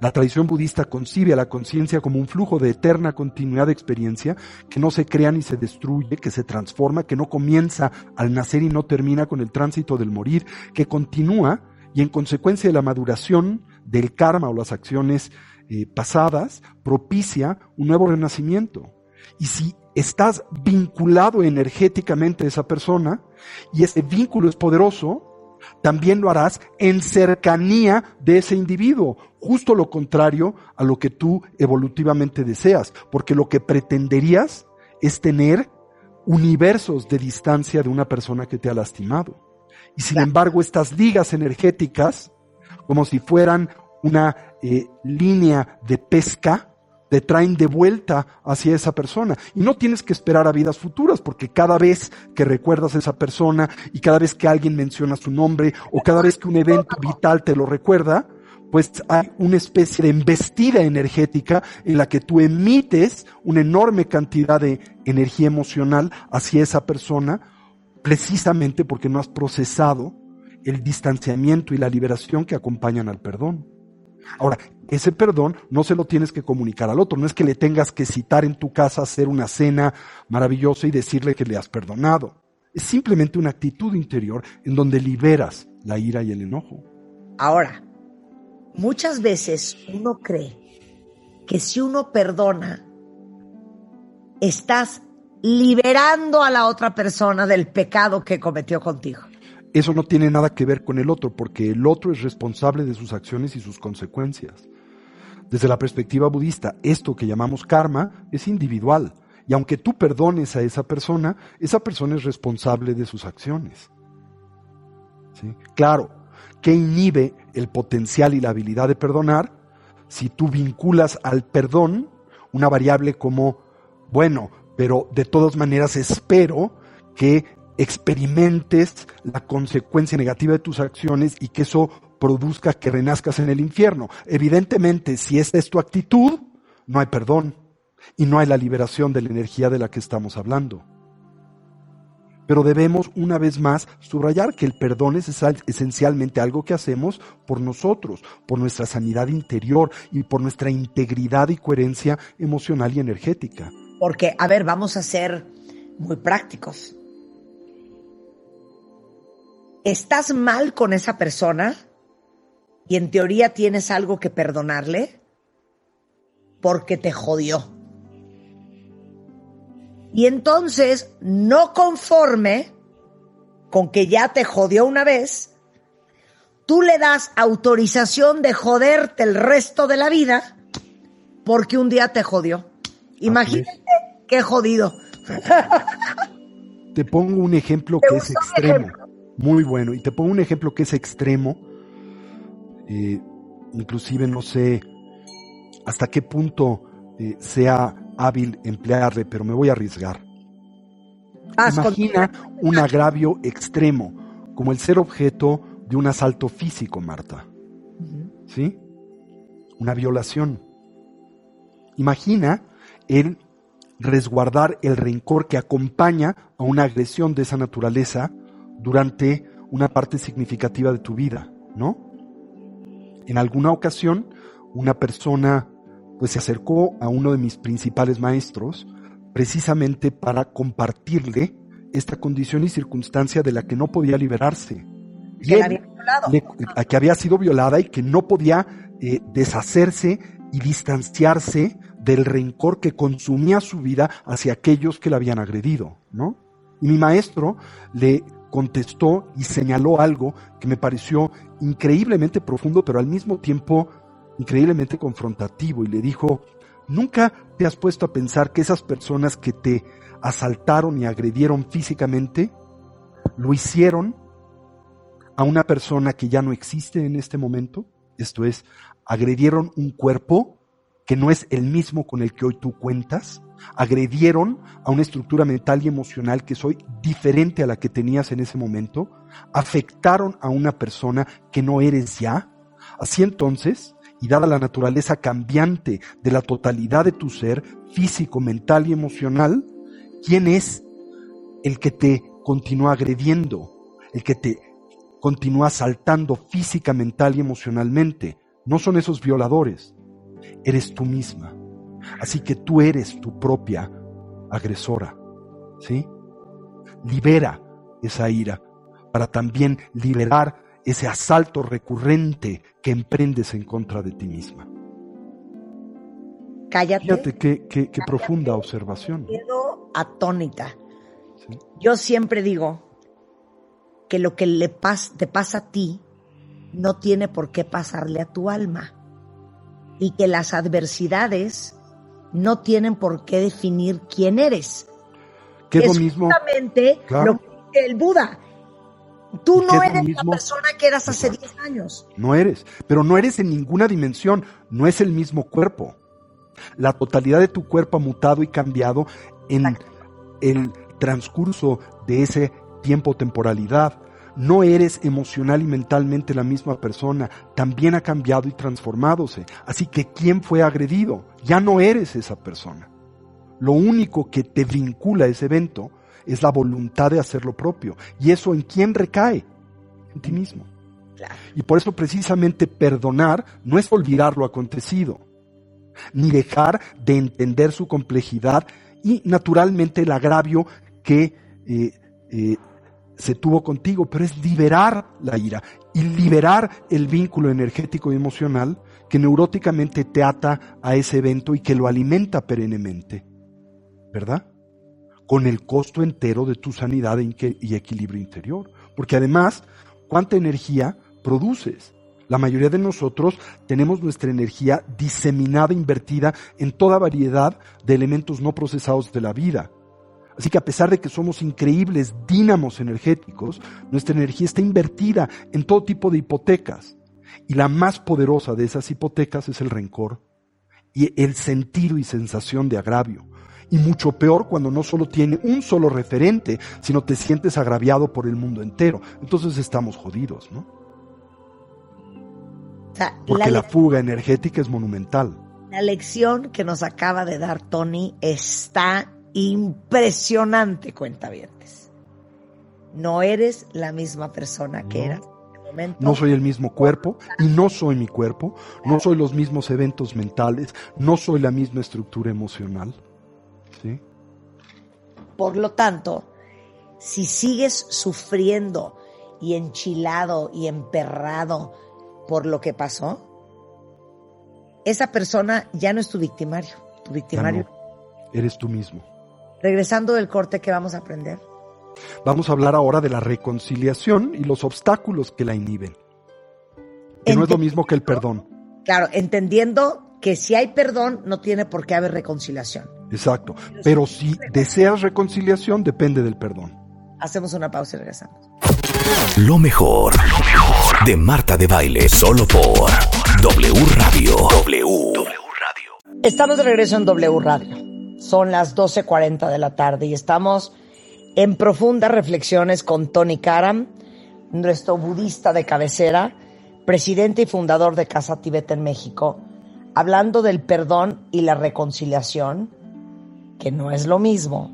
La tradición budista concibe a la conciencia como un flujo de eterna continuidad de experiencia que no se crea ni se destruye, que se transforma, que no comienza al nacer y no termina con el tránsito del morir, que continúa y en consecuencia de la maduración del karma o las acciones eh, pasadas, propicia un nuevo renacimiento. Y si estás vinculado energéticamente a esa persona y ese vínculo es poderoso, también lo harás en cercanía de ese individuo, justo lo contrario a lo que tú evolutivamente deseas, porque lo que pretenderías es tener universos de distancia de una persona que te ha lastimado. Y sin embargo, estas ligas energéticas, como si fueran una eh, línea de pesca, te traen de vuelta hacia esa persona. Y no tienes que esperar a vidas futuras, porque cada vez que recuerdas a esa persona y cada vez que alguien menciona su nombre o cada vez que un evento vital te lo recuerda, pues hay una especie de embestida energética en la que tú emites una enorme cantidad de energía emocional hacia esa persona, precisamente porque no has procesado el distanciamiento y la liberación que acompañan al perdón. Ahora, ese perdón no se lo tienes que comunicar al otro, no es que le tengas que citar en tu casa, hacer una cena maravillosa y decirle que le has perdonado. Es simplemente una actitud interior en donde liberas la ira y el enojo. Ahora, muchas veces uno cree que si uno perdona, estás liberando a la otra persona del pecado que cometió contigo. Eso no tiene nada que ver con el otro, porque el otro es responsable de sus acciones y sus consecuencias. Desde la perspectiva budista, esto que llamamos karma es individual. Y aunque tú perdones a esa persona, esa persona es responsable de sus acciones. ¿Sí? Claro, ¿qué inhibe el potencial y la habilidad de perdonar? Si tú vinculas al perdón una variable como, bueno, pero de todas maneras espero que experimentes la consecuencia negativa de tus acciones y que eso produzca que renazcas en el infierno. Evidentemente, si esta es tu actitud, no hay perdón y no hay la liberación de la energía de la que estamos hablando. Pero debemos una vez más subrayar que el perdón es esencialmente algo que hacemos por nosotros, por nuestra sanidad interior y por nuestra integridad y coherencia emocional y energética. Porque, a ver, vamos a ser muy prácticos. ¿Estás mal con esa persona y en teoría tienes algo que perdonarle? Porque te jodió. Y entonces, no conforme con que ya te jodió una vez, tú le das autorización de joderte el resto de la vida porque un día te jodió. Imagínate qué jodido. Te pongo un ejemplo que es extremo. Muy bueno. Y te pongo un ejemplo que es extremo. Eh, inclusive no sé hasta qué punto eh, sea hábil emplearle, pero me voy a arriesgar. Imagina un agravio extremo, como el ser objeto de un asalto físico, Marta. ¿Sí? Una violación. Imagina el resguardar el rencor que acompaña a una agresión de esa naturaleza durante una parte significativa de tu vida, ¿no? En alguna ocasión, una persona pues se acercó a uno de mis principales maestros precisamente para compartirle esta condición y circunstancia de la que no podía liberarse. Que, la había violado. que había sido violada y que no podía eh, deshacerse y distanciarse del rencor que consumía su vida hacia aquellos que la habían agredido, ¿no? Y mi maestro le contestó y señaló algo que me pareció increíblemente profundo, pero al mismo tiempo increíblemente confrontativo, y le dijo, ¿nunca te has puesto a pensar que esas personas que te asaltaron y agredieron físicamente, lo hicieron a una persona que ya no existe en este momento? Esto es, agredieron un cuerpo que no es el mismo con el que hoy tú cuentas, agredieron a una estructura mental y emocional que soy diferente a la que tenías en ese momento, afectaron a una persona que no eres ya. Así entonces, y dada la naturaleza cambiante de la totalidad de tu ser, físico, mental y emocional, ¿quién es el que te continúa agrediendo, el que te continúa asaltando física, mental y emocionalmente? No son esos violadores, eres tú misma. Así que tú eres tu propia agresora, ¿sí? Libera esa ira para también liberar ese asalto recurrente que emprendes en contra de ti misma. Cállate. Fíjate qué, qué- qué profunda observación. Quedo atónita. Yo siempre digo que lo que le pas- te pasa a ti no tiene por qué pasarle a tu alma. Y que las adversidades no tienen por qué definir quién eres. Que es lo mismo. justamente Claro. lo que el Buda. Tú no eres la persona que eras hace 10 años. No eres, pero no eres en ninguna dimensión, no es el mismo cuerpo. La totalidad de tu cuerpo ha mutado y cambiado en el transcurso de ese tiempo-temporalidad. No eres emocional y mentalmente la misma persona, también ha cambiado y transformadose. Así que ¿quién fue agredido? Ya no eres esa persona. Lo único que te vincula a ese evento es la voluntad de hacer lo propio. ¿Y eso en quién recae? En ti mismo. Y por eso precisamente perdonar no es olvidar lo acontecido, ni dejar de entender su complejidad y naturalmente el agravio que eh, eh, se tuvo contigo, pero es liberar la ira y liberar el vínculo energético y emocional que neuróticamente te ata a ese evento y que lo alimenta perennemente, ¿verdad? Con el costo entero de tu sanidad y equilibrio interior. Porque además, ¿cuánta energía produces? La mayoría de nosotros tenemos nuestra energía diseminada, invertida en toda variedad de elementos no procesados de la vida. Así que a pesar de que somos increíbles dínamos energéticos, nuestra energía está invertida en todo tipo de hipotecas. Y la más poderosa de esas hipotecas es el rencor y el sentido y sensación de agravio. Y mucho peor cuando no solo tiene un solo referente, sino te sientes agraviado por el mundo entero. Entonces estamos jodidos, ¿no? O sea, Porque la, la fuga energética es monumental. la lección que nos acaba de dar Tony está impresionante, cuentavientes. No eres la misma persona que eras momento. No soy el mismo cuerpo y no soy mi cuerpo, no soy los mismos eventos mentales, no soy la misma estructura emocional. ¿Sí? Por lo tanto, si sigues sufriendo y enchilado y emperrado por lo que pasó, esa persona ya no es tu victimario. Tu victimario. no, eres tú mismo. Regresando del corte, ¿qué vamos a aprender? Vamos a hablar ahora de la reconciliación y los obstáculos que la inhiben. Que no es lo mismo que el perdón. Claro, entendiendo que si hay perdón, no tiene por qué haber reconciliación. Exacto. Pero si deseas reconciliación, depende del perdón. Hacemos una pausa y regresamos. Lo mejor, lo mejor de Marta de Baile, solo por W Radio. W. Estamos de regreso en W Radio. Son las 12.40 de la tarde y estamos en profundas reflexiones con Tony Karam, nuestro budista de cabecera, presidente y fundador de Casa Tibet en México, hablando del perdón y la reconciliación, que no es lo mismo.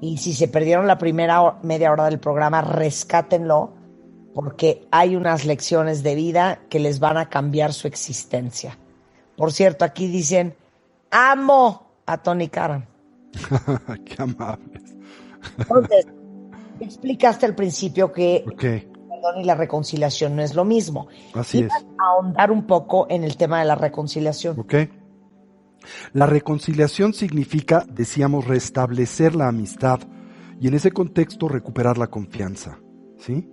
Y si se perdieron la primera media hora del programa, rescátenlo, porque hay unas lecciones de vida que les van a cambiar su existencia. Por cierto, aquí dicen, amo a Tony Karam. Qué amables. Entonces, explicaste al principio que Ok, el perdón y la reconciliación no es lo mismo. así es. A ahondar un poco en el tema de la reconciliación. ¿Ok? La reconciliación significa, decíamos, restablecer la amistad y en ese contexto recuperar la confianza. ¿Sí?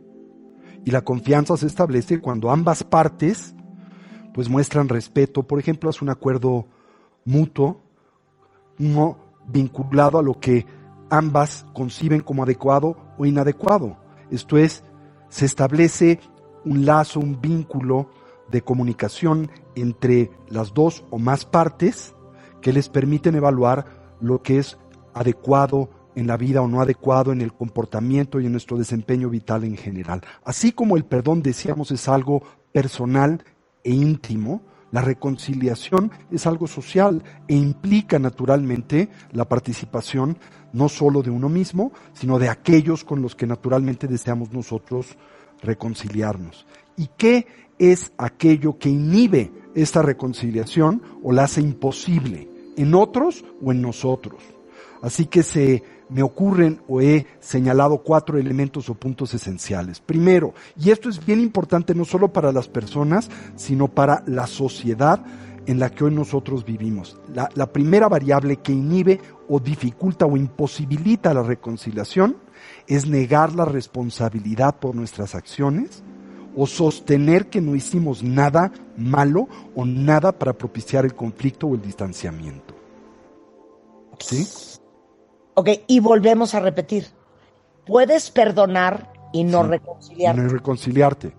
Y la confianza se establece cuando ambas partes pues muestran respeto. Por ejemplo, es un acuerdo mutuo, uno vinculado a lo que ambas conciben como adecuado o inadecuado. Esto es, se establece un lazo, un vínculo de comunicación entre las dos o más partes que les permiten evaluar lo que es adecuado en la vida o no adecuado en el comportamiento y en nuestro desempeño vital en general. Así como el perdón, decíamos, es algo personal e íntimo, La reconciliación es algo social e implica naturalmente la participación no solo de uno mismo, sino de aquellos con los que naturalmente deseamos nosotros reconciliarnos. ¿Y qué es aquello que inhibe esta reconciliación o la hace imposible en otros o en nosotros? Así que se me ocurren o he señalado cuatro elementos o puntos esenciales. Primero, y esto es bien importante no solo para las personas, sino para la sociedad en la que hoy nosotros vivimos. La, la primera variable que inhibe o dificulta o imposibilita la reconciliación es negar la responsabilidad por nuestras acciones o sostener que no hicimos nada malo o nada para propiciar el conflicto o el distanciamiento. ¿Sí? Ok, y volvemos a repetir. Puedes perdonar y no Sí. reconciliarte, No reconciliarte.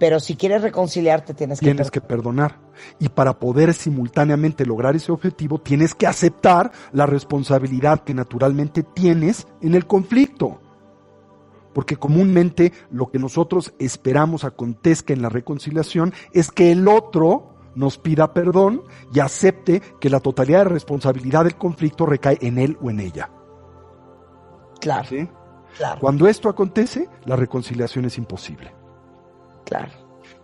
Pero si quieres reconciliarte tienes que Tienes que perdonar. Y para poder simultáneamente lograr ese objetivo, tienes que aceptar la responsabilidad que naturalmente tienes en el conflicto. Porque comúnmente lo que nosotros esperamos acontezca en la reconciliación es que el otro nos pida perdón y acepte que la totalidad de responsabilidad del conflicto recae en él o en ella. Claro. ¿Sí? Claro. Cuando esto acontece, la reconciliación es imposible. Claro.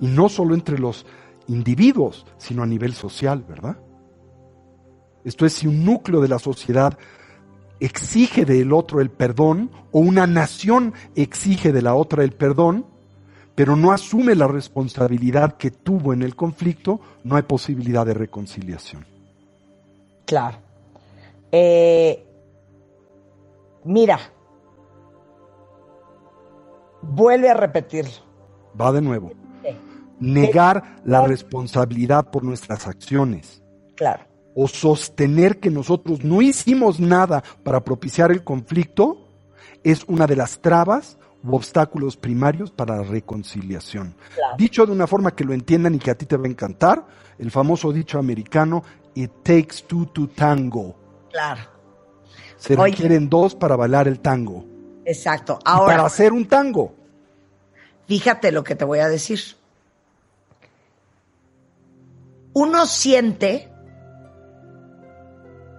Y no solo entre los individuos, sino a nivel social, ¿verdad? Esto es si un núcleo de la sociedad exige del otro el perdón o una nación exige de la otra el perdón, pero no asume la responsabilidad que tuvo en el conflicto, no hay posibilidad de reconciliación. Claro. Eh, mira, vuelve a repetirlo. Va de nuevo. Negar la responsabilidad por nuestras acciones. Claro. O sostener que nosotros no hicimos nada para propiciar el conflicto es una de las trabas u obstáculos primarios para la reconciliación. Claro. Dicho de una forma que lo entiendan y que a ti te va a encantar, el famoso dicho americano, it takes two to tango. Claro. Se Oye. requieren dos para bailar el tango. Exacto. Y Ahora, para hacer un tango. Fíjate lo que te voy a decir. Uno siente,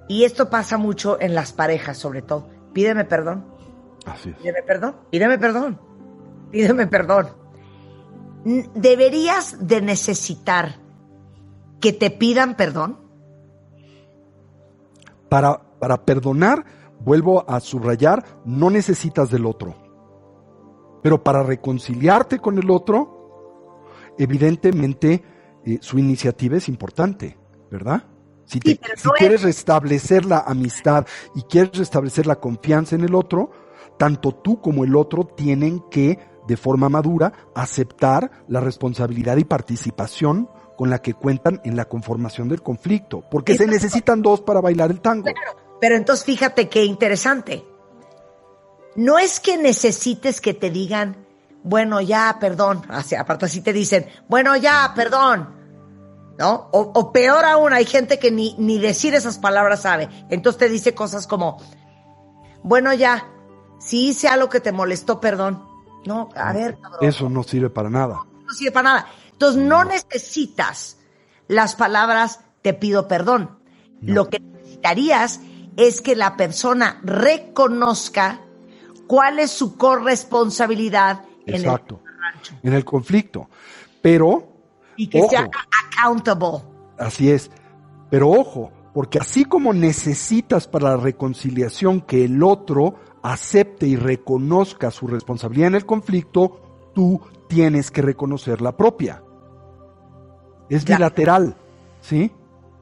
y esto pasa mucho en las parejas sobre todo, pídeme perdón, Así es. pídeme perdón, pídeme perdón, pídeme perdón. ¿Deberías de necesitar que te pidan perdón? Para, para perdonar, vuelvo a subrayar, no necesitas del otro. Pero para reconciliarte con el otro, evidentemente eh, su iniciativa es importante, ¿verdad? Si, te- pero si no es- quieres restablecer la amistad y quieres restablecer la confianza en el otro, tanto tú como el otro tienen que, de forma madura, aceptar la responsabilidad y participación con la que cuentan en la conformación del conflicto, porque se necesitan dos para bailar el tango. Pero entonces fíjate qué interesante. No es que necesites que te digan, bueno, ya, perdón. Así, aparte así te dicen, bueno, ya, perdón. ¿No? O, o peor aún, hay gente que ni, ni decir esas palabras sabe. Entonces te dice cosas como, bueno, ya, si hice algo que te molestó, perdón. No, a ver, cabrón, Eso no sirve para nada. no sirve para nada. Entonces no necesitas las palabras te pido perdón. Lo que necesitarías es que la persona reconozca cuál es su corresponsabilidad en el Exacto. En el conflicto. Pero, y que ojo, sea accountable. así es. Pero ojo, porque así como necesitas para la reconciliación que el otro acepte y reconozca su responsabilidad en el conflicto, tú tienes que reconocer la propia. Es bilateral, ¿sí?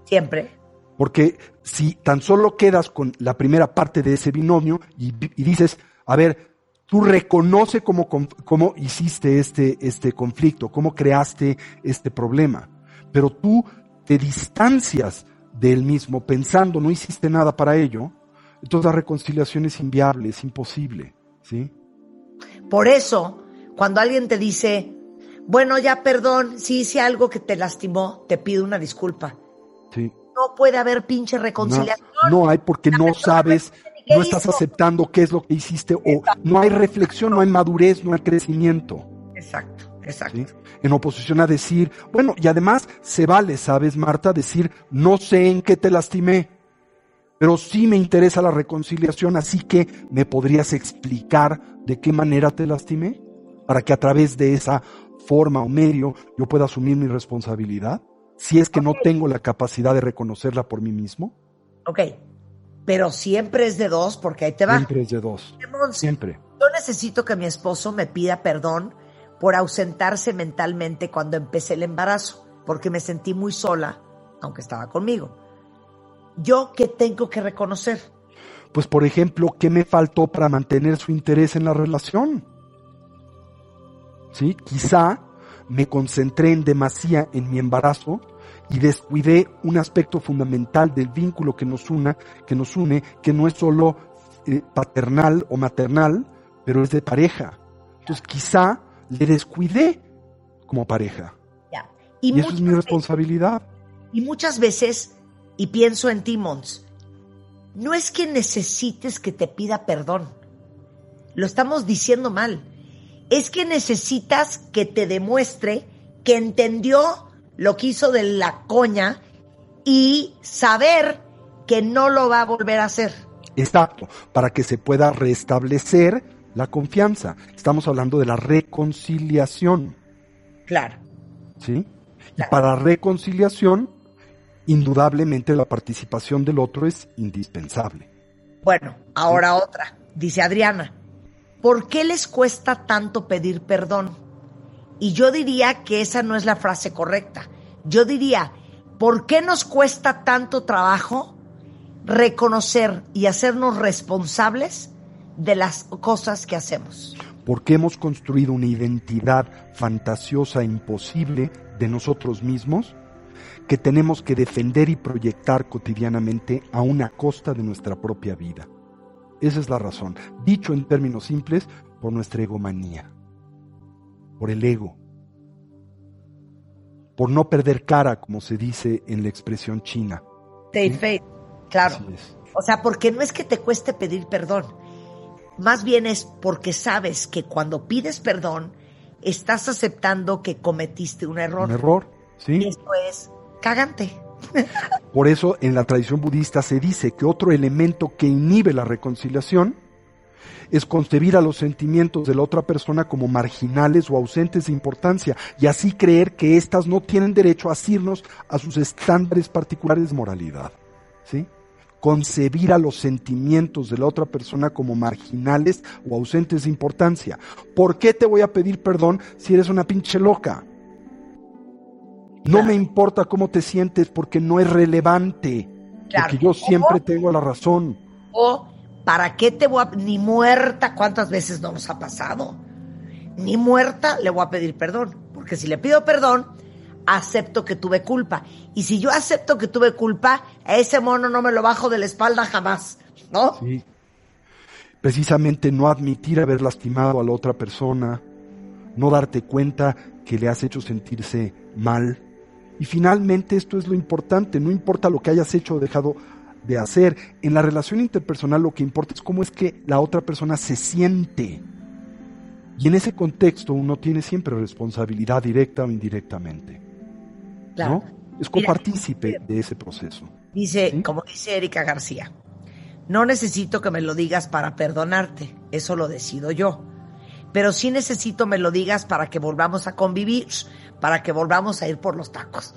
Siempre. Porque si tan solo quedas con la primera parte de ese binomio y, y dices, a ver, tú reconoce cómo, cómo hiciste este, este conflicto, cómo creaste este problema, pero tú te distancias del mismo pensando no hiciste nada para ello, entonces la reconciliación es inviable, es imposible, ¿sí? Por eso, cuando alguien te dice, bueno, ya perdón, si hice algo que te lastimó, te pido una disculpa. Sí. No puede haber pinche reconciliación. no hay porque no sabes, no estás hizo. aceptando qué es lo que hiciste o no hay reflexión, no hay madurez, no hay crecimiento. Exacto, Exacto. ¿sí? En oposición a decir, bueno, y además se vale, ¿sabes, Marta? Decir, no sé en qué te lastimé, pero sí me interesa la reconciliación, así que me podrías explicar de qué manera te lastimé, para que a través de esa forma o medio yo pueda asumir mi responsabilidad, si es que no tengo la capacidad de reconocerla por mí mismo. Ok, pero siempre es de dos porque ahí te va. Siempre es de dos. Siempre. Yo necesito que mi esposo me pida perdón por ausentarse mentalmente cuando empecé el embarazo, porque me sentí muy sola, aunque estaba conmigo. ¿Yo qué tengo que reconocer? Pues, por ejemplo, ¿qué me faltó para mantener su interés en la relación? ¿Sí? Quizá me concentré en demasía en mi embarazo y descuidé un aspecto fundamental del vínculo que nos una, que nos une, que no es solo eh, paternal o maternal, pero es de pareja. Entonces, quizá le descuidé como pareja. Ya. Y, Y, eso es mi veces- responsabilidad. y muchas veces, y pienso en ti, Mons, no es que necesites que te pida perdón. Lo estamos diciendo mal. Es que necesitas que te demuestre que entendió lo que hizo de la coña y saber que no lo va a volver a hacer. Exacto, para que se pueda restablecer la confianza. Estamos hablando de la reconciliación, Claro. ¿sí? Y para reconciliación, indudablemente la participación del otro es indispensable. Bueno, ahora otra. Dice Adriana, ¿por qué les cuesta tanto pedir perdón? Y yo diría que esa no es la frase correcta. Yo diría, ¿por qué nos cuesta tanto trabajo reconocer y hacernos responsables de las cosas que hacemos? Porque hemos construido una identidad fantasiosa e imposible de nosotros mismos que tenemos que defender y proyectar cotidianamente a una costa de nuestra propia vida. Esa es la razón. Dicho en términos simples, por nuestra egomanía, por el ego, por no perder cara, como se dice en la expresión china. Stay faith, claro. O sea, porque no es que te cueste pedir perdón. Más bien es porque sabes que cuando pides perdón, estás aceptando que cometiste un error. Un error, ¿sí? Y esto es cagante. Por eso en la tradición budista se dice que otro elemento que inhibe la reconciliación es concebir a los sentimientos de la otra persona como marginales o ausentes de importancia y así creer que éstas no tienen derecho a asirnos a sus estándares particulares de moralidad. ¿sí? Concebir a los sentimientos de la otra persona como marginales o ausentes de importancia. ¿Por qué te voy a pedir perdón si eres una pinche loca? No me importa cómo te sientes porque no es relevante. Claro. Porque yo siempre tengo la razón. O, ¿para qué te voy a... Ni muerta, ¿cuántas veces no nos ha pasado? Ni muerta le voy a pedir perdón. Porque si le pido perdón, acepto que tuve culpa. Y si yo acepto que tuve culpa, a ese mono no me lo bajo de la espalda jamás. ¿No? Sí. Precisamente no admitir haber lastimado a la otra persona, no darte cuenta que le has hecho sentirse mal. Y finalmente esto es lo importante, no importa lo que hayas hecho o dejado de hacer, en la relación interpersonal lo que importa es cómo es que la otra persona se siente. Y en ese contexto uno tiene siempre responsabilidad directa o indirectamente. Claro. ¿no? Es copartícipe de ese proceso. Dice, como dice Erika García, no necesito que me lo digas para perdonarte, eso lo decido yo. Pero sí necesito me lo digas para que volvamos a convivir, para que volvamos a ir por los tacos.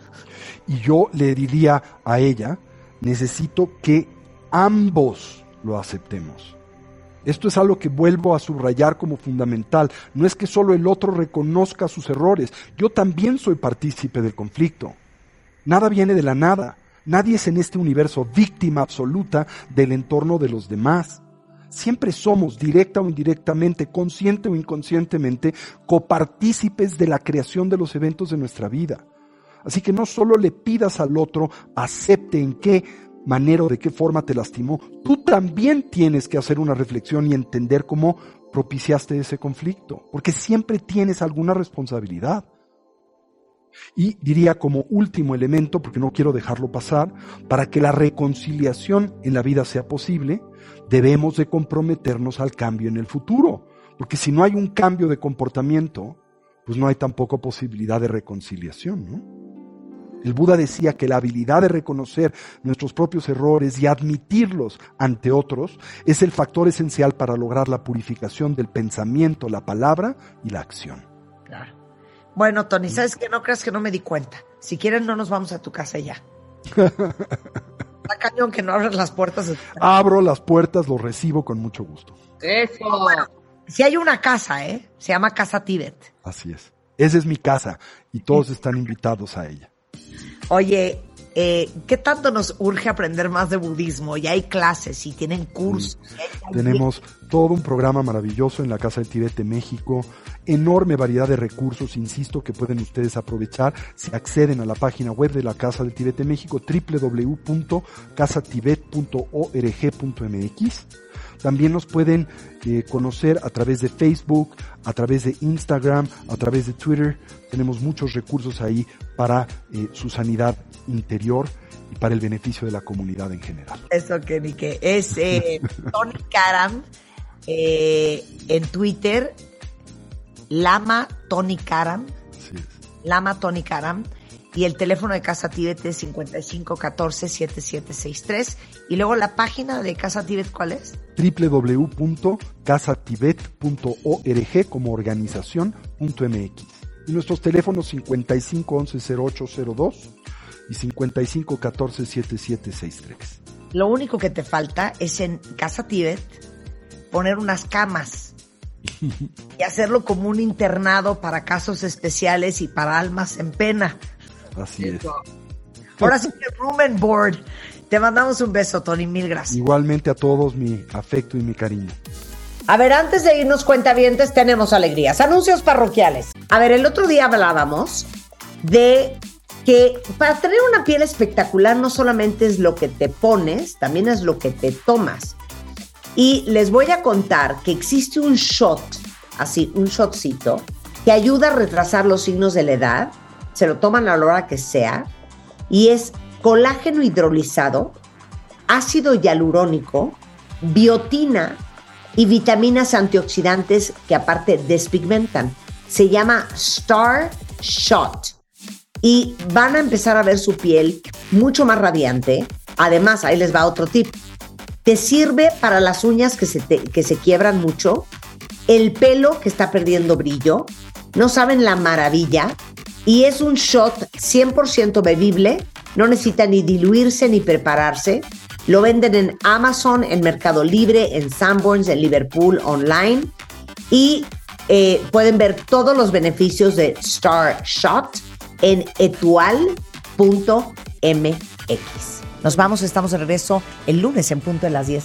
Y yo le diría a ella, necesito que ambos lo aceptemos. Esto es algo que vuelvo a subrayar como fundamental. No es que solo el otro reconozca sus errores. Yo también soy partícipe del conflicto. Nada viene de la nada. Nadie es en este universo víctima absoluta del entorno de los demás. Siempre somos, directa o indirectamente, consciente o inconscientemente, copartícipes de la creación de los eventos de nuestra vida. Así que no solo le pidas al otro acepte en qué manera o de qué forma te lastimó, tú también tienes que hacer una reflexión y entender cómo propiciaste ese conflicto, porque siempre tienes alguna responsabilidad. Y diría como último elemento, porque no quiero dejarlo pasar, para que la reconciliación en la vida sea posible, debemos de comprometernos al cambio en el futuro, porque si no hay un cambio de comportamiento, pues no hay tampoco posibilidad de reconciliación, ¿no? El Buda decía que la habilidad de reconocer nuestros propios errores y admitirlos ante otros es el factor esencial para lograr la purificación del pensamiento, la palabra y la acción. Claro. Bueno, Tony, ¿sabes qué? No creas que no me di cuenta. Si quieres, no nos vamos a tu casa ya. Está cañón que no abras las puertas. Abro las puertas, los recibo con mucho gusto. Eso. Bueno, si hay una casa, ¿eh? Se llama Casa Tíbet. Así es. Esa es mi casa y todos están invitados a ella. Oye, eh, ¿qué tanto nos urge aprender más de budismo? Ya hay clases y tienen cursos. Tenemos todo un programa maravilloso en la Casa del Tibet de México, enorme variedad de recursos, insisto, que pueden ustedes aprovechar si acceden a la página web de la Casa del Tibet de México, www.casatibet.org.mx. También nos pueden eh, conocer a través de Facebook, a través de Instagram, a través de Twitter. Tenemos muchos recursos ahí para eh, su sanidad interior y para el beneficio de la comunidad en general. Eso que ni que es eh, Tony Karam en Twitter, Lama Tony Karam, Lama Tony Karam y el teléfono de Casa Tibet es 5514-7763 y luego la página de Casa Tibet ¿cuál es? www.casatibet.org como organización.mx y nuestros teléfonos 5511-0802 y 5514-7763. Lo único que te falta es en Casa Tibet poner unas camas y hacerlo como un internado para casos especiales y para almas en pena. Así es. Ahora sí que room and board. Te mandamos un beso, Tony, mil gracias. Igualmente a todos mi afecto y mi cariño. A ver, antes de irnos cuentavientes, tenemos alegrías. Anuncios parroquiales. A ver, el otro día hablábamos de que para tener una piel espectacular no solamente es lo que te pones, también es lo que te tomas. Y les voy a contar que existe un shot, así, un shotcito, que ayuda a retrasar los signos de la edad. Se lo toman a la hora que sea. Y es colágeno hidrolizado, ácido hialurónico, biotina y vitaminas antioxidantes que aparte despigmentan. Se llama Star Shot. Y van a empezar a ver su piel mucho más radiante. Además, ahí les va otro tip. Te sirve para las uñas que se, que se quiebran mucho, el pelo que está perdiendo brillo. No saben la maravilla. Y es un shot 100% bebible. No necesita ni diluirse ni prepararse. Lo venden en Amazon, en Mercado Libre, en Sanborns, en Liverpool, online. Y eh, pueden ver todos los beneficios de Star Shot en etual.mx. Nos vamos, estamos de regreso el lunes en punto de las 10.